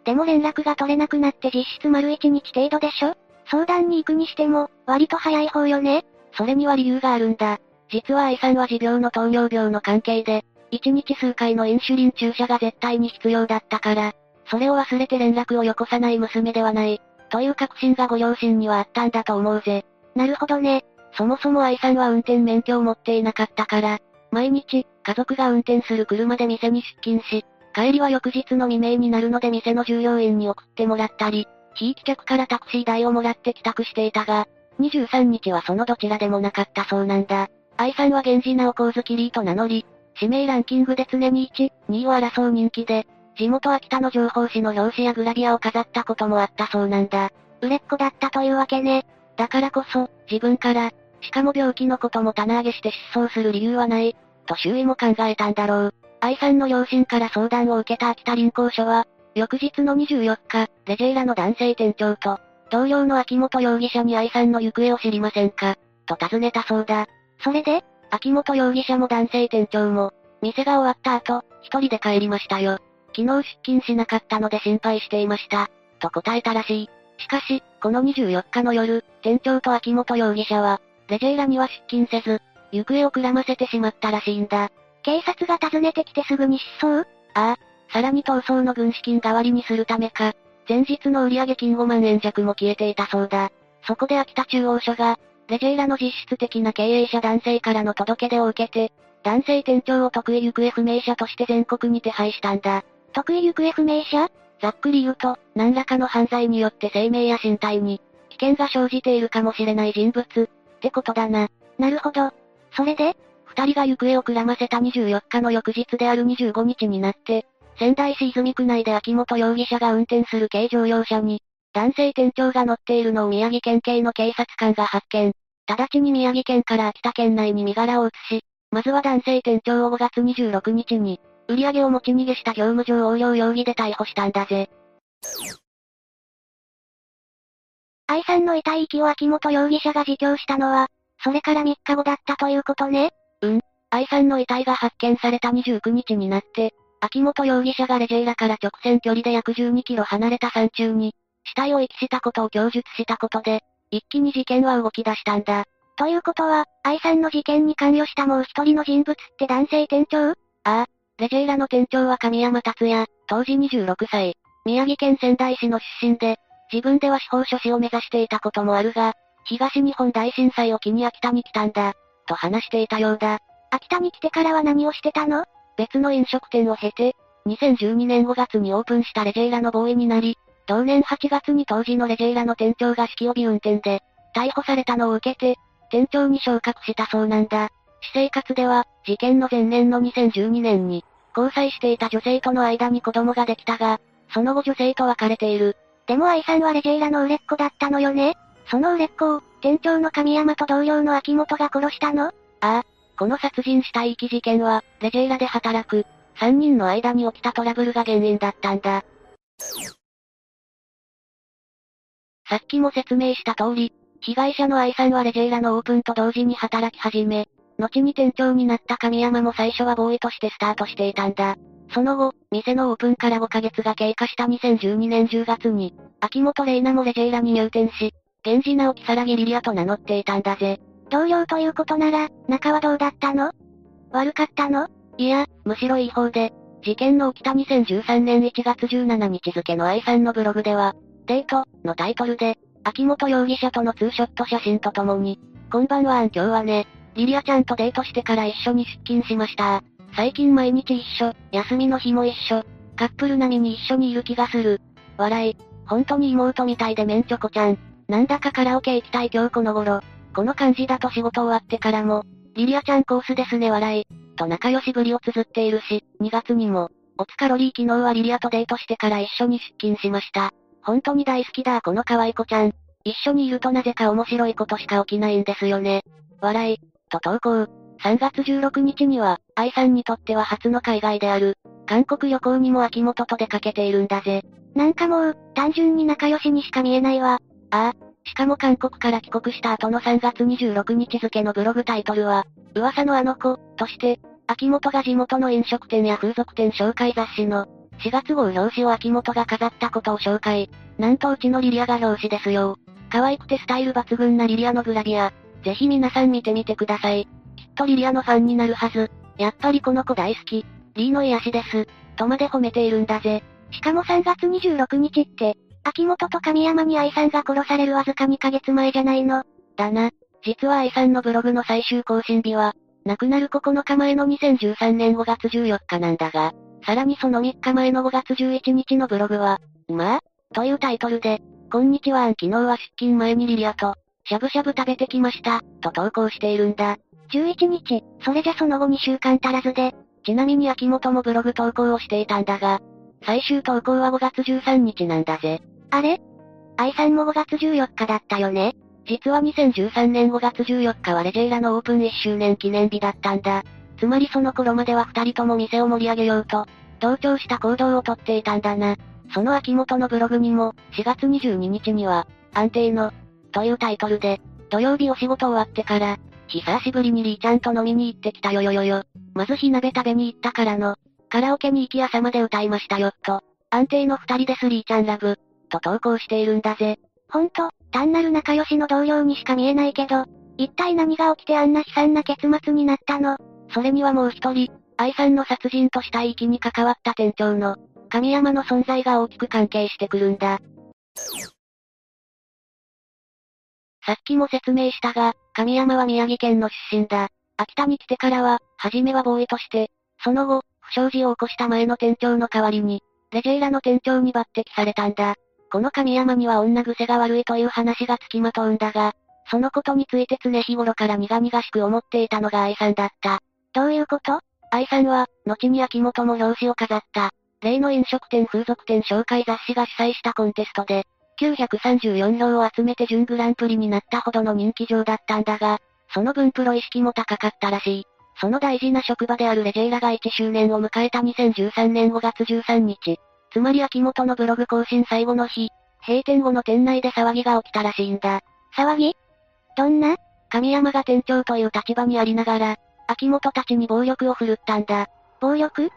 でも連絡が取れなくなって実質丸1日程度でしょ？相談に行くにしても、割と早い方よね？それには理由があるんだ。実は愛さんは持病の糖尿病の関係で、1日数回のインシュリン注射が絶対に必要だったから、それを忘れて連絡をよこさない娘ではない、という確信がご両親にはあったんだと思うぜ。なるほどね。そもそも愛さんは運転免許を持っていなかったから、毎日、家族が運転する車で店に出勤し、帰りは翌日の未明になるので店の従業員に送ってもらったり、非帰客からタクシー代をもらって帰宅していたが、23日はそのどちらでもなかったそうなんだ。愛さんは源氏名を神月リーと名乗り、指名ランキングで常に1、2を争う人気で、地元秋田の情報誌の表紙やグラビアを飾ったこともあったそうなんだ。売れっ子だったというわけね。だからこそ、自分から、しかも病気のことも棚上げして失踪する理由はない、と周囲も考えたんだろう。愛さんの両親から相談を受けた秋田臨港署は、翌日の24日、レジェーラの男性店長と、同僚の秋元容疑者に愛さんの行方を知りませんかと尋ねたそうだ。それで秋元容疑者も男性店長も、店が終わった後、一人で帰りましたよ。昨日出勤しなかったので心配していました。と答えたらしい。しかし、この24日の夜、店長と秋元容疑者は、レジェーラには出勤せず、行方をくらませてしまったらしいんだ。警察が訪ねてきてすぐに失踪？ああ、さらに逃走の軍資金代わりにするためか、前日の売上金5万円弱も消えていたそうだ。そこで秋田中央署が、レジェーラの実質的な経営者男性からの届け出を受けて、男性店長を得意行方不明者として全国に手配したんだ。得意行方不明者？ざっくり言うと、何らかの犯罪によって生命や身体に、危険が生じているかもしれない人物、ってことだな。なるほど。それで二人が行方をくらませた24日の翌日である25日になって、仙台市泉区内で秋元容疑者が運転する軽乗用車に、男性店長が乗っているのを宮城県警の警察官が発見。直ちに宮城県から秋田県内に身柄を移し、まずは男性店長を5月26日に、売り上げを持ち逃げした業務上横領容疑で逮捕したんだぜ。愛さんの遺体遺棄を秋元容疑者が自供したのは、それから3日後だったということねうん。愛さんの遺体が発見された29日になって、秋元容疑者がレジェイラから直線距離で約12キロ離れた山中に、死体を遺棄したことを供述したことで、一気に事件は動き出したんだ。ということは、愛さんの事件に関与したもう一人の人物って男性店長？ああ、レジェイラの店長は神山達也、当時26歳。宮城県仙台市の出身で、自分では司法書士を目指していたこともあるが、東日本大震災を機に秋田に来たんだ、と話していたようだ。秋田に来てからは何をしてたの？別の飲食店を経て、2012年5月にオープンしたレジェイラのボーイになり、同年8月に当時のレジェイラの店長が式帯運転で、逮捕されたのを受けて、店長に昇格したそうなんだ。私生活では、事件の前年の2012年に、交際していた女性との間に子供ができたが、その後女性と別れている。でも愛さんはレジェイラの売れっ子だったのよねその売れっ子を、店長の神山と同僚の秋元が殺したの？ああ。この殺人死体遺棄事件は、レジェイラで働く、3人の間に起きたトラブルが原因だったんだ。さっきも説明した通り、被害者の愛さんはレジェイラのオープンと同時に働き始め、後に店長になった神山も最初はボーイとしてスタートしていたんだ。その後、店のオープンから5ヶ月が経過した2012年10月に、秋元玲奈もレジェイラに入店し、源氏直樹さらぎリリアと名乗っていたんだぜ。同僚ということなら、仲はどうだったの？悪かったの？いや、むしろいい方で、事件の起きた2013年1月17日付の愛さんのブログでは、デートのタイトルで、秋元容疑者とのツーショット写真とともに、こんばんは今日はね、リリアちゃんとデートしてから一緒に出勤しました。最近毎日一緒、休みの日も一緒、カップル並みに一緒にいる気がする。笑い。本当に妹みたいでめんちょこちゃん。なんだかカラオケ行きたい今日この頃。この感じだと仕事終わってからも、リリアちゃんコースですね笑い。と仲良しぶりを綴っているし、2月にも、おつかロリー昨日はリリアとデートしてから一緒に出勤しました。本当に大好きだこの可愛い子ちゃん。一緒にいるとなぜか面白いことしか起きないんですよね。笑い。と投稿。3月16日には、愛さんにとっては初の海外である、韓国旅行にも秋元と出かけているんだぜ。なんかもう、単純に仲良しにしか見えないわ。ああ。しかも韓国から帰国した後の3月26日付のブログタイトルは、噂のあの子、として、秋元が地元の飲食店や風俗店紹介雑誌の、4月号表紙を秋元が飾ったことを紹介。なんとうちのリリアが表紙ですよ。可愛くてスタイル抜群なリリアのグラビア。ぜひ皆さん見てみてください。きっとリリアのファンになるはず。やっぱりこの子大好き。リーの癒しです。とまで褒めているんだぜ。しかも3月26日って、秋元と神山に愛さんが殺されるわずか2ヶ月前じゃないの。だな。実は愛さんのブログの最終更新日は、亡くなる9日前の2013年5月14日なんだが、さらにその3日前の5月11日のブログは、まあというタイトルで、こんにちは昨日は出勤前にリリアと、しゃぶしゃぶ食べてきました、と投稿しているんだ。11日、それじゃその後2週間足らずで、ちなみに秋元もブログ投稿をしていたんだが、最終投稿は5月13日なんだぜ。あれ？愛さんも5月14日だったよね実は2013年5月14日はレジェイラのオープン1周年記念日だったんだ。つまりその頃までは二人とも店を盛り上げようと、同調した行動をとっていたんだな。その秋元のブログにも、4月22日には、安定の、というタイトルで、土曜日お仕事終わってから、久しぶりにリーちゃんと飲みに行ってきたよよよよ。まず火鍋食べに行ったからの、カラオケに行き朝まで歌いましたよっと。安定の二人ですリーちゃんラブ、と投稿しているんだぜ。ほんと、単なる仲良しの同僚にしか見えないけど、一体何が起きてあんな悲惨な結末になったの？それにはもう一人、愛さんの殺人とした域に関わった店長の、神山の存在が大きく関係してくるんだ。さっきも説明したが、神山は宮城県の出身だ。秋田に来てからは、はじめはボーイとして、その後、不祥事を起こした前の店長の代わりに、レジェイラの店長に抜擢されたんだ。この神山には女癖が悪いという話がつきまとうんだが、そのことについて常日頃から苦々しく思っていたのが愛さんだった。どういうこと？愛さんは、後に秋元も表紙を飾った、例の飲食店風俗店紹介雑誌が主催したコンテストで、934票を集めて準グランプリになったほどの人気上だったんだが、その分プロ意識も高かったらしい。その大事な職場であるレジェイラが1周年を迎えた2013年5月13日。つまり秋元のブログ更新最後の日、閉店後の店内で騒ぎが起きたらしいんだ。騒ぎ？どんな？神山が店長という立場にありながら、秋元たちに暴力を振るったんだ。暴力？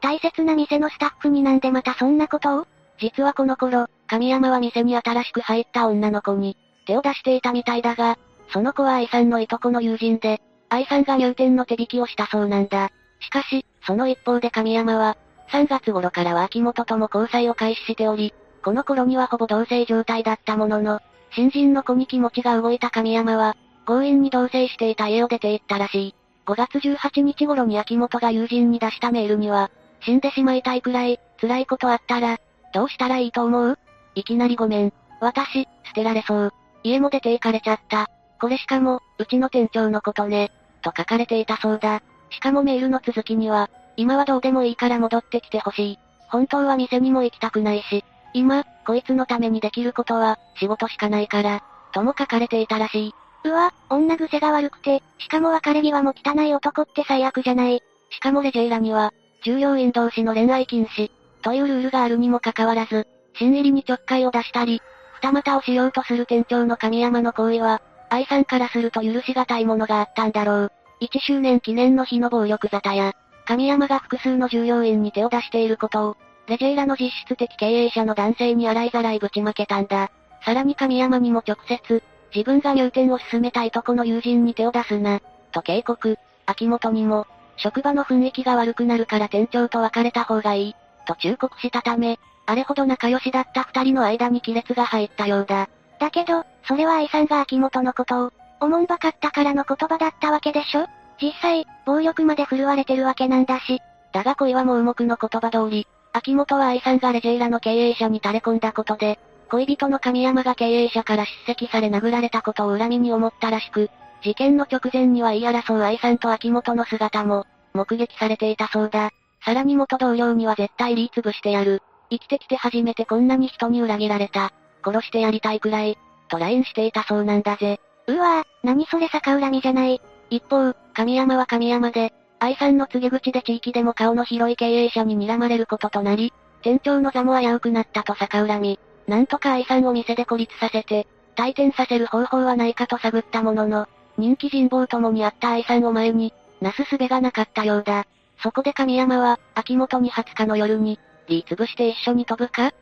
大切な店のスタッフになんでまたそんなことを？実はこの頃、神山は店に新しく入った女の子に、手を出していたみたいだが、その子は愛さんのいとこの友人で、愛さんが入店の手引きをしたそうなんだ。しかし、その一方で神山は、3月頃からは秋元とも交際を開始しており、この頃にはほぼ同棲状態だったものの、新人の子に気持ちが動いた神山は、強引に同棲していた家を出て行ったらしい。5月18日頃に秋元が友人に出したメールには、死んでしまいたいくらい、辛いことあったら、どうしたらいいと思う？いきなりごめん。私、捨てられそう。家も出て行かれちゃった。これしかも、うちの店長のことね。と書かれていたそうだ。しかもメールの続きには、今はどうでもいいから戻ってきてほしい。本当は店にも行きたくないし、今、こいつのためにできることは、仕事しかないから、とも書かれていたらしい。うわ、女癖が悪くて、しかも別れ際も汚い男って最悪じゃない。しかもレジェイラには、従業員同士の恋愛禁止、というルールがあるにもかかわらず、新入りにちょっかいを出したり、二股をしようとする店長の神山の行為は、愛さんからすると許しがたいものがあったんだろう。1周年記念の日の暴力沙汰や、神山が複数の従業員に手を出していることを、レジェイラの実質的経営者の男性に洗いざらいぶちまけたんだ。さらに神山にも直接、自分が入店を進めたいとこの友人に手を出すな、と警告。秋元にも、職場の雰囲気が悪くなるから店長と別れた方がいい、と忠告したため、あれほど仲良しだった二人の間に亀裂が入ったようだ。だけど、それは愛さんが秋元のことを、おもんばかったからの言葉だったわけでしょ？実際、暴力まで振るわれてるわけなんだし。だが恋は盲目の言葉通り、秋元は愛さんがレジェイラの経営者に垂れ込んだことで、恋人の神山が経営者から叱責され殴られたことを恨みに思ったらしく、事件の直前には言い争う愛さんと秋元の姿も、目撃されていたそうだ。さらに元同僚には絶対リー潰してやる。生きてきて初めてこんなに人に裏切られた。殺してやりたいくらい。と LINE していたそうなんだぜ。うわぁ、何それ逆恨みじゃない。一方、神山は神山で、愛さんの告げ口で地域でも顔の広い経営者に睨まれることとなり、店長の座も危うくなったと逆恨み、なんとか愛さんを店で孤立させて、退店させる方法はないかと探ったものの、人気人望ともにあった愛さんを前に、なすすべがなかったようだ。そこで神山は、秋元に20日の夜に、リー潰して一緒に飛ぶか？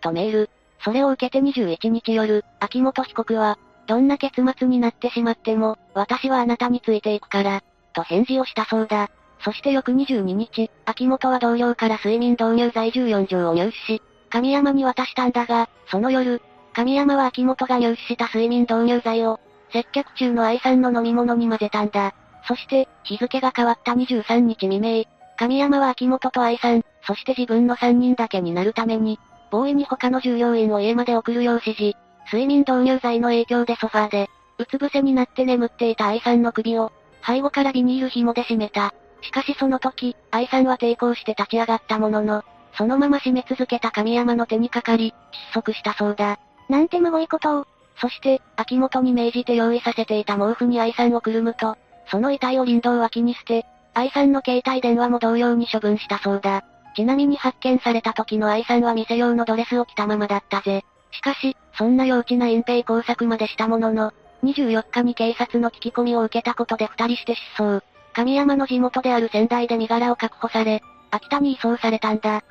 とメール。それを受けて21日夜、秋元被告は、どんな結末になってしまっても、私はあなたについていくから、と返事をしたそうだ。そして翌22日、秋元は同僚から睡眠導入剤14錠を入手し、神山に渡したんだが、その夜、神山は秋元が入手した睡眠導入剤を、接客中の愛さんの飲み物に混ぜたんだ。そして、日付が変わった23日未明、神山は秋元と愛さん、そして自分の3人だけになるために、ボーイに他の従業員を家まで送るよう指示、睡眠導入剤の影響でソファーで、うつ伏せになって眠っていた愛さんの首を、背後からビニール紐で締めた。しかしその時、愛さんは抵抗して立ち上がったものの、そのまま締め続けた神山の手にかかり、窒息したそうだ。なんてむごいことを。そして、秋元に命じて用意させていた毛布に愛さんをくるむと、その遺体を林道脇に捨て、愛さんの携帯電話も同様に処分したそうだ。ちなみに発見された時の愛さんは店用のドレスを着たままだったぜ。しかし、そんな幼稚な隠蔽工作までしたものの、24日に警察の聞き込みを受けたことで二人して失踪。神山の地元である仙台で身柄を確保され、秋田に移送されたんだ。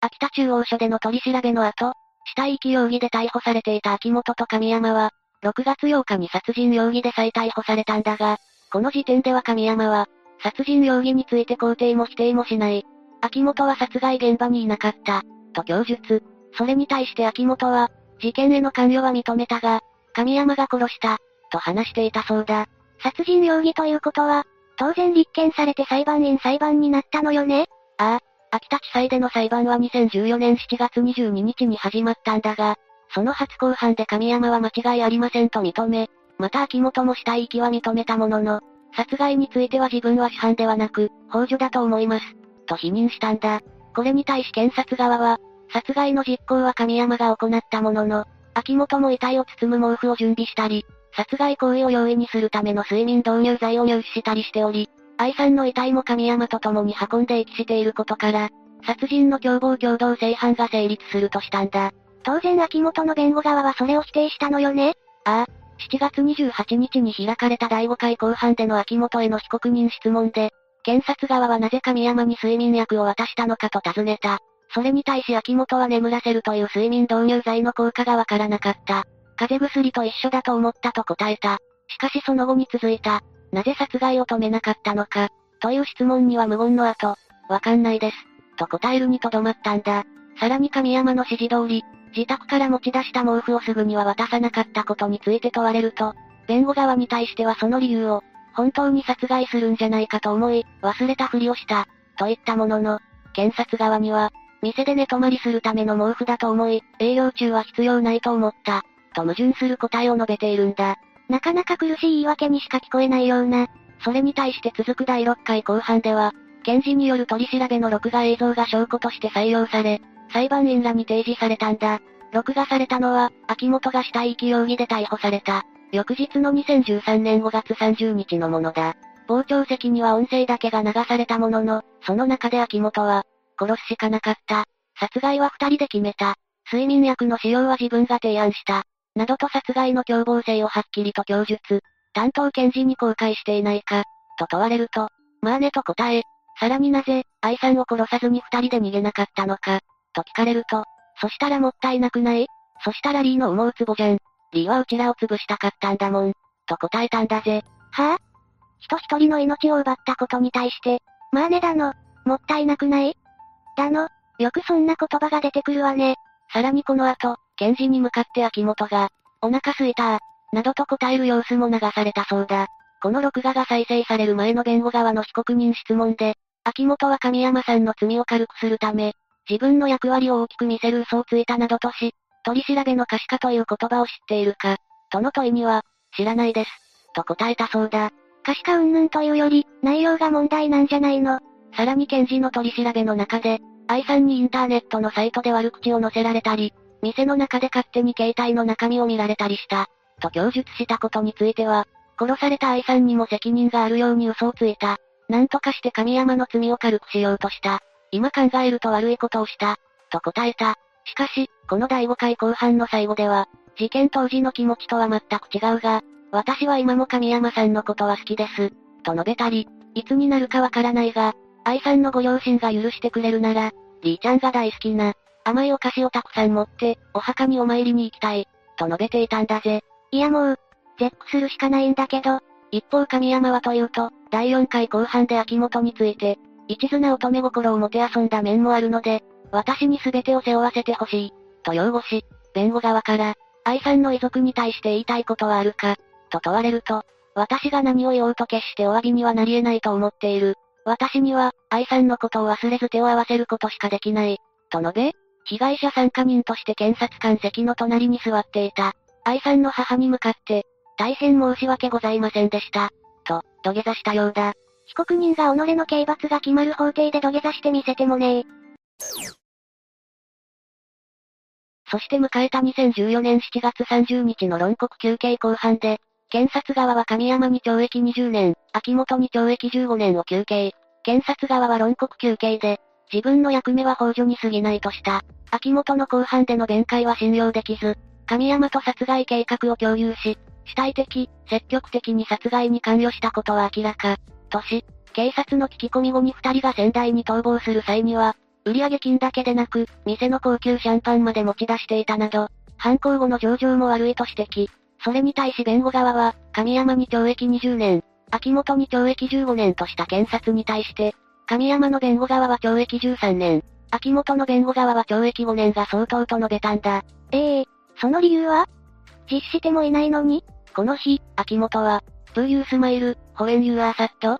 秋田中央署での取り調べの後、死体遺棄容疑で逮捕されていた秋元と神山は、6月8日に殺人容疑で再逮捕されたんだが、この時点では神山は、殺人容疑について肯定も否定もしない。秋元は殺害現場にいなかった、と供述。それに対して秋元は、事件への関与は認めたが、神山が殺した、と話していたそうだ。殺人容疑ということは、当然立件されて裁判員裁判になったのよねああ、秋田地裁での裁判は2014年7月22日に始まったんだが、その初公判で神山は間違いありませんと認め、また秋元も死体遺棄は認めたものの、殺害については自分は主犯ではなく、幇助だと思います、と否認したんだ。これに対し検察側は、殺害の実行は神山が行ったものの、秋元も遺体を包む毛布を準備したり、殺害行為を容易にするための睡眠導入剤を入手したりしており、愛さんの遺体も神山と共に運んで遺棄していることから、殺人の共謀共同正犯が成立するとしたんだ。当然秋元の弁護側はそれを否定したのよね？ああ、7月28日に開かれた第5回公判での秋元への被告人質問で、検察側はなぜ神山に睡眠薬を渡したのかと尋ねた。それに対し秋元は眠らせるという睡眠導入剤の効果がわからなかった。風邪薬と一緒だと思ったと答えた。しかしその後に続いた。なぜ殺害を止めなかったのか。という質問には無言の後、わかんないです。と答えるにとどまったんだ。さらに神山の指示通り、自宅から持ち出した毛布をすぐには渡さなかったことについて問われると、弁護側に対してはその理由を、本当に殺害するんじゃないかと思い、忘れたふりをした、と言ったものの、検察側には、店で寝泊まりするための毛布だと思い、営業中は必要ないと思った、と矛盾する答えを述べているんだ。なかなか苦しい言い訳にしか聞こえないような。それに対して続く第6回公判では、検事による取り調べの録画映像が証拠として採用され、裁判員らに提示されたんだ。録画されたのは、秋元が死体遺棄容疑で逮捕された。翌日の2013年5月30日のものだ。傍聴席には音声だけが流されたものの、その中で秋元は、殺すしかなかった。殺害は二人で決めた。睡眠薬の使用は自分が提案した。などと殺害の凶暴性をはっきりと供述。担当検事に公開していないか、と問われると、まあねと答え、さらになぜ、愛さんを殺さずに二人で逃げなかったのか、と聞かれると、そしたらもったいなくない？そしたらリーの思うツボじゃん。リーはうちらを潰したかったんだもん。と答えたんだぜ。はぁ、あ、人一人の命を奪ったことに対して、まあねだの、もったいなくない？だの、よくそんな言葉が出てくるわね。さらにこの後、検事に向かって秋元が、お腹すいたなどと答える様子も流されたそうだ。この録画が再生される前の弁護側の被告人質問で、秋元は神山さんの罪を軽くするため、自分の役割を大きく見せる嘘をついたなどとし、取り調べの可視化という言葉を知っているか、との問いには、知らないです、と答えたそうだ。可視化云々というより、内容が問題なんじゃないの。さらに検事の取り調べの中で、愛さんにインターネットのサイトで悪口を載せられたり、店の中で勝手に携帯の中身を見られたりした、と供述したことについては、殺された愛さんにも責任があるように嘘をついた。なんとかして神山の罪を軽くしようとした。今考えると悪いことをした。と答えた。しかし、この第5回後半の最後では、事件当時の気持ちとは全く違うが、私は今も神山さんのことは好きです。と述べたり、いつになるかわからないが、愛さんのご両親が許してくれるなら、リーちゃんが大好きな、甘いお菓子をたくさん持って、お墓にお参りに行きたい、と述べていたんだぜ。いやもう、絶句するしかないんだけど、一方神山はというと、第4回後半で秋元について、一途な乙女心をもてあそんだ面もあるので、私に全てを背負わせてほしい、と擁護し、弁護側から、愛さんの遺族に対して言いたいことはあるか、と問われると、私が何を言おうと決してお詫びにはなり得ないと思っている。私には、愛さんのことを忘れず手を合わせることしかできない。と述べ、被害者参加人として検察官席の隣に座っていた。愛さんの母に向かって、大変申し訳ございませんでした。と、土下座したようだ。被告人が己の刑罰が決まる法廷で土下座してみせてもねえ。そして迎えた2014年7月30日の論告休刑公判で、検察側は神山に懲役20年、秋元に懲役15年を休刑。検察側は論告休刑で、自分の役目は法助に過ぎないとした。秋元の公判での弁解は信用できず、神山と殺害計画を共有し、主体的、積極的に殺害に関与したことは明らか。とし、警察の聞き込み後に二人が仙台に逃亡する際には、売上金だけでなく、店の高級シャンパンまで持ち出していたなど、犯行後の上場も悪いと指摘。それに対し弁護側は、神山に懲役20年、秋元に懲役15年とした検察に対して、神山の弁護側は懲役13年、秋元の弁護側は懲役5年が相当と述べたんだ。ええー、その理由は？実施してもいないのにこの日、秋元は、Do you smile, when you are sad?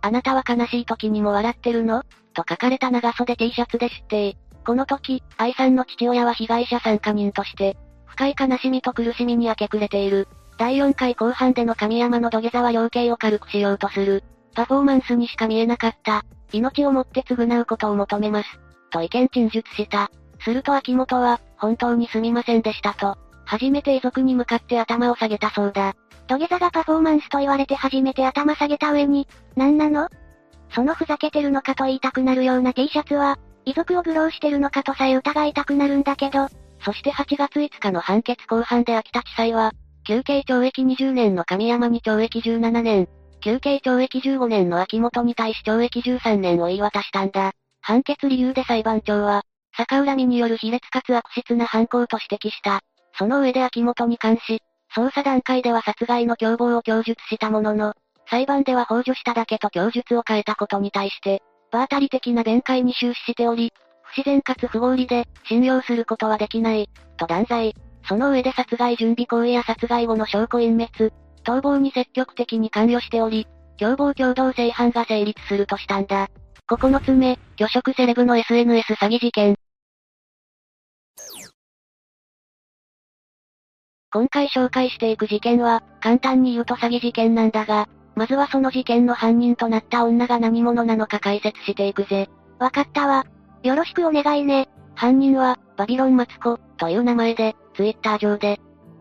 あなたは悲しい時にも笑ってるの？と書かれた長袖 T シャツで知って、この時、愛さんの父親は被害者参加人として、深い悲しみと苦しみに明け暮れている。第4回後半での神山の土下座は量刑を軽くしようとする。パフォーマンスにしか見えなかった。命をもって償うことを求めます。と意見陳述した。すると秋元は、本当にすみませんでしたと、初めて遺族に向かって頭を下げたそうだ。土下座がパフォーマンスと言われて初めて頭下げた上に、何なの？そのふざけてるのかと言いたくなるような T シャツは、遺族を愚弄してるのかとさえ疑いたくなるんだけど、そして8月5日の判決公判で秋田地裁は、休刑懲役20年の神山に懲役17年、休刑懲役15年の秋元に対し懲役13年を言い渡したんだ。判決理由で裁判長は、逆恨みによる卑劣かつ悪質な犯行と指摘した。その上で秋元に関し、捜査段階では殺害の共謀を供述したものの、裁判では幇助しただけと供述を変えたことに対して、場当たり的な弁解に終始しており、不自然かつ不合理で、信用することはできない、と断罪。その上で殺害準備行為や殺害後の証拠隠滅、逃亡に積極的に関与しており、共謀共同正犯が成立するとしたんだ。9つ目、魚食セレブの SNS 詐欺事件。今回紹介していく事件は、簡単に言うと詐欺事件なんだが、まずはその事件の犯人となった女が何者なのか解説していくぜ。わかったわ。よろしくお願いね。犯人は、バビロンマツコ、という名前で、ツイッター上で、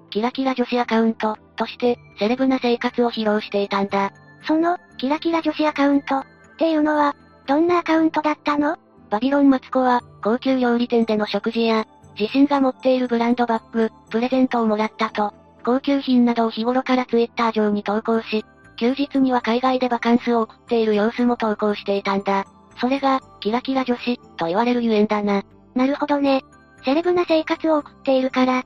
キラキラ女子アカウント、として、セレブな生活を披露していたんだ。その、キラキラ女子アカウント、っていうのは、どんなアカウントだったの？バビロンマツコは、高級料理店での食事や、自身が持っているブランドバッグ、プレゼントをもらったと、高級品などを日頃からツイッター上に投稿し、休日には海外でバカンスを送っている様子も投稿していたんだ。それが、キラキラ女子、と言われるゆえんだな。なるほどね。セレブな生活を送っているから、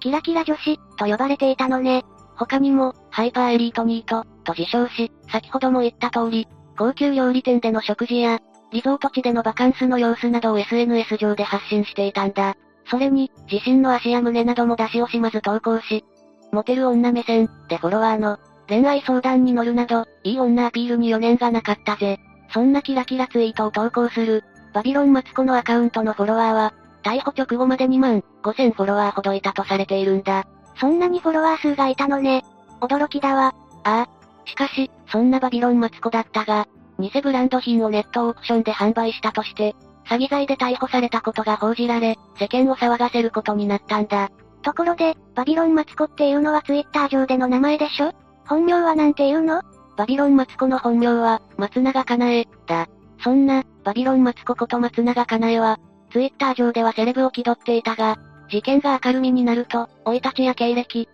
キラキラ女子、と呼ばれていたのね。他にも、ハイパーエリートニート、と自称し、先ほども言った通り、高級料理店での食事や、リゾート地でのバカンスの様子などを SNS 上で発信していたんだ。それに、自身の足や胸なども出し惜しまず投稿し、モテる女目線、でフォロワーの、恋愛相談に乗るなど、いい女アピールに余念がなかったぜ。そんなキラキラツイートを投稿する、バビロンマツコのアカウントのフォロワーは、逮捕直後まで2万5000フォロワーほどいたとされているんだ。そんなにフォロワー数がいたのね。驚きだわ。ああ。しかし、そんなバビロンマツコだったが、偽ブランド品をネットオークションで販売したとして、詐欺罪で逮捕されたことが報じられ、世間を騒がせることになったんだ。ところで、バビロンマツコっていうのはツイッター上での名前でしょ？本名はなんていうの？バビロンマツコの本名は、松永かなえ、だ。そんな、バビロンマツコこと松永かなえは、ツイッター上ではセレブを気取っていたが、事件が明るみになると、生い立ちや経歴、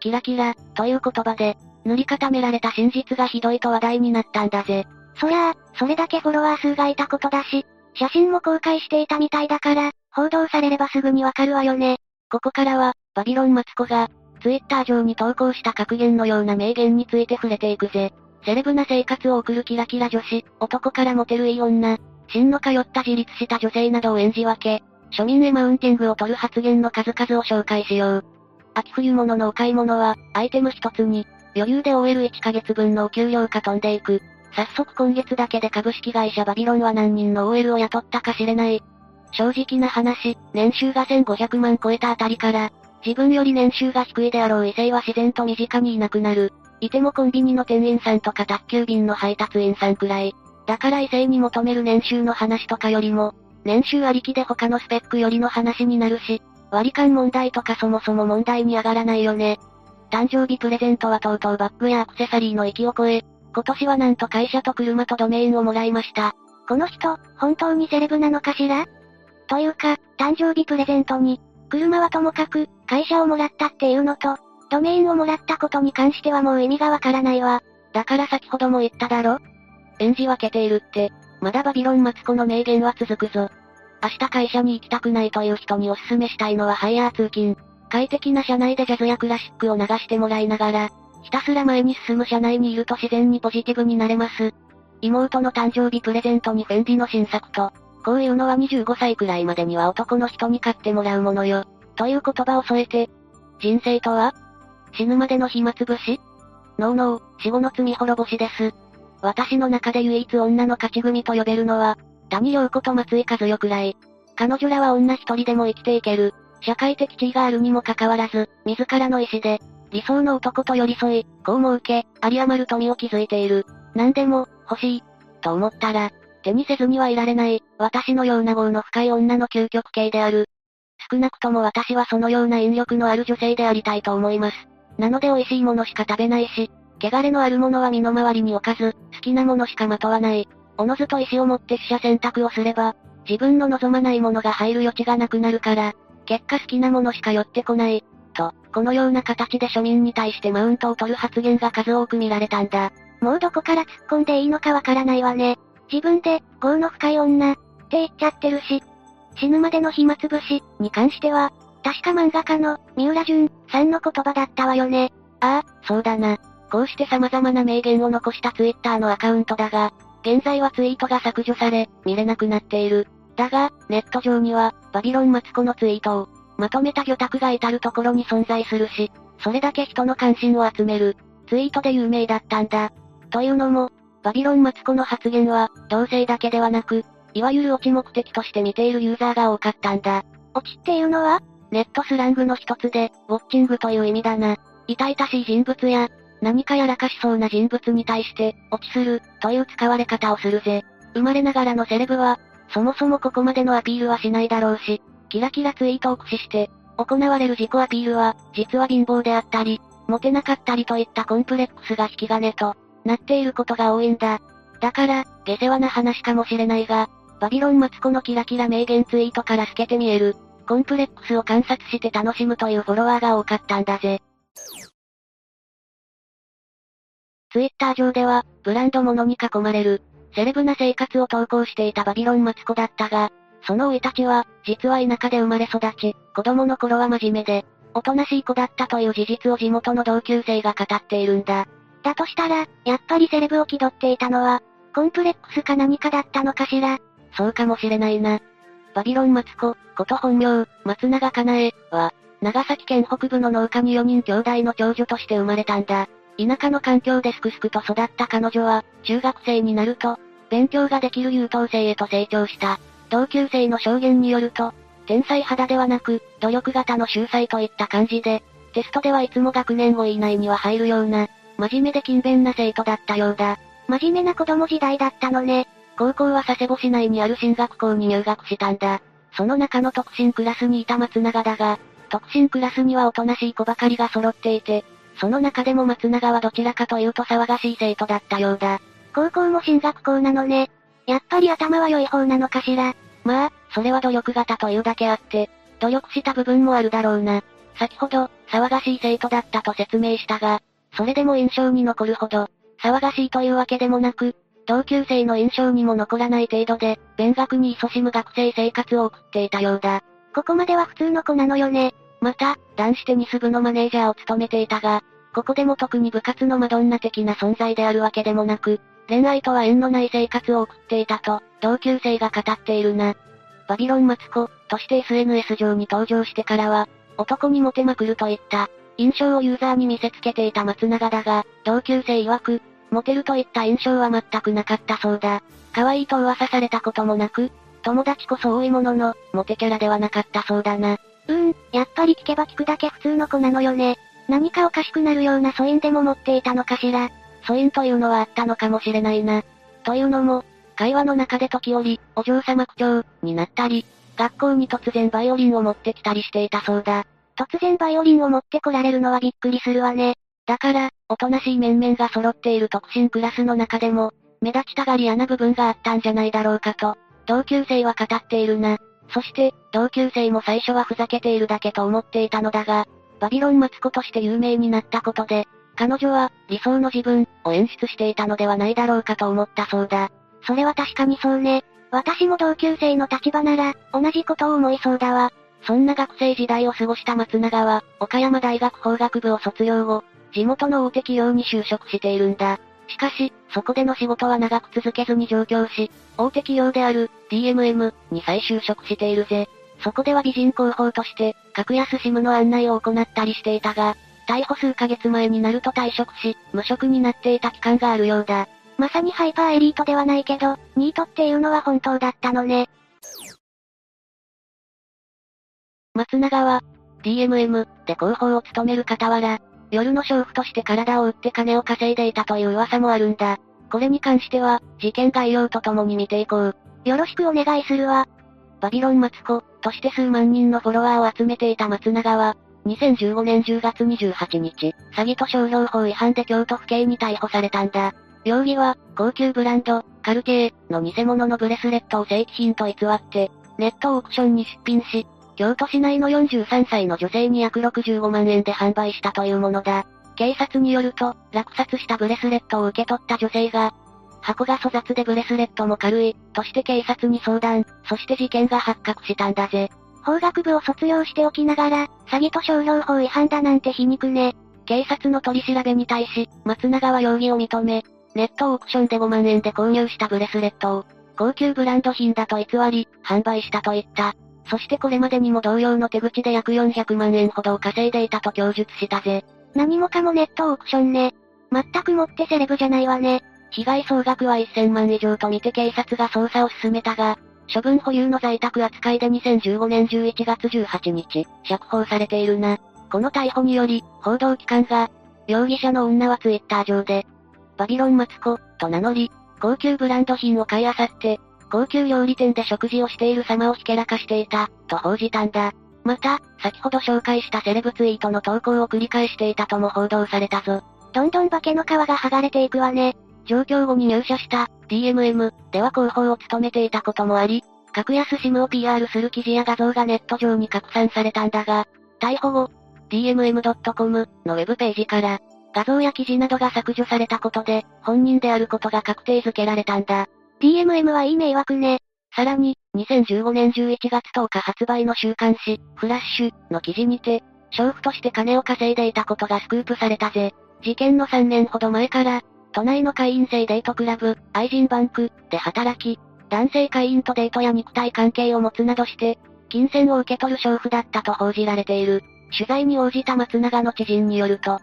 キラキラ、という言葉で、塗り固められた真実がひどいと話題になったんだぜ。そりゃあ、それだけフォロワー数がいたことだし、写真も公開していたみたいだから、報道されればすぐにわかるわよね。ここからは、バビロンマツコが、ツイッター上に投稿した格言のような名言について触れていくぜ。セレブな生活を送るキラキラ女子、男からモテるいい女、真の通った自立した女性などを演じ分け、庶民へマウンティングを取る発言の数々を紹介しよう。秋冬物のお買い物は、アイテム一つに、余裕で OL1 ヶ月分のお給料か飛んでいく。早速今月だけで株式会社バビロンは何人の OL を雇ったか知れない。正直な話、年収が1500万超えたあたりから、自分より年収が低いであろう異性は自然と身近にいなくなる。いてもコンビニの店員さんとか宅急便の配達員さんくらい。だから異性に求める年収の話とかよりも、年収ありきで他のスペックよりの話になるし、割り勘問題とかそもそも問題に上がらないよね。誕生日プレゼントはとうとうバッグやアクセサリーの域を超え、今年はなんと会社と車とドメインをもらいました。この人、本当にセレブなのかしら？というか、誕生日プレゼントに、車はともかく、会社をもらったっていうのと、ドメインをもらったことに関してはもう意味がわからないわ。だから先ほども言っただろ？演じ分けているって、まだバビロンマツコの名言は続くぞ。明日会社に行きたくないという人におすすめしたいのはハイヤー通勤。快適な車内でジャズやクラシックを流してもらいながら、ひたすら前に進む車内にいると自然にポジティブになれます。妹の誕生日プレゼントにフェンディの新作と、こういうのは25歳くらいまでには男の人に買ってもらうものよ。という言葉を添えて、人生とは死ぬまでの暇つぶし？ノーノー、死後の罪滅ぼしです。私の中で唯一女の勝ち組と呼べるのは、谷陽子と松井和代くらい。彼女らは女一人でも生きていける。社会的地位があるにもかかわらず、自らの意志で、理想の男と寄り添い、こうも受け、有り余る富を築いている。何でも、欲しい、と思ったら、手にせずにはいられない、私のような業の深い女の究極系である。少なくとも私はそのような引力のある女性でありたいと思います。なので美味しいものしか食べないし、汚れのあるものは身の回りに置かず、好きなものしかまとわない。おのずと意志を持って取捨選択をすれば、自分の望まないものが入る余地がなくなるから、結果好きなものしか寄ってこない。と、このような形で庶民に対してマウントを取る発言が数多く見られたんだ。もうどこから突っ込んでいいのかわからないわね。自分で、業の深い女、って言っちゃってるし。死ぬまでの暇つぶし、に関しては、確か漫画家の、三浦淳、さんの言葉だったわよね。ああ、そうだな。こうして様々な名言を残したツイッターのアカウントだが、現在はツイートが削除され、見れなくなっている。だが、ネット上には、バビロンマツコのツイートを、まとめた魚拓が至るところに存在するし、それだけ人の関心を集める、ツイートで有名だったんだ。というのも、バビロンマツコの発言は、同性だけではなく、いわゆるオチ目的として見ているユーザーが多かったんだ。オチっていうのは？ネットスラングの一つで、ウォッチングという意味だな。痛々しい人物や、何かやらかしそうな人物に対して、落ちする、という使われ方をするぜ。生まれながらのセレブは、そもそもここまでのアピールはしないだろうし、キラキラツイートを駆使して、行われる自己アピールは、実は貧乏であったり、モテなかったりといったコンプレックスが引き金と、なっていることが多いんだ。だから、下世話な話かもしれないが、バビロンマツコのキラキラ名言ツイートから透けて見える、コンプレックスを観察して楽しむというフォロワーが多かったんだぜ。ツイッター上では、ブランド物に囲まれる、セレブな生活を投稿していたバビロンマツコだったが、その老いたちは、実は田舎で生まれ育ち、子供の頃は真面目で、おとなしい子だったという事実を地元の同級生が語っているんだ。だとしたら、やっぱりセレブを気取っていたのは、コンプレックスか何かだったのかしら？そうかもしれないな。バビロンマツコ、こと本名、松永かなえ、は、長崎県北部の農家に4人兄弟の長女として生まれたんだ。田舎の環境ですくすくと育った彼女は、中学生になると、勉強ができる優等生へと成長した。同級生の証言によると、天才肌ではなく、努力型の秀才といった感じで、テストではいつも学年5位以内には入るような、真面目で勤勉な生徒だったようだ。真面目な子供時代だったのね。高校は佐世保市内にある進学校に入学したんだ。その中の特進クラスにいた松永だが、特進クラスにはおとなしい子ばかりが揃っていて、その中でも松永はどちらかというと騒がしい生徒だったようだ。高校も進学校なのね。やっぱり頭は良い方なのかしら。まあ、それは努力型というだけあって、努力した部分もあるだろうな。先ほど、騒がしい生徒だったと説明したが、それでも印象に残るほど、騒がしいというわけでもなく、同級生の印象にも残らない程度で、勉学に勤しむ学生生活を送っていたようだ。ここまでは普通の子なのよね。また、男子テニス部のマネージャーを務めていたが、ここでも特に部活のマドンナ的な存在であるわけでもなく、恋愛とは縁のない生活を送っていたと、同級生が語っているな。バビロンマツコ、として SNS 上に登場してからは、男にモテまくるといった、印象をユーザーに見せつけていた松永だが、同級生曰く、モテるといった印象は全くなかったそうだ。可愛いと噂されたこともなく、友達こそ多いものの、モテキャラではなかったそうだな。うーん、やっぱり聞けば聞くだけ普通の子なのよね。何かおかしくなるような素因でも持っていたのかしら。素因というのはあったのかもしれないな。というのも、会話の中で時折、お嬢様口調、になったり、学校に突然バイオリンを持ってきたりしていたそうだ。突然バイオリンを持ってこられるのはびっくりするわね。だから、おとなしい面々が揃っている特進クラスの中でも、目立ちたがり屋な部分があったんじゃないだろうかと、同級生は語っているな。そして、同級生も最初はふざけているだけと思っていたのだが、バビロンマツコとして有名になったことで、彼女は、理想の自分、を演出していたのではないだろうかと思ったそうだ。それは確かにそうね。私も同級生の立場なら、同じことを思いそうだわ。そんな学生時代を過ごした松永は、岡山大学法学部を卒業後、地元の大手企業に就職しているんだ。しかし、そこでの仕事は長く続けずに上京し、大手企業である、DMM に再就職しているぜ。そこでは美人広報として、格安シムの案内を行ったりしていたが、逮捕数ヶ月前になると退職し、無職になっていた期間があるようだ。まさにハイパーエリートではないけど、ニートっていうのは本当だったのね。松永は、DMM で広報を務める傍ら、夜の娼婦として体を売って金を稼いでいたという噂もあるんだ。これに関しては、事件概要とともに見ていこう。よろしくお願いするわ。バビロンマツコ、として数万人のフォロワーを集めていた松永は、2015年10月28日、詐欺と商標法違反で京都府警に逮捕されたんだ。容疑は、高級ブランド、カルティエの偽物のブレスレットを正規品と偽って、ネットオークションに出品し、京都市内の43歳の女性に約65万円で販売したというものだ。警察によると、落札したブレスレットを受け取った女性が、箱が粗雑でブレスレットも軽い、として警察に相談、そして事件が発覚したんだぜ。法学部を卒業しておきながら、詐欺と商標法違反だなんて皮肉ね。警察の取り調べに対し、松永は容疑を認め、ネットオークションで5万円で購入したブレスレットを、高級ブランド品だと偽り、販売したと言った。そしてこれまでにも同様の手口で約400万円ほどを稼いでいたと供述したぜ。何もかもネットオークションね。全くもってセレブじゃないわね。被害総額は1000万以上と見て警察が捜査を進めたが、処分保有の在宅扱いで2015年11月18日、釈放されているな。この逮捕により、報道機関が、容疑者の女はツイッター上で、バビロンマツコ、と名乗り、高級ブランド品を買い漁って、高級料理店で食事をしている様をひけらかしていた、と報じたんだ。また、先ほど紹介したセレブツイートの投稿を繰り返していたとも報道されたぞ。どんどん化けの皮が剥がれていくわね。上京後に入社した、DMM では広報を務めていたこともあり、格安 SIM を PR する記事や画像がネット上に拡散されたんだが、逮捕後、dmm.com のウェブページから、画像や記事などが削除されたことで、本人であることが確定づけられたんだ。DMM はいい迷惑ね。さらに、2015年11月10日発売の週刊誌、フラッシュの記事にて、娼婦として金を稼いでいたことがスクープされたぜ。事件の3年ほど前から、都内の会員制デートクラブ、愛人バンク、で働き、男性会員とデートや肉体関係を持つなどして、金銭を受け取る娼婦だったと報じられている。取材に応じた松永の知人によると、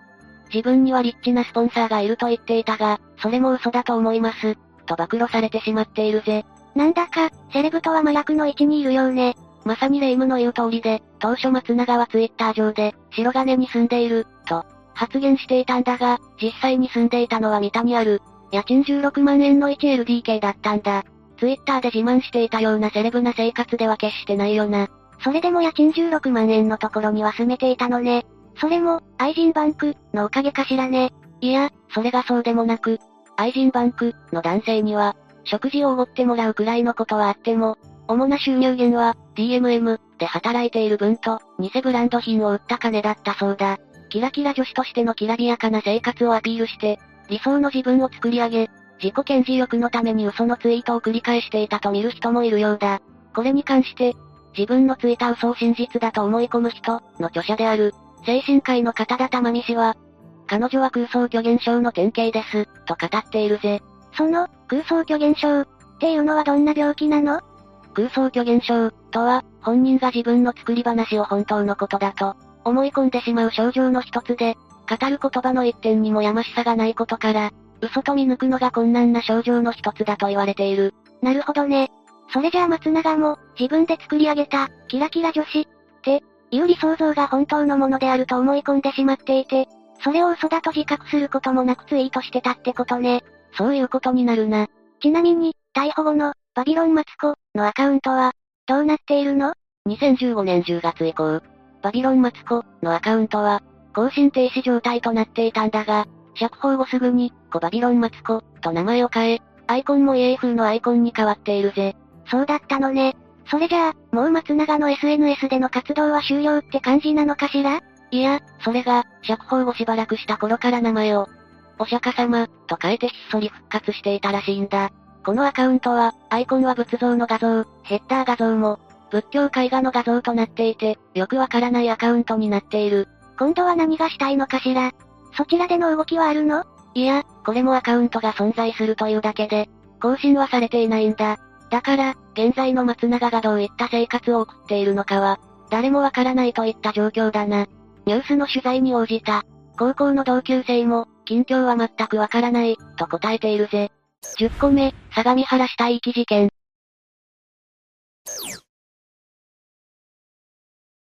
自分にはリッチなスポンサーがいると言っていたが、それも嘘だと思います。と暴露されてしまっているぜ。なんだか、セレブとは麻薬の位置にいるようね。まさに霊夢の言う通りで、当初松永はツイッター上で、白金に住んでいる、と、発言していたんだが、実際に住んでいたのは三田にある、家賃16万円の 1LDK だったんだ。ツイッターで自慢していたようなセレブな生活では決してないよな。それでも家賃16万円のところには住めていたのね。それも、愛人バンク、のおかげかしらね。いや、それがそうでもなく、愛人バンク、の男性には、食事をおごってもらうくらいのことはあっても、主な収入源は、DMM で働いている分と、偽ブランド品を売った金だったそうだ。キラキラ女子としてのきらびやかな生活をアピールして、理想の自分を作り上げ、自己顕示欲のために嘘のツイートを繰り返していたと見る人もいるようだ。これに関して、自分のついた嘘を真実だと思い込む人、の著者である、精神科医の片田玉美氏は、彼女は空想虚現象の典型です、と語っているぜ。その、空想虚現象、っていうのはどんな病気なの？空想虚現象、とは、本人が自分の作り話を本当のことだと、思い込んでしまう症状の一つで、語る言葉の一点にもやましさがないことから、嘘と見抜くのが困難な症状の一つだと言われている。なるほどね。それじゃあ松永も、自分で作り上げた、キラキラ女子、って、いう理想像が本当のものであると思い込んでしまっていて、それを嘘だと自覚することもなくツイートしてたってことね。そういうことになるな。ちなみに、逮捕後の、バビロンマツコのアカウントは、どうなっているの ?2015 年10月以降、バビロンマツコのアカウントは、更新停止状態となっていたんだが、釈放後すぐに、コバビロンマツコと名前を変え、アイコンも EA 風のアイコンに変わっているぜ。そうだったのね。それじゃあ、もう松永の SNS での活動は終了って感じなのかしら？いや、それが、釈放後しばらくした頃から名前を、お釈迦様、と変えてひっそり復活していたらしいんだ。このアカウントは、アイコンは仏像の画像、ヘッダー画像も、仏教絵画の画像となっていて、よくわからないアカウントになっている。今度は何がしたいのかしら？そちらでの動きはあるの？いや、これもアカウントが存在するというだけで、更新はされていないんだ。だから、現在の松永がどういった生活を送っているのかは、誰もわからないといった状況だな。ニュースの取材に応じた、高校の同級生も、近況は全くわからない、と答えているぜ。10個目、相模原死体遺棄事件。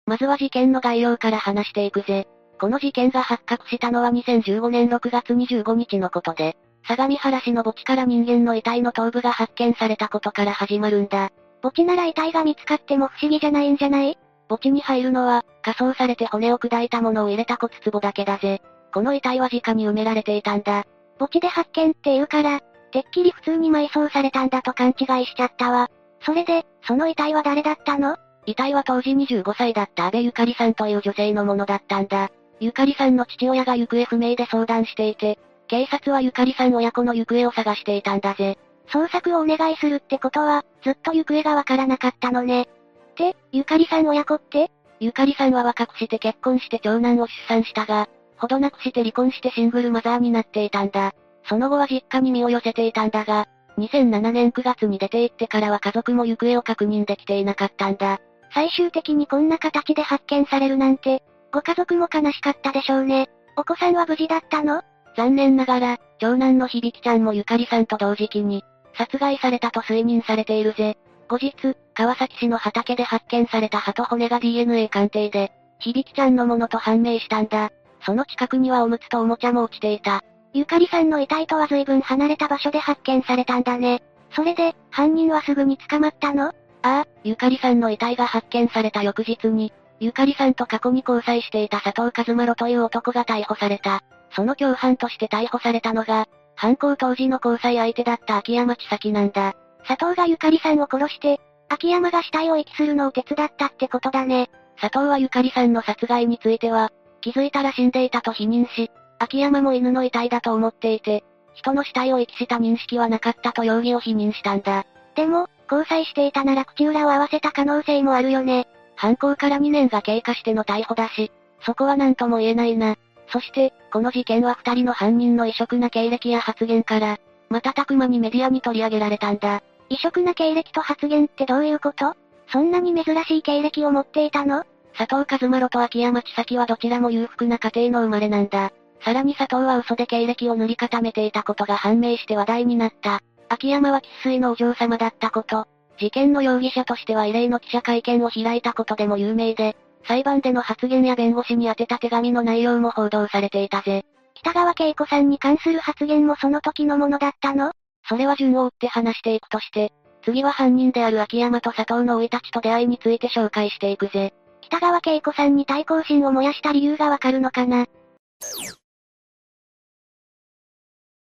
まずは事件の概要から話していくぜ。この事件が発覚したのは2015年6月25日のことで、相模原市の墓地から人間の遺体の頭部が発見されたことから始まるんだ。墓地なら遺体が見つかっても不思議じゃないんじゃない？墓地に入るのは、仮装されて骨を砕いたものを入れた骨壺だけだぜ。この遺体は直に埋められていたんだ。墓地で発見って言うから、てっきり普通に埋葬されたんだと勘違いしちゃったわ。それで、その遺体は誰だったの？遺体は当時25歳だった安倍ゆかりさんという女性のものだったんだ。ゆかりさんの父親が行方不明で相談していて、警察はゆかりさん親子の行方を探していたんだぜ。捜索をお願いするってことは、ずっと行方がわからなかったのね。で、ゆかりさん親子ってゆかりさんは若くして結婚して長男を出産したが、ほどなくして離婚してシングルマザーになっていたんだ。その後は実家に身を寄せていたんだが、2007年9月に出て行ってからは家族も行方を確認できていなかったんだ。最終的にこんな形で発見されるなんて、ご家族も悲しかったでしょうね。お子さんは無事だったの？残念ながら、長男の響ちゃんもゆかりさんと同時期に、殺害されたと推認されているぜ。後日、川崎市の畑で発見された歯と骨が DNA 鑑定で、響ちゃんのものと判明したんだ。その近くにはおむつとおもちゃも落ちていた。ゆかりさんの遺体とは随分離れた場所で発見されたんだね。それで、犯人はすぐに捕まったの？ああ、ゆかりさんの遺体が発見された翌日に、ゆかりさんと過去に交際していた佐藤和丸という男が逮捕された。その共犯として逮捕されたのが、犯行当時の交際相手だった秋山千咲なんだ。佐藤がゆかりさんを殺して、秋山が死体を遺棄するのを手伝ったってことだね。佐藤はゆかりさんの殺害については、気づいたら死んでいたと否認し、秋山も犬の遺体だと思っていて、人の死体を遺棄した認識はなかったと容疑を否認したんだ。でも、交際していたなら口裏を合わせた可能性もあるよね。犯行から2年が経過しての逮捕だし、そこは何とも言えないな。そして、この事件は二人の犯人の異色な経歴や発言から、瞬く間にメディアに取り上げられたんだ。異色な経歴と発言ってどういうこと？そんなに珍しい経歴を持っていたの？佐藤和丸と秋山千咲はどちらも裕福な家庭の生まれなんだ。さらに佐藤は嘘で経歴を塗り固めていたことが判明して話題になった。秋山は喫水のお嬢様だったこと、事件の容疑者としては異例の記者会見を開いたことでも有名で、裁判での発言や弁護士に宛てた手紙の内容も報道されていたぜ。北川景子さんに関する発言もその時のものだったの？それは順を追って話していくとして、次は犯人である秋山と佐藤の老いたちと出会いについて紹介していくぜ。北川景子さんに対抗心を燃やした理由がわかるのかな？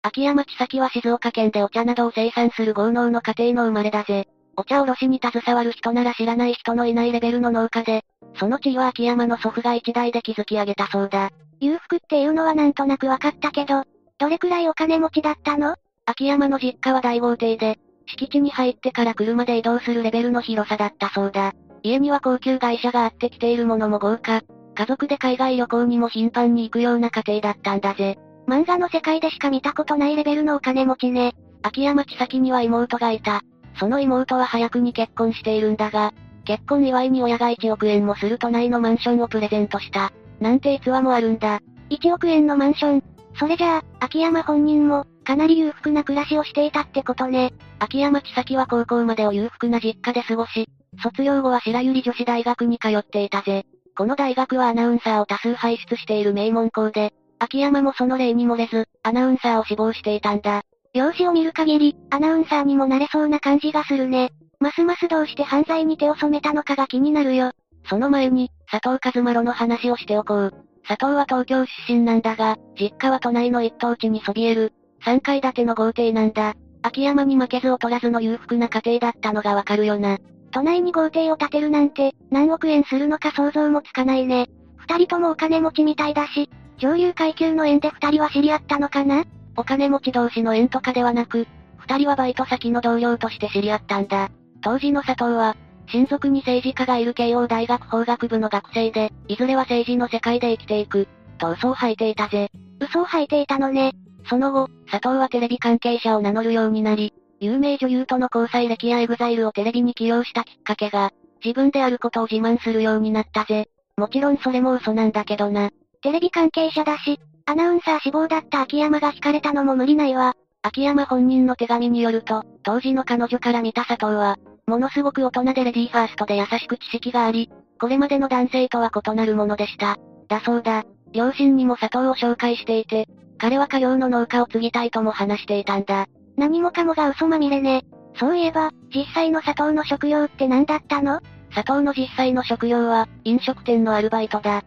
秋山千咲は静岡県でお茶などを生産する豪農の家庭の生まれだぜ。お茶卸に携わる人なら知らない人のいないレベルの農家で、その地位は秋山の祖父が一代で築き上げたそうだ。裕福っていうのはなんとなくわかったけど、どれくらいお金持ちだったの？秋山の実家は大豪邸で、敷地に入ってから車で移動するレベルの広さだったそうだ。家には高級会社があって着ているものも豪華。家族で海外旅行にも頻繁に行くような家庭だったんだぜ。漫画の世界でしか見たことないレベルのお金持ちね。秋山千咲には妹がいた。その妹は早くに結婚しているんだが、結婚祝いに親が1億円もする都内のマンションをプレゼントした。なんて逸話もあるんだ。1億円のマンション。それじゃあ、秋山本人も、かなり裕福な暮らしをしていたってことね。秋山千咲は高校までを裕福な実家で過ごし、卒業後は白百合女子大学に通っていたぜ。この大学はアナウンサーを多数輩出している名門校で、秋山もその例に漏れず、アナウンサーを志望していたんだ。容姿を見る限り、アナウンサーにもなれそうな感じがするね。ますますどうして犯罪に手を染めたのかが気になるよ。その前に、佐藤和麻呂の話をしておこう。佐藤は東京出身なんだが、実家は都内の一等地にそびえる、3階建ての豪邸なんだ。秋山に負けず劣らずの裕福な家庭だったのがわかるよな。都内に豪邸を建てるなんて、何億円するのか想像もつかないね。二人ともお金持ちみたいだし、上流階級の縁で二人は知り合ったのかな？お金持ち同士の縁とかではなく、二人はバイト先の同僚として知り合ったんだ。当時の佐藤は、親族に政治家がいる慶応大学法学部の学生で、いずれは政治の世界で生きていく、と嘘を吐いていたぜ。嘘を吐いていたのね。その後、佐藤はテレビ関係者を名乗るようになり、有名女優との交際歴や EXILE をテレビに起用したきっかけが、自分であることを自慢するようになったぜ。もちろんそれも嘘なんだけどな。テレビ関係者だし、アナウンサー志望だった秋山が惹かれたのも無理ないわ。秋山本人の手紙によると、当時の彼女から見た佐藤は、ものすごく大人でレディーファーストで優しく知識があり、これまでの男性とは異なるものでした。だそうだ。両親にも佐藤を紹介していて、彼は家業の農家を継ぎたいとも話していたんだ。何もかもが嘘まみれね。そういえば、実際の佐藤の職業って何だったの？佐藤の実際の職業は、飲食店のアルバイトだ。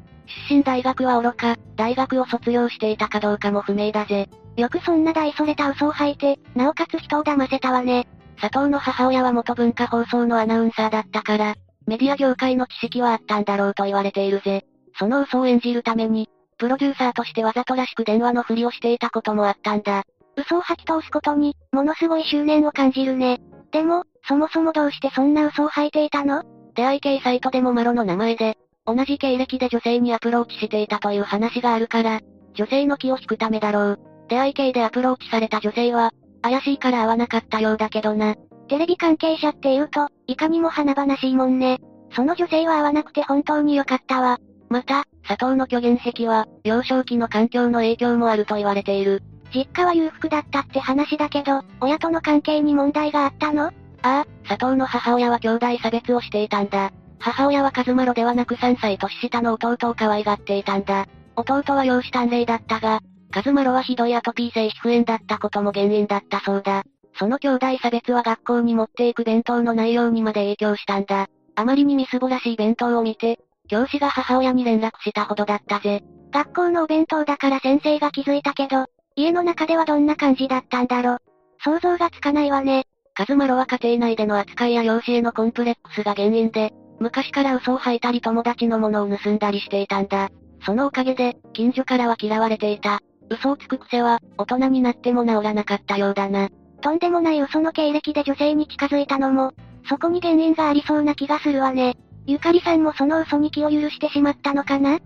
出身大学は愚か、大学を卒業していたかどうかも不明だぜ。よくそんな大それた嘘を吐いて、なおかつ人を騙せたわね。佐藤の母親は元文化放送のアナウンサーだったから、メディア業界の知識はあったんだろうと言われているぜ。その嘘を演じるために、プロデューサーとしてわざとらしく電話のふりをしていたこともあったんだ。嘘を吐き通すことに、ものすごい執念を感じるね。でも、そもそもどうしてそんな嘘を吐いていたの？出会い系サイトでもマロの名前で、同じ経歴で女性にアプローチしていたという話があるから、女性の気を引くためだろう。出会い系でアプローチされた女性は、怪しいから会わなかったようだけどな。テレビ関係者って言うと、いかにも華々しいもんね。その女性は会わなくて本当に良かったわ。また、佐藤の虚言癖は、幼少期の環境の影響もあると言われている。実家は裕福だったって話だけど、親との関係に問題があったの？ああ、佐藤の母親は兄弟差別をしていたんだ。母親はカズマロではなく3歳年下の弟を可愛がっていたんだ。弟は容姿端麗だったが、カズマロはひどいアトピー性皮膚炎だったことも原因だったそうだ。その兄弟差別は学校に持っていく弁当の内容にまで影響したんだ。あまりにみすぼらしい弁当を見て、教師が母親に連絡したほどだったぜ。学校のお弁当だから先生が気づいたけど、家の中ではどんな感じだったんだろ。想像がつかないわね。カズマロは家庭内での扱いや容姿へのコンプレックスが原因で、昔から嘘を吐いたり友達のものを盗んだりしていたんだ。そのおかげで、近所からは嫌われていた。嘘をつく癖は、大人になっても治らなかったようだな。とんでもない嘘の経歴で女性に近づいたのも、そこに原因がありそうな気がするわね。ゆかりさんもその嘘に気を許してしまったのかな？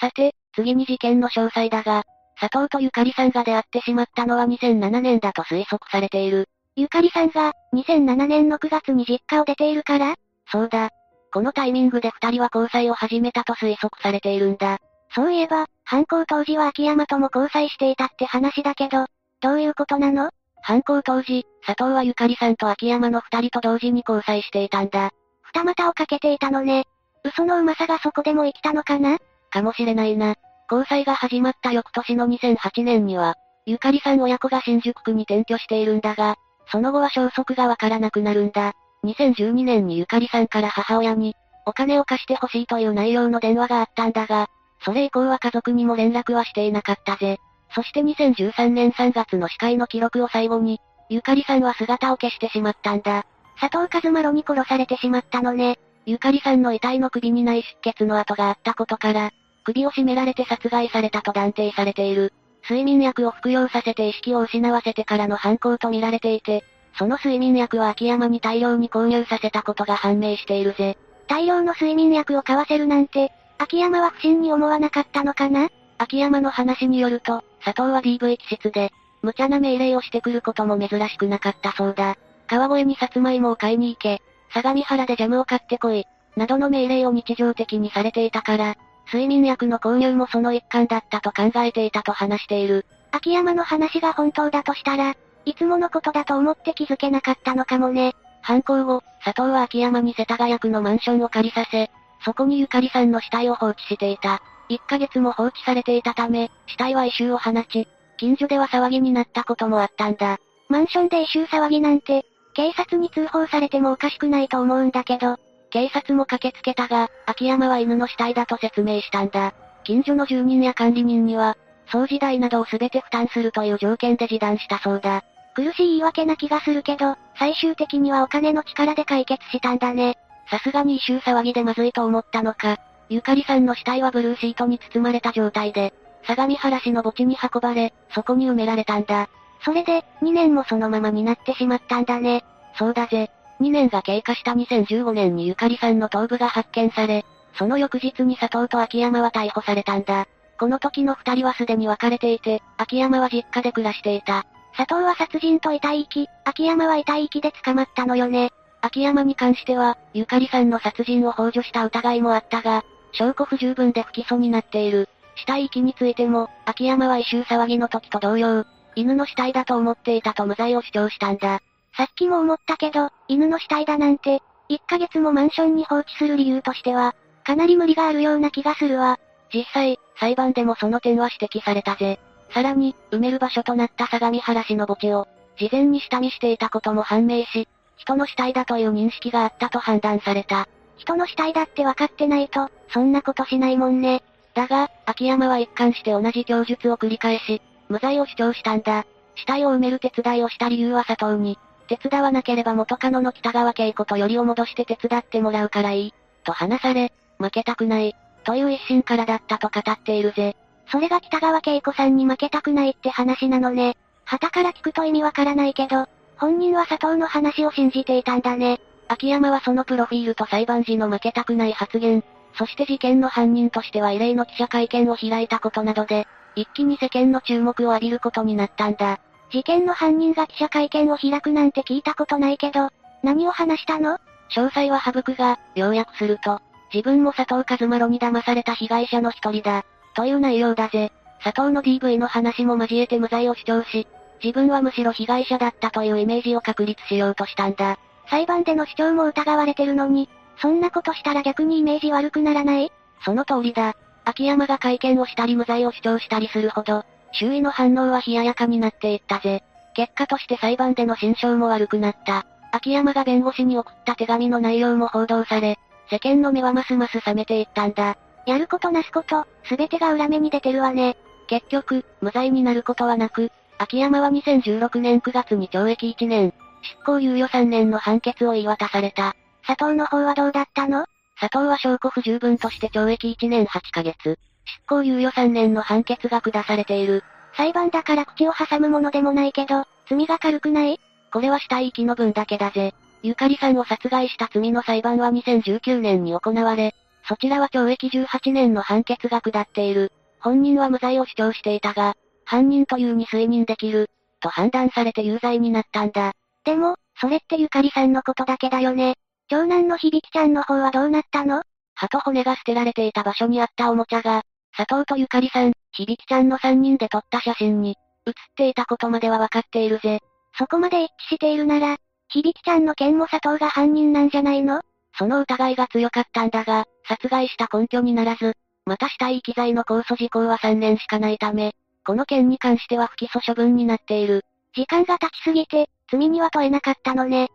さて、次に事件の詳細だが、佐藤とゆかりさんが出会ってしまったのは2007年だと推測されている。ゆかりさんが、2007年の9月に実家を出ているから？そうだ。このタイミングで二人は交際を始めたと推測されているんだ。そういえば、犯行当時は秋山とも交際していたって話だけど、どういうことなの？犯行当時、佐藤はゆかりさんと秋山の二人と同時に交際していたんだ。二股をかけていたのね。嘘のうまさがそこでも生きたのかな？かもしれないな。交際が始まった翌年の2008年には、ゆかりさん親子が新宿区に転居しているんだが、その後は消息がわからなくなるんだ。2012年にゆかりさんから母親に、お金を貸してほしいという内容の電話があったんだが、それ以降は家族にも連絡はしていなかったぜ。そして2013年3月の司会の記録を最後に、ゆかりさんは姿を消してしまったんだ。佐藤和麻呂に殺されてしまったのね。ゆかりさんの遺体の首に内出血の跡があったことから、首を絞められて殺害されたと断定されている。睡眠薬を服用させて意識を失わせてからの犯行と見られていて、その睡眠薬は秋山に大量に購入させたことが判明しているぜ。大量の睡眠薬を買わせるなんて、秋山は不審に思わなかったのかな？秋山の話によると、佐藤は DV 気質で、無茶な命令をしてくることも珍しくなかったそうだ。川越にさつまいもを買いに行け、相模原でジャムを買ってこい。などの命令を日常的にされていたから、睡眠薬の購入もその一環だったと考えていたと話している。秋山の話が本当だとしたら、いつものことだと思って気づけなかったのかもね。犯行後、佐藤は秋山に世田谷区のマンションを借りさせ、そこにゆかりさんの死体を放置していた。1ヶ月も放置されていたため、死体は異臭を放ち、近所では騒ぎになったこともあったんだ。マンションで異臭騒ぎなんて、警察に通報されてもおかしくないと思うんだけど、警察も駆けつけたが、秋山は犬の死体だと説明したんだ。近所の住人や管理人には、掃除代などを全て負担するという条件で示談したそうだ。苦しい言い訳な気がするけど、最終的にはお金の力で解決したんだね。さすがに異臭騒ぎでまずいと思ったのか。ゆかりさんの死体はブルーシートに包まれた状態で、相模原市の墓地に運ばれ、そこに埋められたんだ。それで、2年もそのままになってしまったんだね。そうだぜ。2年が経過した2015年にゆかりさんの頭部が発見され、その翌日に佐藤と秋山は逮捕されたんだ。この時の二人はすでに別れていて、秋山は実家で暮らしていた。佐藤は殺人と遺体遺棄、秋山は遺体遺棄で捕まったのよね。秋山に関しては、ゆかりさんの殺人を幇助した疑いもあったが、証拠不十分で不起訴になっている。死体遺棄についても、秋山は異臭騒ぎの時と同様、犬の死体だと思っていたと無罪を主張したんだ。さっきも思ったけど、犬の死体だなんて、1ヶ月もマンションに放置する理由としては、かなり無理があるような気がするわ。実際、裁判でもその点は指摘されたぜ。さらに、埋める場所となった相模原市の墓地を、事前に下見していたことも判明し、人の死体だという認識があったと判断された。人の死体だって分かってないと、そんなことしないもんね。だが、秋山は一貫して同じ供述を繰り返し、無罪を主張したんだ。死体を埋める手伝いをした理由は佐藤に、手伝わなければ元カノの北川景子とよりを戻して手伝ってもらうからいい、と話され、負けたくない、という一心からだったと語っているぜ。それが北川景子さんに負けたくないって話なのね。旗から聞くと意味わからないけど、本人は佐藤の話を信じていたんだね。秋山はそのプロフィールと裁判時の負けたくない発言、そして事件の犯人としては異例の記者会見を開いたことなどで、一気に世間の注目を浴びることになったんだ。事件の犯人が記者会見を開くなんて聞いたことないけど、何を話したの？詳細は省くが、要約すると、自分も佐藤和丸に騙された被害者の一人だ、という内容だぜ。佐藤の DV の話も交えて無罪を主張し、自分はむしろ被害者だったというイメージを確立しようとしたんだ。裁判での主張も疑われてるのに、そんなことしたら逆にイメージ悪くならない？その通りだ。秋山が会見をしたり無罪を主張したりするほど、周囲の反応は冷ややかになっていったぜ。結果として裁判での心象も悪くなった。秋山が弁護士に送った手紙の内容も報道され、世間の目はますます冷めていったんだ。やることなすこと、すべてが裏目に出てるわね。結局、無罪になることはなく、秋山は2016年9月に懲役1年、執行猶予3年の判決を言い渡された。佐藤の方はどうだったの？佐藤は証拠不十分として懲役1年8ヶ月、執行猶予3年の判決が下されている。裁判だから口を挟むものでもないけど、罪が軽くない？これは死体遺棄の分だけだぜ。ゆかりさんを殺害した罪の裁判は2019年に行われ、そちらは懲役18年の判決が下っている。本人は無罪を主張していたが、犯人というに推認できる、と判断されて有罪になったんだ。でも、それってゆかりさんのことだけだよね。長男の響ちゃんの方はどうなったの？歯と骨が捨てられていた場所にあったおもちゃが、佐藤とゆかりさん、響ちゃんの3人で撮った写真に、写っていたことまではわかっているぜ。そこまで一致しているなら、響ちゃんの件も佐藤が犯人なんじゃないの？その疑いが強かったんだが、殺害した根拠にならず、また死体遺棄罪の控訴事項は3年しかないため、この件に関しては不起訴処分になっている。時間が経ちすぎて、罪には問えなかったのね。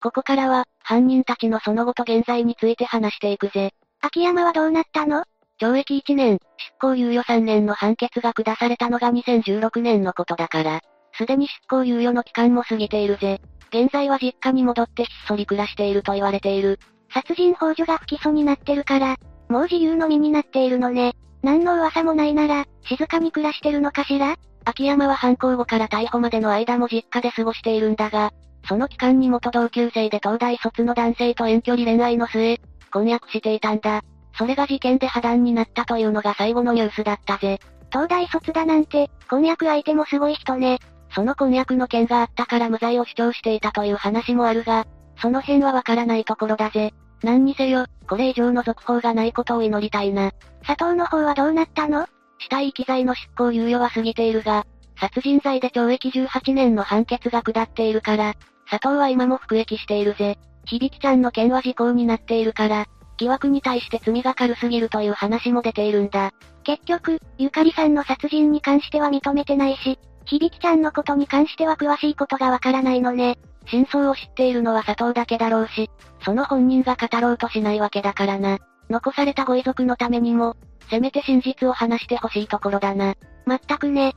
ここからは、犯人たちのその後と現在について話していくぜ。秋山はどうなったの？懲役1年、執行猶予3年の判決が下されたのが2016年のことだから、すでに執行猶予の期間も過ぎているぜ。現在は実家に戻ってひっそり暮らしていると言われている。殺人幇助が不起訴になってるから、もう自由の身になっているのね。何の噂もないなら、静かに暮らしてるのかしら？秋山は犯行後から逮捕までの間も実家で過ごしているんだが、その期間に元同級生で東大卒の男性と遠距離恋愛の末、婚約していたんだ。それが事件で破談になったというのが最後のニュースだったぜ。東大卒だなんて、婚約相手もすごい人ね。その婚約の件があったから無罪を主張していたという話もあるが、その辺はわからないところだぜ。何にせよ、これ以上の続報がないことを祈りたいな。佐藤の方はどうなったの？死体遺棄罪の執行猶予は過ぎているが、殺人罪で懲役18年の判決が下っているから、佐藤は今も服役しているぜ。響ちゃんの件は時効になっているから、疑惑に対して罪が軽すぎるという話も出ているんだ。結局、ゆかりさんの殺人に関しては認めてないし、響ちゃんのことに関しては詳しいことがわからないのね。真相を知っているのは佐藤だけだろうし、その本人が語ろうとしないわけだからな。残されたご遺族のためにも、せめて真実を話してほしいところだな。まったくね。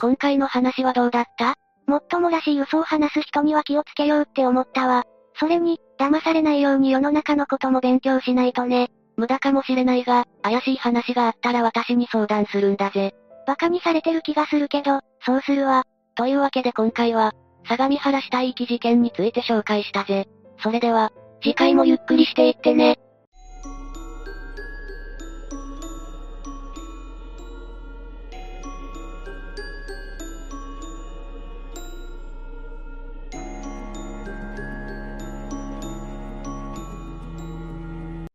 今回の話はどうだった？もっともらしい嘘を話す人には気をつけようって思ったわ。それに、騙されないように世の中のことも勉強しないとね。無駄かもしれないが、怪しい話があったら私に相談するんだぜ。馬鹿にされてる気がするけど、そうするわ。というわけで今回は、相模原死体遺棄事件について紹介したぜ。それでは、次回もゆっくりしていってね。